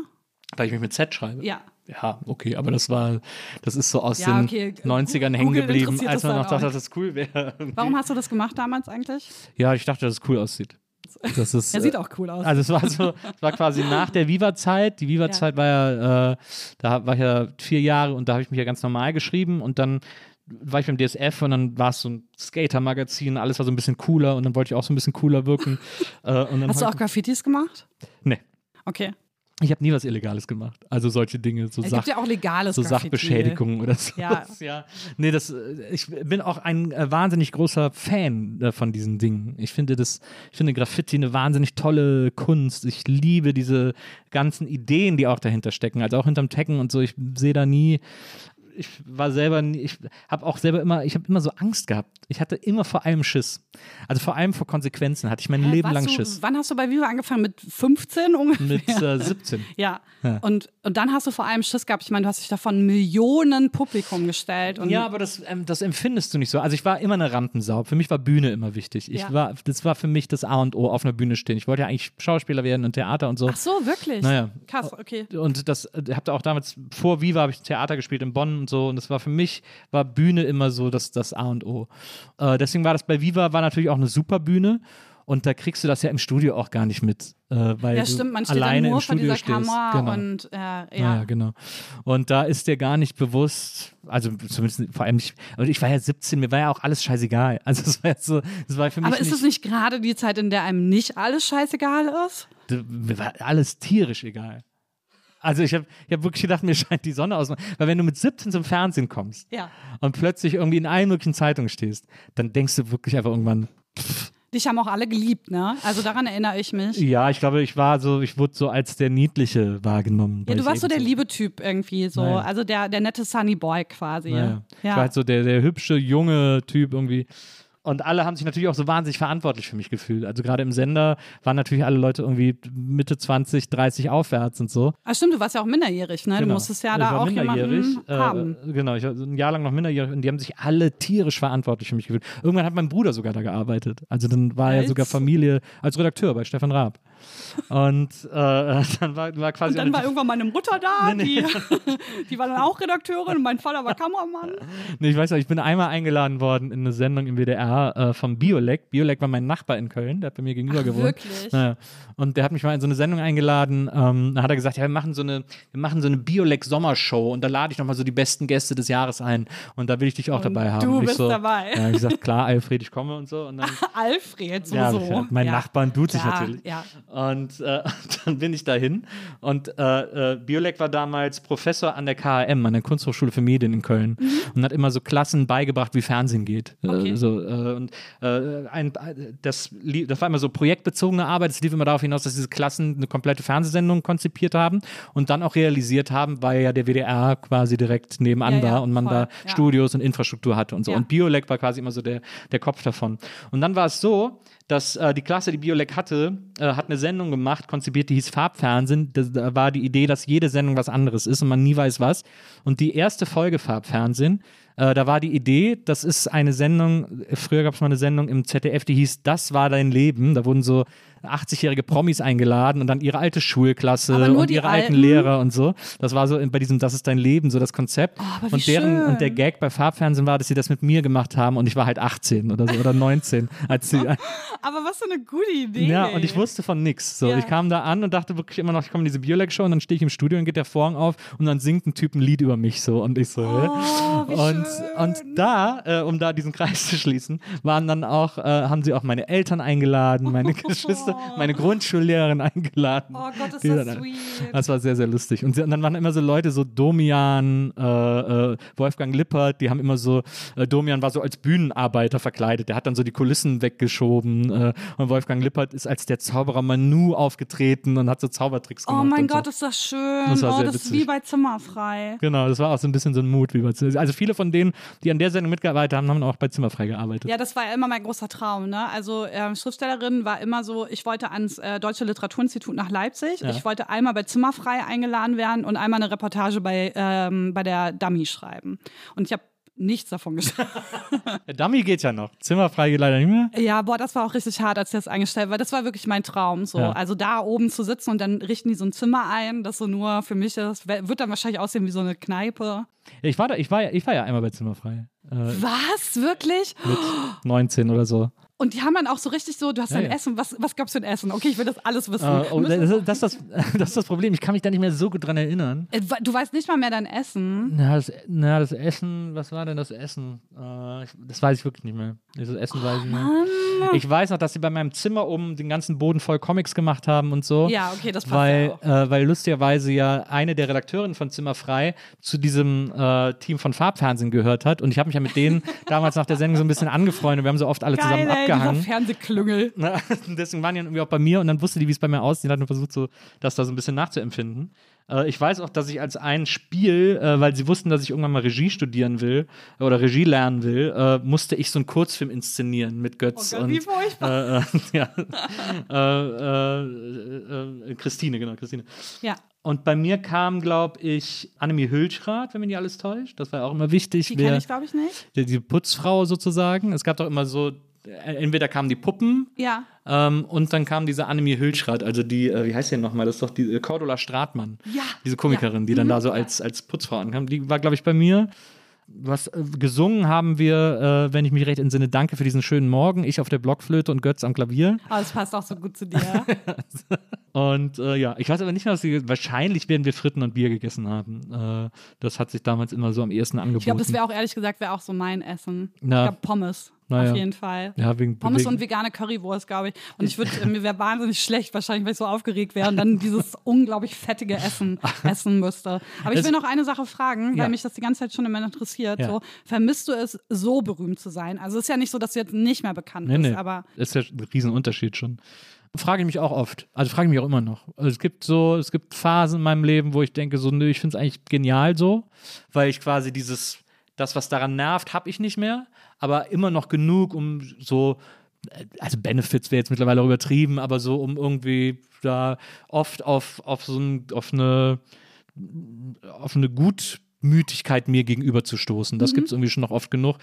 weil ich mich mit Z schreibe. Ja. Ja, okay, aber das war, das ist so aus Ja, den okay. 90ern hängen Google geblieben, als man noch dachte, dass das cool wäre. Warum hast du das gemacht damals eigentlich? Ja, ich dachte, dass es cool aussieht. Das ist, Er sieht äh, auch cool aus. Also es war so, es war quasi nach der Viva-Zeit. Die Viva-Zeit war ja, äh, da war ich ja vier Jahre und da habe ich mich ja ganz normal geschrieben und dann war ich beim DSF und dann war es so ein Skater-Magazin, alles war so ein bisschen cooler und dann wollte ich auch so ein bisschen cooler wirken. äh, und dann Hast du auch Graffitis gemacht? Nee, Okay. Ich habe nie was Illegales gemacht. Also solche Dinge, so, Es Sach, ja auch legales so Graffiti. Sachbeschädigung oder so. Ja. ja. Nee, das, äh, ich bin auch ein äh, wahnsinnig großer Fan äh, von diesen Dingen. Ich finde das, ich finde Graffiti eine wahnsinnig tolle Kunst. Ich liebe diese ganzen Ideen, die auch dahinter stecken. Also auch hinterm Taggen und so. Ich sehe da nie, ich war selber, nie, ich habe auch selber immer, ich habe immer so Angst gehabt. Ich hatte immer vor allem Schiss. Also vor allem vor Konsequenzen hatte ich mein Hä, Leben lang du, Schiss. Wann hast du bei Viva angefangen? Mit 15 ungefähr? Mit äh, 17. ja. Ja. Und, und dann hast du vor allem Schiss gehabt. Ich meine, du hast dich da von Millionen Publikum gestellt. Ja, aber das, ähm, das empfindest du nicht so. Also ich war immer eine Rampensau. Für mich war Bühne immer wichtig. Ich Ja. war, das war für mich das A und O auf einer Bühne stehen. Ich wollte ja eigentlich Schauspieler werden und Theater und so. Ach so, wirklich? Naja. Krass, okay. Und das äh, habt ihr auch damals vor Viva habe ich Theater gespielt in Bonn und so. Und das war für mich, war Bühne immer so das, das A und O. Äh, deswegen war das bei Viva war natürlich auch eine super Bühne. Und da kriegst du das ja im Studio auch gar nicht mit. Äh, weil Ja, stimmt, man steht alleine dann nur im Studio dieser stehst. Kamera Genau. und äh, ja. Ja. genau. Und da ist dir gar nicht bewusst, also zumindest vor allem nicht, und ich war ja 17, mir war ja auch alles scheißegal. Also es war jetzt so, es war für mich Aber ist es nicht gerade die Zeit, in der einem nicht alles scheißegal ist? mir war alles tierisch egal. Also ich habe ich hab wirklich gedacht, mir scheint die Sonne aus. Weil wenn du mit 17 zum Fernsehen kommst Ja. und plötzlich irgendwie in allen möglichen Zeitungen stehst, dann denkst du wirklich einfach irgendwann, Dich haben auch alle geliebt, ne? Also daran erinnere ich mich. ja, ich glaube, ich war so, ich wurde so als der Niedliche wahrgenommen. Ja, du ich warst so der liebe Typ irgendwie, so. Naja. Also der, der nette Sunny Boy quasi. Naja. Ich Ja. war halt so der, der hübsche, junge Typ irgendwie. Und alle haben sich natürlich auch so wahnsinnig verantwortlich für mich gefühlt. Also gerade im Sender waren natürlich alle Leute irgendwie Mitte 20, 30 aufwärts und so. Ah, stimmt, du warst ja auch minderjährig, ne? Du Genau. musstest ja Ich da auch minderjährig, jemanden äh, haben. Genau, ich war ein Jahr lang noch minderjährig und die haben sich alle tierisch verantwortlich für mich gefühlt. Irgendwann hat mein Bruder sogar da gearbeitet. Also dann war er Als? sogar Familie als Redakteur bei Stefan Raab. Und äh, dann war, war quasi Und dann war irgendwann meine Mutter da, Nee, nee. Die, die war dann auch Redakteurin und mein Vater war Kameramann. Nee, ich weiß noch, ich bin einmal eingeladen worden in eine Sendung im WDR äh, vom Biolek. Biolek war mein Nachbar in Köln, der hat bei mir gegenüber Ach, gewohnt. wirklich? Naja. Und der hat mich mal in so eine Sendung eingeladen. Ähm, da hat er gesagt, ja, wir machen so eine, wir machen so eine Biolek Sommershow und da lade ich nochmal so die besten Gäste des Jahres ein und da will ich dich auch Und dabei haben. du bist so, dabei. Ja, ich gesagt, klar, Alfred, ich komme und so. Und dann, Alfred, so, ja, mein ja. Nachbarn tut sich natürlich. Ja. Und äh, dann bin ich dahin und äh, äh, Biolek war damals Professor an der KHM, an der Kunsthochschule für Medien in Köln und hat immer so Klassen beigebracht, wie Fernsehen geht. Okay. Äh, so, äh, und äh, ein, das, das war immer so projektbezogene Arbeit. Es lief immer darauf hinaus, dass diese Klassen eine komplette Fernsehsendung konzipiert haben und dann auch realisiert haben, weil ja der WDR quasi direkt nebenan Ja, ja, war und man voll, da ja. Studios und Infrastruktur hatte und so. Ja. Und Biolek war quasi immer so der, der Kopf davon. Und dann war es so, dass äh, die Klasse, die Biolek hatte, äh, hat eine Sendung gemacht, konzipiert, die hieß Farbfernsehen. Da war die Idee, dass jede Sendung was anderes ist und man nie weiß was. Und die erste Folge Farbfernsehen, äh, da war die Idee, das ist eine Sendung, früher gab es mal eine Sendung im ZDF, die hieß Das war dein Leben. Da wurden so 80-jährige Promis eingeladen und dann ihre alte Schulklasse und ihre alten Alten? Lehrer und so. Das war so bei diesem Das ist dein Leben, so das Konzept. Oh, und deren schön. und der Gag bei Farbfernsehen war, dass sie das mit mir gemacht haben und ich war halt 18 oder so oder 19, als sie Aber was für eine gute Idee. ja, und ich wusste von nix. So, Ja. ich kam da an und dachte wirklich immer noch, ich komme in diese Biolek-Show und dann stehe ich im Studio und geht der Vorhang auf und dann singt ein Typ ein Lied über mich so und ich so? Oh, wie und, schön. und da, äh, um da diesen Kreis zu schließen, waren dann auch, äh, haben sie auch meine Eltern eingeladen, meine Geschwister, meine Grundschullehrerin eingeladen. Oh Gott, ist das dann- sweet. Das war sehr, sehr lustig. Und, sie, und dann waren immer so Leute, so Domian, äh, äh, Wolfgang Lippert, die haben immer so, äh, Domian war so als Bühnenarbeiter verkleidet, der hat dann so die Kulissen weggeschoben äh, und Wolfgang Lippert ist als der Zauberer Manu aufgetreten und hat so Zaubertricks gemacht. Oh mein Gott, so. ist das schön. Das war oh, das ist wie bei Zimmerfrei. Genau, das war auch so ein bisschen so ein Mut. Wie bei, also viele von denen, die an der Sendung mitgearbeitet haben, haben auch bei Zimmerfrei gearbeitet. Ja, das war ja immer mein großer Traum. Ne? Also ähm, Schriftstellerin war immer so, ich wollte ans äh, Deutsche Literaturinstitut nach Leipzig. Ja. Ich wollte einmal bei Zimmerfrei eingeladen werden und einmal eine Reportage bei, ähm, bei der Dummy schreiben. Und ich habe nichts davon geschrieben. Der Dummy geht ja noch. Zimmerfrei geht leider nicht mehr. Ja, boah, das war auch richtig hart, als ich das eingestellt war. Das war wirklich mein Traum. So. Ja. Also da oben zu sitzen und dann richten die so ein Zimmer ein, das so nur für mich ist. Wird dann wahrscheinlich aussehen wie so eine Kneipe. Ich war, da, ich, war ja, ich war ja einmal bei Zimmerfrei. Äh, Was? Wirklich? mit 19 oder so. Und die haben dann auch so richtig so, du hast dein ja. Essen, was, was gab's für ein Essen? Okay, ich will das alles wissen. Äh, oh, das, das, das, das ist das Problem. Ich kann mich da nicht mehr so gut dran erinnern. Äh, Du weißt nicht mal mehr dein Essen. Na, das, na, das Essen, was war denn das Essen? Äh, ich, das weiß ich wirklich nicht mehr. Das Essen weiß ich nicht mehr. Ich weiß noch, dass sie bei meinem Zimmer oben den ganzen Boden voll Comics gemacht haben und so. Ja, okay, das passt Weil, ja auch. äh, weil lustigerweise ja eine der Redakteurinnen von Zimmerfrei zu diesem äh, Team von Farbfernsehen gehört hat. Und ich habe mich ja mit denen damals nach der Sendung so ein bisschen angefreundet. Wir haben so oft alle zusammen Geil, ey, dieser abgehangen. Fernsehklüngel. Na, deswegen waren die dann irgendwie auch bei mir und dann wusste die, wie es bei mir aussieht. Hat dann versucht, so, das da so ein bisschen nachzuempfinden. Äh, ich weiß auch, dass ich als ein Spiel, äh, weil sie wussten, dass ich irgendwann mal Regie studieren will äh, oder Regie lernen will, äh, musste ich so einen Kurzfilm inszenieren mit Götz Oh Gott, und wie furchtbar. äh, äh, ja, Christine, genau, Christine. Ja. Und bei mir kam, glaube ich, Annemie Hülschrath, wenn mich nicht alles täuscht. Das war ja auch immer wichtig. Die kenne ich, glaube ich, nicht. die, die Putzfrau sozusagen. Es gab doch immer so, entweder kamen die Puppen Ja. ähm, und dann kam diese Annemie Hülschrath, also die, äh, wie heißt denn nochmal? Das ist doch die äh, Cordula Stratmann. Ja. Diese Komikerin, die dann da so als, als Putzfrau ankam. Die war, glaube ich, bei mir. Was äh, gesungen haben wir, äh, wenn ich mich recht entsinne, danke für diesen schönen Morgen. Ich auf der Blockflöte und Götz am Klavier. Aber es passt auch so gut zu dir. Und äh, ja, ich weiß aber nicht mehr, was wir. Wahrscheinlich werden wir Fritten und Bier gegessen haben. Äh, das hat sich damals immer so am ehesten angeboten. Ich glaube, das wäre auch ehrlich gesagt, wäre auch so mein Essen. Na. Ich glaube, Pommes. Na ja. Auf jeden Fall. ja, wegen, Pommes wegen, und vegane Currywurst, glaube ich. Und ich würde, mir wäre wahnsinnig schlecht, wahrscheinlich, weil ich so aufgeregt wäre und dann dieses unglaublich fettige Essen essen müsste. Aber ich Es- will noch eine Sache fragen, weil Ja. mich das die ganze Zeit schon immer interessiert. Ja. So, vermisst du es, so berühmt zu sein? Also es ist ja nicht so, dass du jetzt nicht mehr bekannt Nee, bist, nee. aber ist ja ein Riesenunterschied schon. Frage ich mich auch oft. Also frage ich mich auch immer noch. Also es gibt so, es gibt Phasen in meinem Leben, wo ich denke, so, nö, ich finde es eigentlich genial so, weil ich quasi dieses, das, was daran nervt, habe ich nicht mehr, aber immer noch genug, um so, also Benefits wäre jetzt mittlerweile auch übertrieben, aber so, um irgendwie da oft auf, auf so ein, auf eine, auf eine Gutmütigkeit mir gegenüber zu stoßen. Das gibt es irgendwie schon noch oft genug,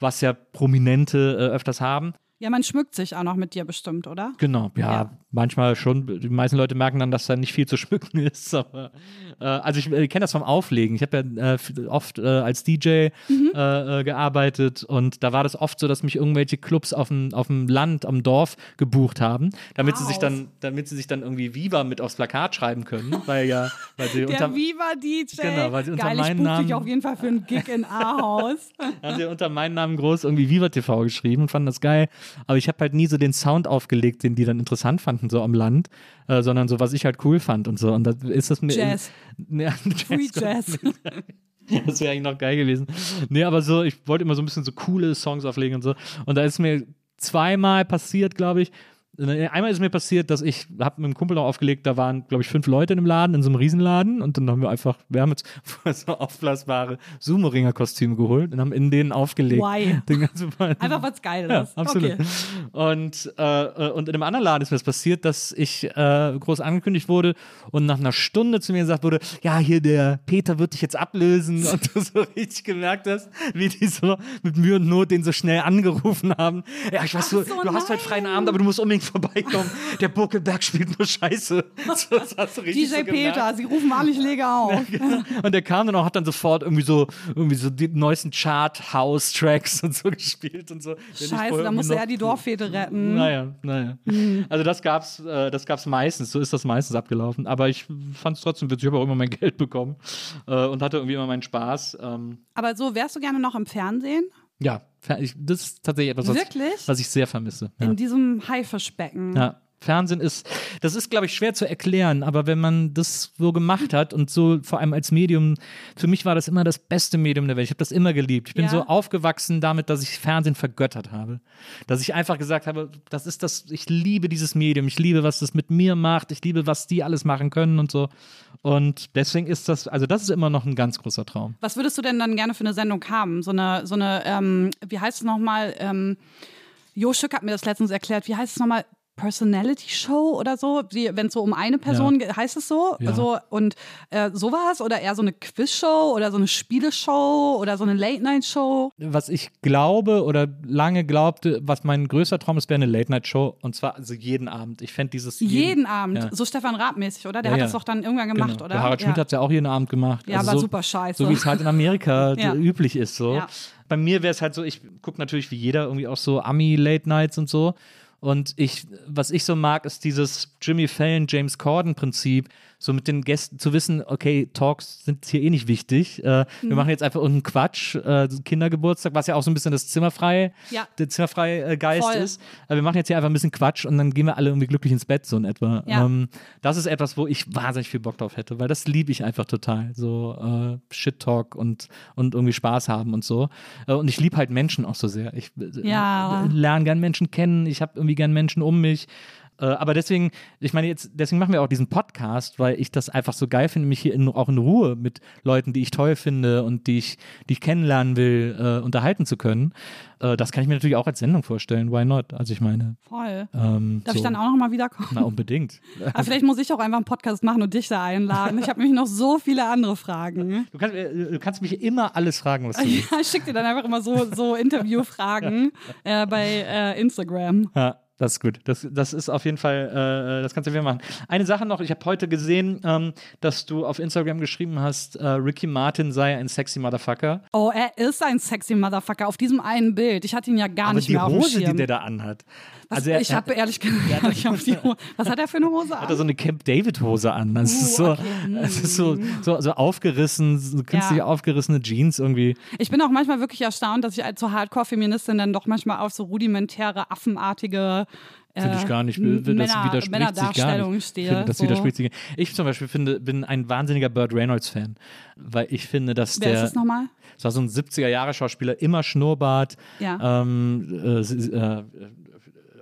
was ja Prominente äh, öfters haben. Ja, man schmückt sich auch noch mit dir bestimmt, oder? Genau, ja, Ja. manchmal schon. Die meisten Leute merken dann, dass da nicht viel zu schmücken ist. Aber, äh, also ich äh, kenne das vom Auflegen. Ich habe ja äh, oft äh, als DJ Mhm. äh, äh, gearbeitet und da war das oft so, dass mich irgendwelche Clubs auf dem, auf dem Land, am Dorf gebucht haben, damit sie sich Wow. dann, damit sie sich dann irgendwie Viva mit aufs Plakat schreiben können, weil ja, weil sie Der unter, Viva DJ. Genau, weil sie unter Geil, ich meinen buche Namen- dich auf jeden Fall für einen Gig in Ahaus. haben sie unter meinem Namen groß irgendwie Viva TV geschrieben und fanden das geil. Aber ich habe halt nie so den Sound aufgelegt, den die dann interessant fanden, so am Land, äh, sondern so, was ich halt cool fand und so. Und da ist das mir. Jazz. Ja, Free Jazz. Das wäre eigentlich noch geil gewesen. Nee, aber so, ich wollte immer so ein bisschen so coole Songs auflegen und so. Und da ist mir zweimal passiert, glaube ich. Einmal ist mir passiert, dass ich habe mit einem Kumpel noch aufgelegt, da waren, glaube ich, fünf Leute in einem Laden, in so einem Riesenladen und dann haben wir einfach, wir haben jetzt so aufblasbare Sumo-Ringer-Kostüme geholt und haben in denen aufgelegt. Why? Einfach was Geiles. Ja, absolut. Okay. Und, äh, und in einem anderen Laden ist mir das passiert, dass ich äh, groß angekündigt wurde und nach einer Stunde zu mir gesagt wurde, ja, hier der Peter wird dich jetzt ablösen und du so richtig gemerkt hast, wie die so mit Mühe und Not den so schnell angerufen haben. Ja, ich weiß, du, Ach so, du hast heute freien Abend, aber du musst unbedingt vorbeikommen. Der Buckelberg spielt nur Scheiße. So, DJ so. Peter, sie rufen an, ich lege auf. Und der kam dann auch, hat dann sofort irgendwie so, irgendwie so die neuesten Chart-House-Tracks und so gespielt und so. Scheiße, da musste er die Dorffete retten. Naja, naja. Also das gab's, äh, das gab's meistens, so ist das meistens abgelaufen. Aber ich fand es trotzdem witzig, ich habe auch immer mein Geld bekommen äh, und hatte irgendwie immer meinen Spaß. Ähm, Aber so, wärst du gerne noch im Fernsehen? ja, das ist tatsächlich etwas, was, Wirklich? was ich sehr vermisse. Ja. In diesem Haifischbecken. Ja. Fernsehen ist, das ist, glaube ich, schwer zu erklären, aber wenn man das so gemacht hat und so vor allem als Medium, für mich war das immer das beste Medium der Welt. Ich habe das immer geliebt. Ich bin Ja. so aufgewachsen damit, dass ich Fernsehen vergöttert habe. Dass ich einfach gesagt habe, das ist das, ich liebe dieses Medium, ich liebe, was das mit mir macht, ich liebe, was die alles machen können und so. Und deswegen ist das, also das ist immer noch ein ganz großer Traum. Was würdest du denn dann gerne für eine Sendung haben? So eine, so eine, ähm, wie heißt es nochmal? Ähm, Jo Schück hat mir das letztens erklärt. Wie heißt es nochmal? Personality Show oder so, wenn es so um eine Person geht, heißt es so? Ja. so und äh, sowas oder eher so eine Quizshow oder so eine Spieleshow oder so eine Late Night Show? Was ich glaube oder lange glaubte, was mein größter Traum ist, wäre eine Late-Night-Show und zwar also jeden Abend. Ich fände dieses Jeden, Abend, ja. so Stefan Raab-mäßig, oder? Der Ja, hat ja. das doch dann irgendwann gemacht, Genau. oder? Der Harald Schmidt ja. hat es ja auch jeden Abend gemacht. Ja, Also war so, super scheiße. So wie es halt in Amerika Ja. üblich ist. So. Ja. Bei mir wäre es halt so, ich gucke natürlich wie jeder irgendwie auch so Ami-Late-Nights und so. Und ich, was ich so mag, ist dieses Jimmy Fallon, James Corden-Prinzip, so mit den Gästen zu wissen, okay, Talks sind hier eh nicht wichtig. Äh, Mhm. Wir machen jetzt einfach irgendeinen Quatsch, äh, Kindergeburtstag, was ja auch so ein bisschen das Zimmerfrei, Ja. der Zimmerfrei äh, Geist Voll. ist. Aber wir machen jetzt hier einfach ein bisschen Quatsch und dann gehen wir alle irgendwie glücklich ins Bett, so in etwa. Ja. Ähm, das ist etwas, wo ich wahnsinnig viel Bock drauf hätte, weil das liebe ich einfach total. So äh, Shit-Talk und, und irgendwie Spaß haben und so. Äh, und ich liebe halt Menschen auch so sehr. Ich äh, Ja. lerne gern Menschen kennen, ich habe irgendwie gern Menschen um mich. Äh, aber deswegen, ich meine, jetzt, deswegen machen wir auch diesen Podcast, weil ich das einfach so geil finde, mich hier in, auch in Ruhe mit Leuten, die ich toll finde und die ich, die ich kennenlernen will, äh, unterhalten zu können. Äh, das kann ich mir natürlich auch als Sendung vorstellen. Why not? Also ich meine, Voll. ähm, Darf so. ich dann auch nochmal wiederkommen? Na, unbedingt. Aber vielleicht muss ich auch einfach einen Podcast machen und dich da einladen. Ich habe nämlich noch so viele andere Fragen. Du kannst, äh, du kannst mich immer alles fragen, was du willst. Ja, ich schicke dir dann einfach immer so, so Interviewfragen äh, bei Instagram. Ja, das ist gut. Das, das ist auf jeden Fall, äh, das kannst du wieder machen. Eine Sache noch, ich habe heute gesehen, ähm, dass du auf Instagram geschrieben hast, äh, Ricky Martin sei ein sexy Motherfucker. Oh, er ist ein sexy Motherfucker auf diesem einen Bild. Ich hatte ihn ja gar Aber nicht die mehr auf dem Hose, Schirm. die der da anhat. Was, Also er, ich habe ehrlich gesagt auf die Hose. Was hat er für eine Hose hat er an? so eine Camp David Hose an. Das ist so, Uh, okay. es ist so, so, so aufgerissen, so künstlich Ja. aufgerissene Jeans irgendwie. Ich bin auch manchmal wirklich erstaunt, dass ich als so Hardcore-Feministin dann doch manchmal auf so rudimentäre, affenartige Finde ich äh, gar nicht. M- Das Männer- widerspricht sich gar nicht. stehe. Ich finde, das so. widerspricht sich. Ich zum Beispiel finde, bin ein wahnsinniger Burt Reynolds-Fan, weil ich finde, dass Wer der. ist das nochmal? Das war so ein 70er-Jahre-Schauspieler, immer Schnurrbart. Ja. Ähm, äh, äh,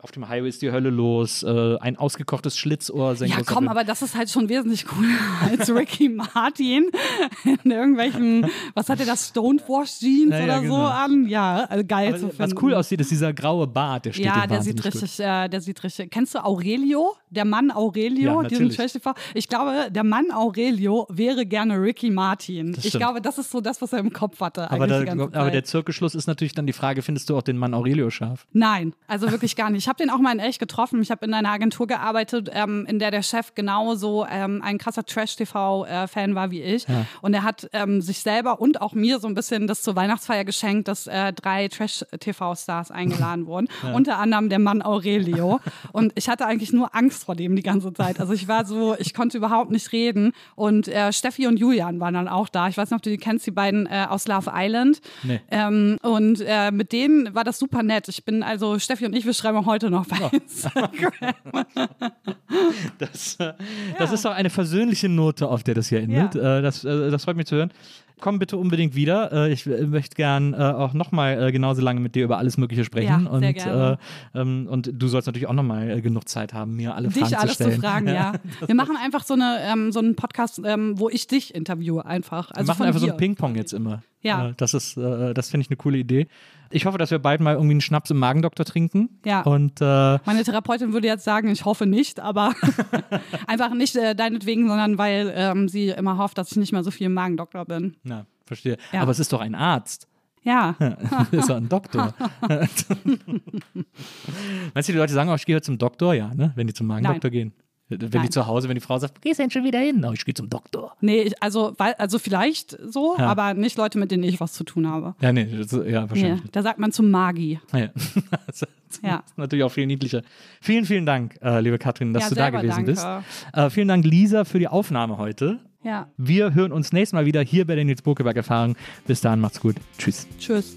auf dem Highway ist die Hölle los. Äh, ein ausgekochtes Schlitzohr. Ja, komm, Bild. aber das ist halt schon wesentlich cooler als Ricky Martin in irgendwelchen, was hat er das, Stonewash Jeans Ja, ja, oder so genau. an? Ja, also geil Aber zu was finden. cool aussieht, ist dieser graue Bart, der steht Ja, der sieht richtig, äh, der sieht richtig. Kennst du Aurelio? Der Mann Ja, Aurelio, diesen natürlich. Trash-TV? Ich glaube, der Mann Aurelio wäre gerne Ricky Martin. Ich glaube, das ist so das, was er im Kopf hatte. Aber, da, aber der Zirkelschluss ist natürlich dann die Frage, findest du auch den Mann Aurelio scharf? Nein, also wirklich gar nicht. Ich habe den auch mal in echt getroffen. Ich habe in einer Agentur gearbeitet, ähm, in der der Chef genauso ähm, ein krasser Trash-TV-Fan war wie ich. Und er hat ähm, sich selber und auch mir so ein bisschen das zur Weihnachtsfeier geschenkt, dass äh, drei Trash-TV-Stars eingeladen wurden. Unter anderem der Mann Aurelio. Und ich hatte eigentlich nur Angst vor dem die ganze Zeit. Also ich war so, ich konnte überhaupt nicht reden. Und äh, Steffi und Julian waren dann auch da. Ich weiß nicht, ob du die kennst, die beiden äh, aus Love Island. Nee. Ähm, und äh, mit denen war das super nett. Ich bin also, Steffi und ich, wir schreiben auch heute noch bei Instagram. Das, äh, das ist doch eine versöhnliche Note, auf der das hier endet. Ja. Äh, das, äh, das freut mich zu hören. Komm bitte unbedingt wieder. Äh, ich möchte gern äh, auch nochmal äh, genauso lange mit dir über alles Mögliche sprechen. Ja, sehr und, gerne. Äh, ähm, und du sollst natürlich auch nochmal äh, genug Zeit haben, mir alle Fragen dich alles zu stellen. zu fragen, ja. Wir machen einfach so, eine, ähm, so einen Podcast, ähm, wo ich dich interviewe einfach. Also Wir machen von einfach so dir. ein Ping-Pong jetzt immer. Ja. Äh, das ist, äh, das finde ich eine coole Idee. Ich hoffe, dass wir bald mal irgendwie einen Schnaps im Magendoktor trinken. Ja. Und äh, Meine Therapeutin würde jetzt sagen, ich hoffe nicht, aber einfach nicht äh, deinetwegen, sondern weil ähm, sie immer hofft, dass ich nicht mehr so viel im Magendoktor bin. na, verstehe. Ja. Aber es ist doch ein Arzt. Ja. ist doch ein Doktor. Meinst du, die Leute sagen auch, ich gehe zum Doktor? Ja, ne? Wenn die zum Magendoktor gehen. Wenn die Nein. zu Hause, wenn die Frau sagt, gehst du denn schon wieder hin? Oh, ich gehe zum Doktor. Nee, ich, also, weil, also vielleicht so, Ja. aber nicht Leute, mit denen ich was zu tun habe. Ja, nee, das, ja, Nee, wahrscheinlich. da sagt man zum Magi. Ja. das Ja. ist natürlich auch viel niedlicher. Vielen, vielen Dank, äh, liebe Katrin, dass Ja, du da gewesen danke. bist. Äh, vielen Dank, Lisa, für die Aufnahme heute. Ja, Wir hören uns nächstes Mal wieder hier bei der Nils Bokeberg Erfahrung. Bis dahin, macht's gut. Tschüss. tschüss.